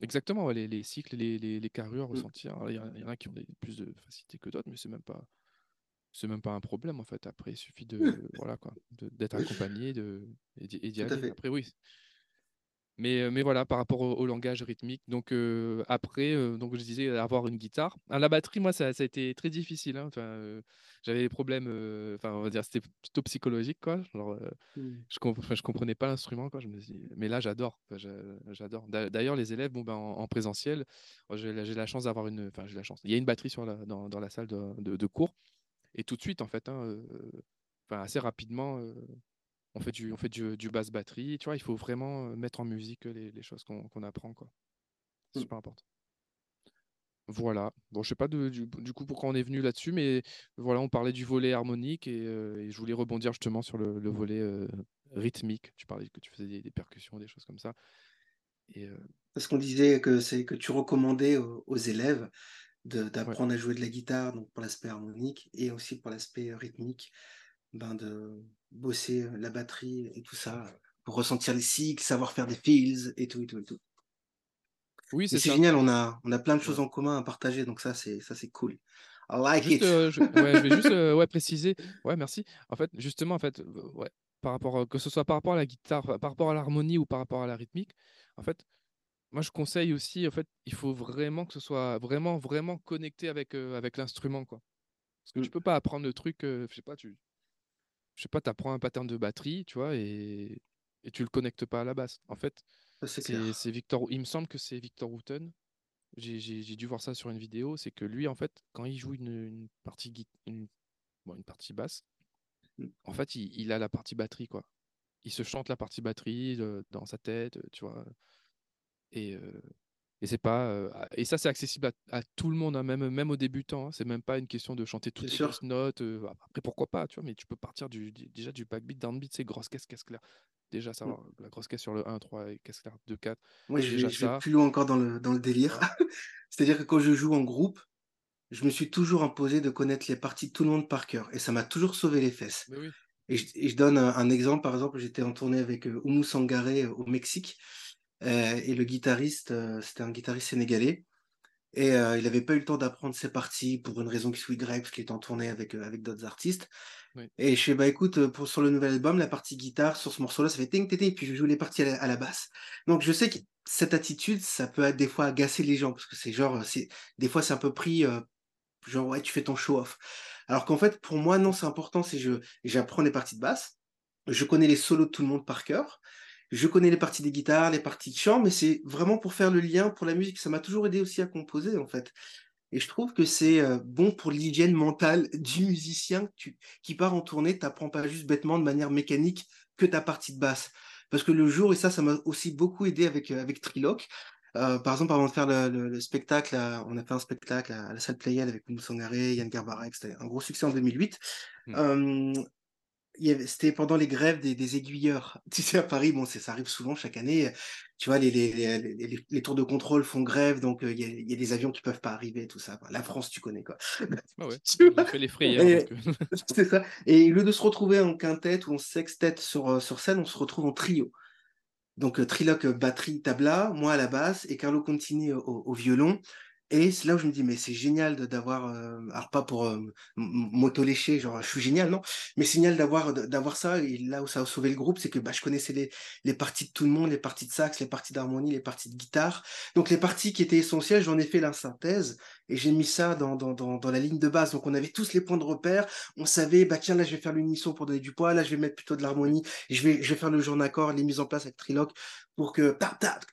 Exactement, les, les, cycles, les, les, les carrures, mmh. ressentir. Il y, en a qui ont des, plus de facilité que d'autres, mais c'est même pas c'est même pas un problème en fait. Après, il suffit de voilà quoi, d'être accompagné de, et d'y aller. Après, oui, mais, mais voilà, par rapport au, langage rythmique. Donc après, donc je disais avoir une guitare. La batterie, moi, ça, ça a été très difficile. Hein. Enfin, j'avais des problèmes, enfin, on va dire, c'était plutôt psychologique, quoi. Genre, mmh. je, comp je comprenais pas l'instrument, quoi. Je me dis, mais là, j'adore, j'adore. D'ailleurs, les élèves, bon, ben, en, présentiel, j'ai la chance d'avoir une, enfin, j'ai la chance. Il y a une batterie sur la, dans, dans la salle de, de, cours, et tout de suite, en fait, hein, assez rapidement on fait du, on fait du, du basse batterie. Tu vois, il faut vraiment mettre en musique les, les choses qu'on apprend. quoi. C'est mmh. super important. Voilà. Bon, je sais pas du, du, coup pourquoi on est venu là-dessus, mais voilà, on parlait du volet harmonique et, euh, je voulais rebondir justement sur le, volet euh, rythmique. Tu parlais que tu faisais des, percussions, des choses comme ça. Et, Parce qu'on disait que c'est que tu recommandais aux, élèves d'apprendre à jouer de la guitare, donc pour l'aspect harmonique et aussi pour l'aspect rythmique, ben de bosser la batterie et tout ça, pour ressentir les cycles, savoir faire des feels et tout et tout et tout. Oui, c'est génial, on a, on a plein de choses en commun à partager, donc ça c'est ça c'est cool. I like it. je, ouais, je, vais juste ouais, préciser. Ouais, merci. En fait, justement, en fait, ouais, par rapport que ce soit par rapport à la guitare, par rapport à l'harmonie ou par rapport à la rythmique, en fait, moi je conseille aussi, en fait, il faut vraiment que ce soit vraiment vraiment connecté avec avec l'instrument, quoi. Parce que tu mmh. peux pas apprendre le truc, je sais pas, tu je sais pas, tu apprends un pattern de batterie, tu vois, et, et tu le connectes pas à la basse. En fait, c'est Victor. Il me semble que c'est Victor Wooten. J'ai dû voir ça sur une vidéo. C'est que lui, en fait, quand il joue une, une partie une, bon, une partie basse, mmh. en fait, il, il, a la partie batterie, quoi. Il se chante la partie batterie dans sa tête, tu vois. Et, euh, et c'est pas euh, et ça c'est accessible à, tout le monde, hein, même même aux débutants. Hein. C'est même pas une question de chanter toutes les grosses notes. Euh, après pourquoi pas, tu vois. Mais tu peux partir du, déjà du backbeat, downbeat, c'est grosse caisse, caisse claire. Déjà savoir mmh. la grosse caisse sur le 1, 3 et caisse claire 2, 4. Moi je, vais, plus loin encore dans le dans le délire. C'est-à-dire que quand je joue en groupe, je me suis toujours imposé de connaître les parties de tout le monde par cœur et ça m'a toujours sauvé les fesses. Et, je, donne un, exemple. Par exemple, j'étais en tournée avec Oumu Sangaré au Mexique. Euh, et le guitariste, euh, c'était un guitariste sénégalais. Et euh, il n'avait pas eu le temps d'apprendre ses parties pour une raison qui soit Y, parce qu'il était en tournée avec, avec d'autres artistes. Et je fais, bah écoute, pour, sur le nouvel album, la partie guitare, sur ce morceau-là, ça fait ting, ting, ting, puis je joue les parties à la, basse. Donc je sais que cette attitude, ça peut être des fois agacer les gens, parce que c'est genre, des fois c'est un peu pris, genre, ouais, tu fais ton show-off. Alors qu'en fait, pour moi, non, c'est important, c'est je, j'apprends les parties de basse, je connais les solos de tout le monde par cœur, je connais les parties des guitares, les parties de chant, mais c'est vraiment pour faire le lien pour la musique. Ça m'a toujours aidé aussi à composer, en fait. Et je trouve que c'est bon pour l'hygiène mentale du musicien qui part en tournée. Tu n'apprends pas juste bêtement de manière mécanique que ta partie de basse. Parce que le jour, et ça, ça m'a aussi beaucoup aidé avec, avec Triloc. par exemple, avant de faire le, spectacle, on a fait un spectacle à, la salle Playel avec Moussangaré, Yann Garbarek, c'était un gros succès en 2008 c'était pendant les grèves des, aiguilleurs. Tu sais, à Paris, bon, ça arrive souvent chaque année. Tu vois, les, les, les, tours de contrôle font grève, donc il y, a des avions qui peuvent pas arriver, tout ça. La France, tu connais quoi. Ah ouais, on fait les frayeurs. C'est ça. Et au lieu de se retrouver en quintette ou en sextette sur, sur scène, on se retrouve en trio. Donc, triloque, batterie, tabla, moi à la basse et Carlo Contini au violon. Et c'est là où je me dis, mais c'est génial d'avoir, euh, alors pas pour euh, m'auto-lécher, genre je suis génial, non, mais c'est génial d'avoir, ça. Et là où ça a sauvé le groupe, c'est que bah, je connaissais les, les parties de tout le monde, les parties de sax, les parties d'harmonie, les parties de guitare. Donc les parties qui étaient essentielles, j'en ai fait la synthèse et j'ai mis ça dans, dans, dans, la ligne de base. Donc on avait tous les points de repère. On savait, bah tiens, là je vais faire l'unisson pour donner du poids, là je vais mettre plutôt de l'harmonie, je vais, je vais faire le jour d'accord, les mises en place avec Triloc pour que tac tac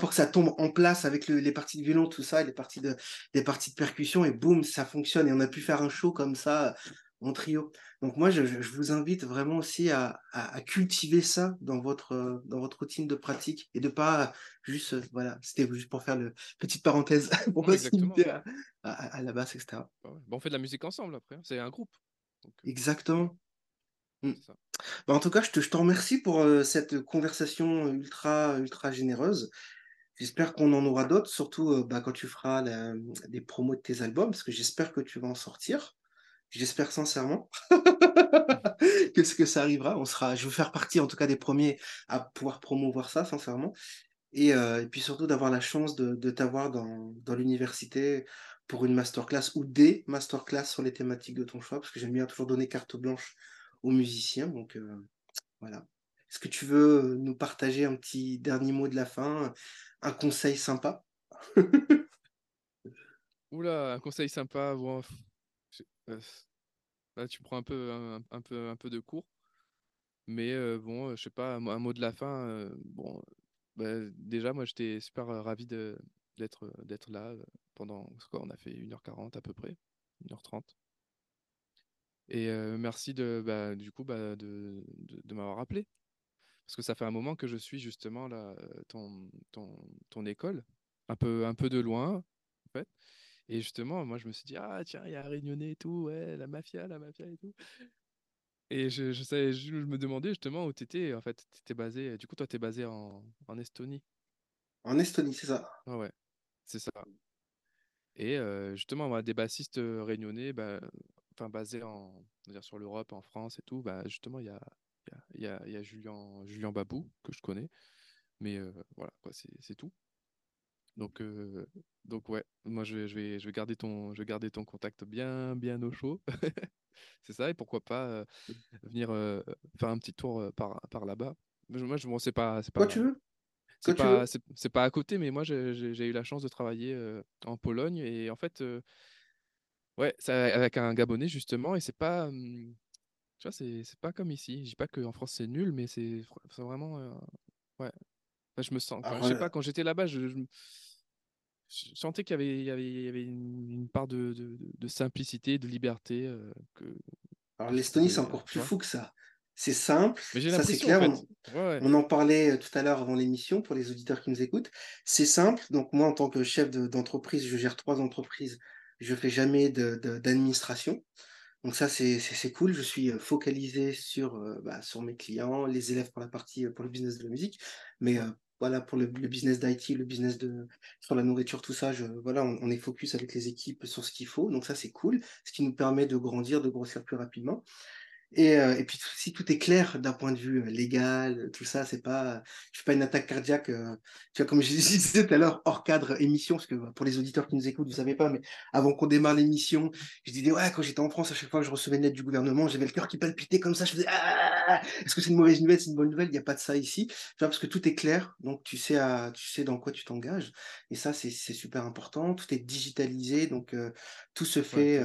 pour que ça tombe en place avec les parties de violon tout ça les parties de les parties de percussion et boum ça fonctionne. Et on a pu faire un show comme ça en trio. Donc moi je, vous invite vraiment aussi à, à, cultiver ça dans votre dans votre routine de pratique et de pas juste voilà c'était juste pour faire le petite parenthèse pour pas à, à, la basse etc bah bon, on fait de la musique ensemble après hein. c'est un groupe. Euh, exactement. Mmh. Bah, en tout cas, je te, je te remercie pour euh, cette conversation ultra, ultra généreuse. J'espère qu'on en aura d'autres, surtout euh, bah, quand tu feras des promos de tes albums, parce que j'espère que tu vas en sortir. J'espère sincèrement que, ce que ça arrivera. On sera, je veux faire partie en tout cas des premiers à pouvoir promouvoir ça, sincèrement. Et, euh, puis surtout d'avoir la chance de, t'avoir dans, dans l'université pour une masterclass ou des masterclass sur les thématiques de ton choix, parce que j'aime bien toujours donner carte blanche aux musiciens. Donc euh, voilà. Est-ce que tu veux nous partager un petit dernier mot de la fin, un conseil sympa Oula, un conseil sympa. Bon, euh, là, tu prends un peu, un, peu, un peu de cours. Mais euh, bon, je sais pas, un, mot de la fin. bon, bah, déjà, moi, j'étais super ravi d'être là pendant. Quoi, on a fait 1h40 à peu près, 1h30. Et merci de, bah, du coup, bah, de, de, m'avoir appelé. Parce que ça fait un moment que je suis justement là, ton, ton, ton école, un peu, un peu de loin, en fait. Et justement, moi, je me suis dit, ah, tiens, il y a Réunionnais et tout, ouais, la mafia, la mafia et tout. Et je, je, savais, je, me demandais justement où tu étais. En fait, tu étais basé, du coup, toi, tu es basé en, en Estonie. En Estonie, c'est ça. Ah ouais, c'est ça. Et justement, moi, des bassistes réunionnais, bah, enfin basé en, dire, sur l'Europe, en France et tout, bah, justement, il y a, y, a, y a Julien, Julien Babou, que je connais. Mais euh, voilà, quoi, c'est tout. Donc, euh, donc ouais, moi je vais, je, vais, je, vais garder ton, je vais garder ton contact bien, bien au chaud. c'est ça, et pourquoi pas euh, venir faire un petit tour par, par là-bas. Moi, je ne sais pas. Quoi tu veux? c'est pas, c'est pas à côté, mais moi j'ai eu la chance de travailler en Pologne et en fait, Ouais, avec un Gabonais justement, et c'est pas, tu vois, c'est pas comme ici. Je dis pas qu'en France c'est nul, mais c'est vraiment, ouais. je me sens, je sais pas, quand j'étais là-bas, je, je, sentais qu'il y avait, il y avait, il y avait une, part de, de, de, simplicité, de liberté que. Alors l'Estonie, c'est encore plus fou que ça. C'est simple, ça c'est clair. On, on, en parlait tout à l'heure avant l'émission pour les auditeurs qui nous écoutent. C'est simple. Donc moi, en tant que chef d'entreprise, je gère trois entreprises je fais jamais d'administration. Donc ça, c'est cool. Je suis euh, focalisé sur, euh, bah, sur mes clients, les élèves pour la partie, euh, pour le business de la musique. Mais voilà, pour le, business d'IT, le business de, sur la nourriture, tout ça, je, voilà, on, on est focus avec les équipes sur ce qu'il faut. Donc ça, c'est cool. Ce qui nous permet de grandir, de grossir plus rapidement. Et, euh, et, puis si tout est clair d'un point de vue euh, légal, tout ça, c'est pas, je fais pas une attaque cardiaque, euh, tu vois, comme je disais tout à l'heure, hors cadre émission, parce que bah, pour les auditeurs qui nous écoutent, vous savez pas, mais avant qu'on démarre l'émission, je disais, ouais, quand j'étais en France, à chaque fois que je recevais une lettre du gouvernement, j'avais le cœur qui palpitait comme ça, je faisais, ah, est-ce que c'est une mauvaise nouvelle, c'est une bonne nouvelle, il n'y a pas de ça ici, tu vois, parce que tout est clair, donc tu sais, à, tu sais dans quoi tu t'engages, et ça, c'est super important, tout est digitalisé, donc tout se fait.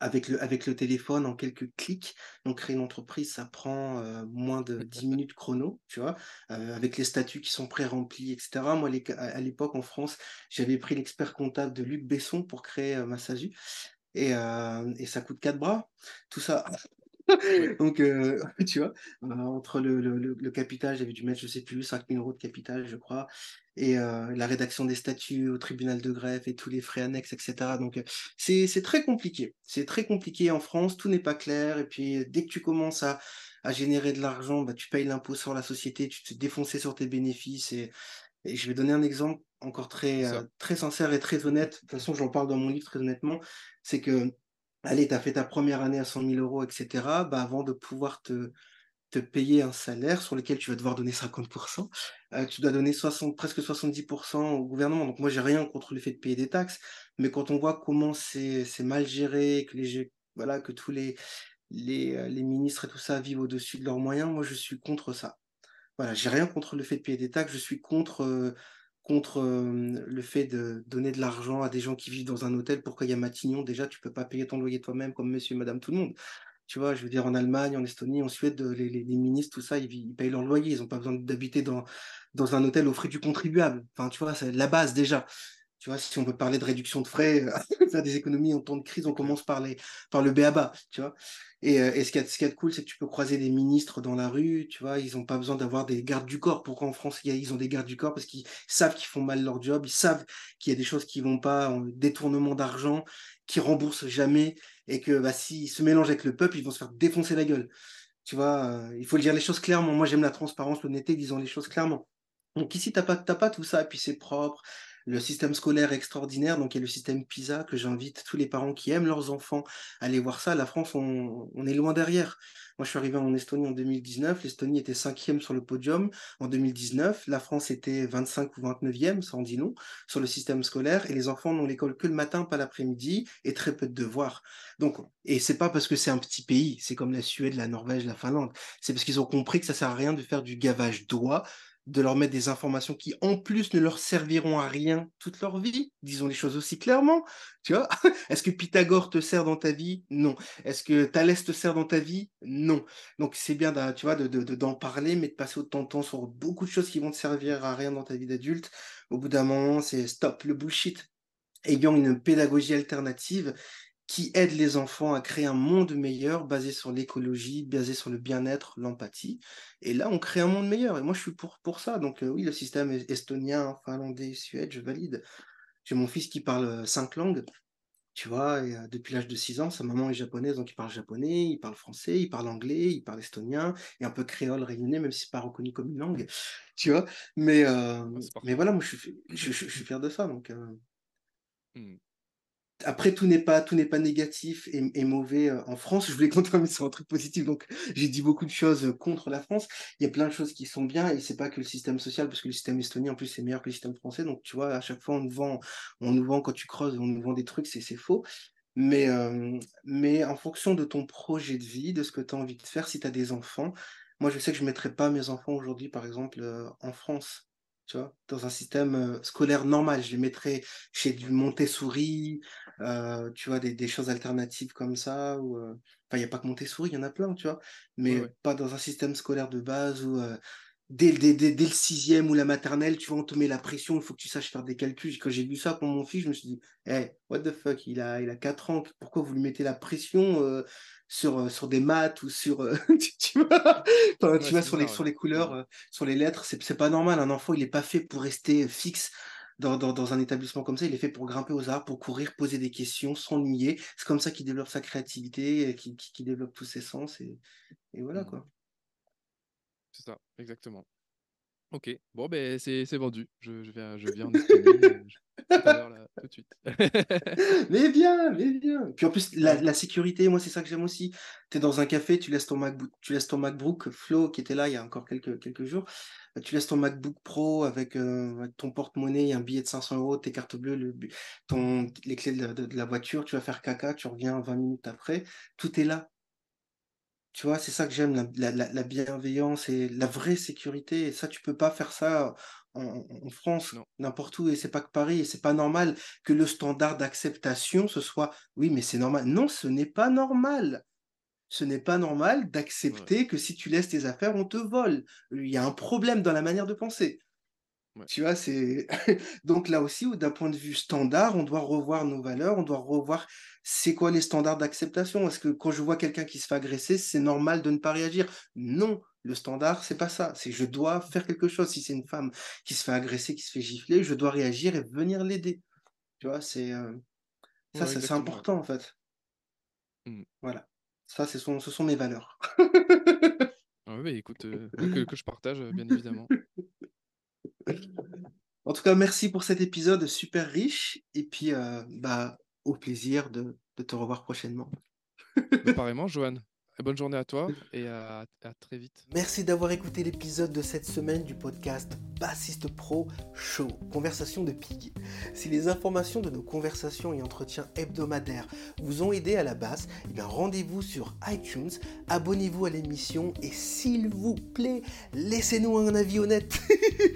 Avec le, avec le téléphone en quelques clics. Donc, créer une entreprise, ça prend euh, moins de 10 minutes chrono, tu vois, euh, avec les statuts qui sont pré-remplis, etc. Moi, à l'époque, en France, j'avais pris l'expert comptable de Luc Besson pour créer ma SASU. Et, et ça coûte quatre bras. Tout ça, Donc, euh, tu vois, euh, entre le, le, capital, j'avais dû mettre, je sais plus, 5000 euros de capital, je crois, et euh, la rédaction des statuts au tribunal de greffe et tous les frais annexes, etc. Donc, c'est très compliqué. C'est très compliqué en France, tout n'est pas clair. Et puis, dès que tu commences à, à générer de l'argent, bah, tu payes l'impôt sur la société, tu te défonces sur tes bénéfices. Et, et, je vais donner un exemple encore très, très sincère et très honnête. De toute façon, j'en parle dans mon livre très honnêtement. C'est que allez, tu as fait ta première année à 100 000 euros, etc., bah, avant de pouvoir te, te payer un salaire sur lequel tu vas devoir donner 50%, euh, tu dois donner 60, presque 70% au gouvernement. Donc moi, j'ai rien contre le fait de payer des taxes, mais quand on voit comment c'est mal géré, que, les, voilà, que tous euh, les ministres et tout ça vivent au-dessus de leurs moyens, moi, je suis contre ça. Voilà, j'ai rien contre le fait de payer des taxes, je suis contre... Euh, contre le fait de donner de l'argent à des gens qui vivent dans un hôtel. Pourquoi il y a Matignon? Déjà, tu peux pas payer ton loyer toi-même comme monsieur et madame tout le monde. Tu vois, je veux dire, en Allemagne, en Estonie, en Suède, les, les, ministres, tout ça, ils, payent leur loyer. Ils n'ont pas besoin d'habiter dans, dans un hôtel au frais du contribuable. Enfin, tu vois, c'est la base déjà. Tu vois, si on veut parler de réduction de frais, faire des économies en temps de crise, on commence par, les, par le BABA, tu vois. Et, euh, et ce qui est ce cool, c'est que tu peux croiser des ministres dans la rue, tu vois, ils n'ont pas besoin d'avoir des gardes du corps. Pourquoi en France, ils ont des gardes du corps? Parce qu'ils savent qu'ils font mal leur job, ils savent qu'il y a des choses qui vont pas, détournement d'argent, qui remboursent jamais, et que bah, s'ils se mélangent avec le peuple, ils vont se faire défoncer la gueule. Tu vois, euh, il faut dire les choses clairement. Moi, j'aime la transparence, l'honnêteté, disons les choses clairement. Donc ici, tu n'as pas, pas tout ça, et puis c'est propre, le système scolaire extraordinaire, donc il y a le système PISA, que j'invite tous les parents qui aiment leurs enfants à aller voir ça. La France, on, est loin derrière. Moi, je suis arrivé en Estonie en 2019. L'Estonie était cinquième sur le podium. En 2019, la France était 25 ou 29e, ça en dit non, sur le système scolaire. Et les enfants n'ont l'école que le matin, pas l'après-midi, et très peu de devoirs. Donc, et c'est pas parce que c'est un petit pays, c'est comme la Suède, la Norvège, la Finlande. C'est parce qu'ils ont compris que ça sert à rien de faire du gavage d'oie de leur mettre des informations qui, en plus, ne leur serviront à rien toute leur vie. Disons les choses aussi clairement. Tu vois Est-ce que Pythagore te sert dans ta vie? Non. Est-ce que Thalès te sert dans ta vie? Non. Donc, c'est bien, tu vois, d'en de, parler, mais de passer autant de temps sur beaucoup de choses qui vont te servir à rien dans ta vie d'adulte. Au bout d'un moment, c'est stop le bullshit. Ayant une pédagogie alternative qui aide les enfants à créer un monde meilleur basé sur l'écologie, basé sur le bien-être, l'empathie. Et là, on crée un monde meilleur. Et moi, je suis pour, pour ça. Donc, euh, oui, le système estonien, finlandais, suède, je valide. J'ai mon fils qui parle euh, cinq langues, tu vois, et, euh, depuis l'âge de six ans. Sa maman est japonaise, donc il parle japonais, il parle français, il parle anglais, il parle estonien, et un peu créole réunionnais, même si c'est pas reconnu comme une langue, tu vois. Mais, mais voilà, moi, je suis, je, suis fier de ça. Donc, mmh après, tout n'est pas, tout n'est pas négatif et, mauvais euh, en France. Je voulais continuer sur un truc positif, donc j'ai dit beaucoup de choses euh, contre la France. Il y a plein de choses qui sont bien et c'est pas que le système social, parce que le système estonien en plus c'est meilleur que le système français. Donc tu vois, à chaque fois on nous vend, on nous vend quand tu creuses, on nous vend des trucs, c'est faux. Mais, euh, mais en fonction de ton projet de vie, de ce que tu as envie de faire, si tu as des enfants, moi je sais que je mettrais pas mes enfants aujourd'hui, par exemple, en France tu vois, dans un système scolaire normal. Je les mettrais chez du Montessori, euh, tu vois, des, des, choses alternatives comme ça. Ou, enfin, il n'y a pas que Montessori, il y en a plein, tu vois, mais pas dans un système scolaire de base où dès, dès, dès, le sixième ou la maternelle, tu vois, on te met la pression, il faut que tu saches faire des calculs. Quand j'ai vu ça pour mon fils, je me suis dit, hey, what the fuck, il a, il a 4 ans, pourquoi vous lui mettez la pression sur, euh, sur des maths ou sur, euh, tu, vois, tu vois sur, les, sur les couleurs, euh, sur les lettres, c'est pas normal. Un enfant, il n'est pas fait pour rester fixe dans, dans, dans, un établissement comme ça. Il est fait pour grimper aux arbres, pour courir, poser des questions, s'ennuyer. C'est comme ça qu'il développe sa créativité, qu'il qui, développe tous ses sens. Et, et voilà, mmh. quoi. C'est ça, exactement. Ok, bon, ben c'est vendu. Je, je, viens, je viens en tout de suite. mais bien, mais bien. Puis en plus, la, la sécurité, moi, c'est ça que j'aime aussi. Tu es dans un café, tu laisses ton MacBook, tu laisses ton MacBook Flo, qui était là il y a encore quelques, quelques jours. Tu laisses ton MacBook Pro avec, euh, ton porte-monnaie, un billet de 500 euros, tes cartes bleues, le, ton, les clés de, de, la voiture, tu vas faire caca, tu reviens 20 minutes après. Tout est là Tu vois, c'est ça que j'aime, la, bienveillance et la vraie sécurité. Et ça, tu peux pas faire ça en, France, n'importe où. Et c'est pas que Paris. Et c'est pas normal que le standard d'acceptation, ce soit oui, mais c'est normal. Non, ce n'est pas normal. Ce n'est pas normal d'accepter que si tu laisses tes affaires, on te vole. Il y a un problème dans la manière de penser. Tu vois, c'est donc là aussi, d'un point de vue standard, on doit revoir nos valeurs, on doit revoir c'est quoi les standards d'acceptation. Est-ce que quand je vois quelqu'un qui se fait agresser, c'est normal de ne pas réagir? Non, le standard, c'est pas ça. C'est je dois faire quelque chose. Si c'est une femme qui se fait agresser, qui se fait gifler, je dois réagir et venir l'aider. Tu vois, c'est euh, ça, c'est important en fait. Mmh. Voilà, ça, ce sont, ce sont mes valeurs. ah oui, écoute, euh, que je partage, bien évidemment. En tout cas, merci pour cet épisode super riche. Et puis, euh, bah, au plaisir de, de, te revoir prochainement. Pareillement, Johan. Bonne journée à toi et à, très vite. Merci d'avoir écouté l'épisode de cette semaine du podcast Bassiste Pro Show, Conversation de Pig. Si les informations de nos conversations et entretiens hebdomadaires vous ont aidé à la basse, eh rendez-vous sur iTunes, abonnez-vous à l'émission et s'il vous plaît, laissez-nous un avis honnête.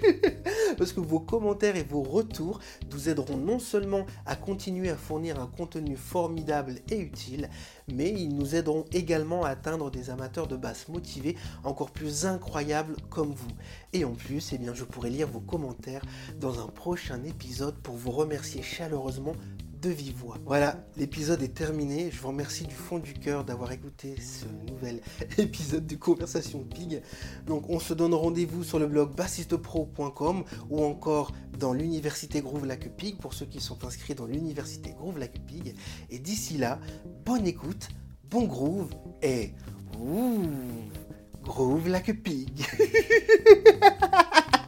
Parce que vos commentaires et vos retours nous aideront non seulement à continuer à fournir un contenu formidable et utile, mais ils nous aideront également à atteindre des amateurs de basse motivés encore plus incroyables comme vous. Et en plus, eh je pourrai lire vos commentaires dans un prochain épisode pour vous remercier chaleureusement de. Voilà, l'épisode est terminé. Je vous remercie du fond du cœur d'avoir écouté ce nouvel épisode de Conversation Pig. Donc on se donne rendez-vous sur le blog bassistepro.com ou encore dans l'université Groove Lac Pig pour ceux qui sont inscrits dans l'université Groove Lac Pig. Et d'ici là, bonne écoute, bon groove et ouh, groove like pig.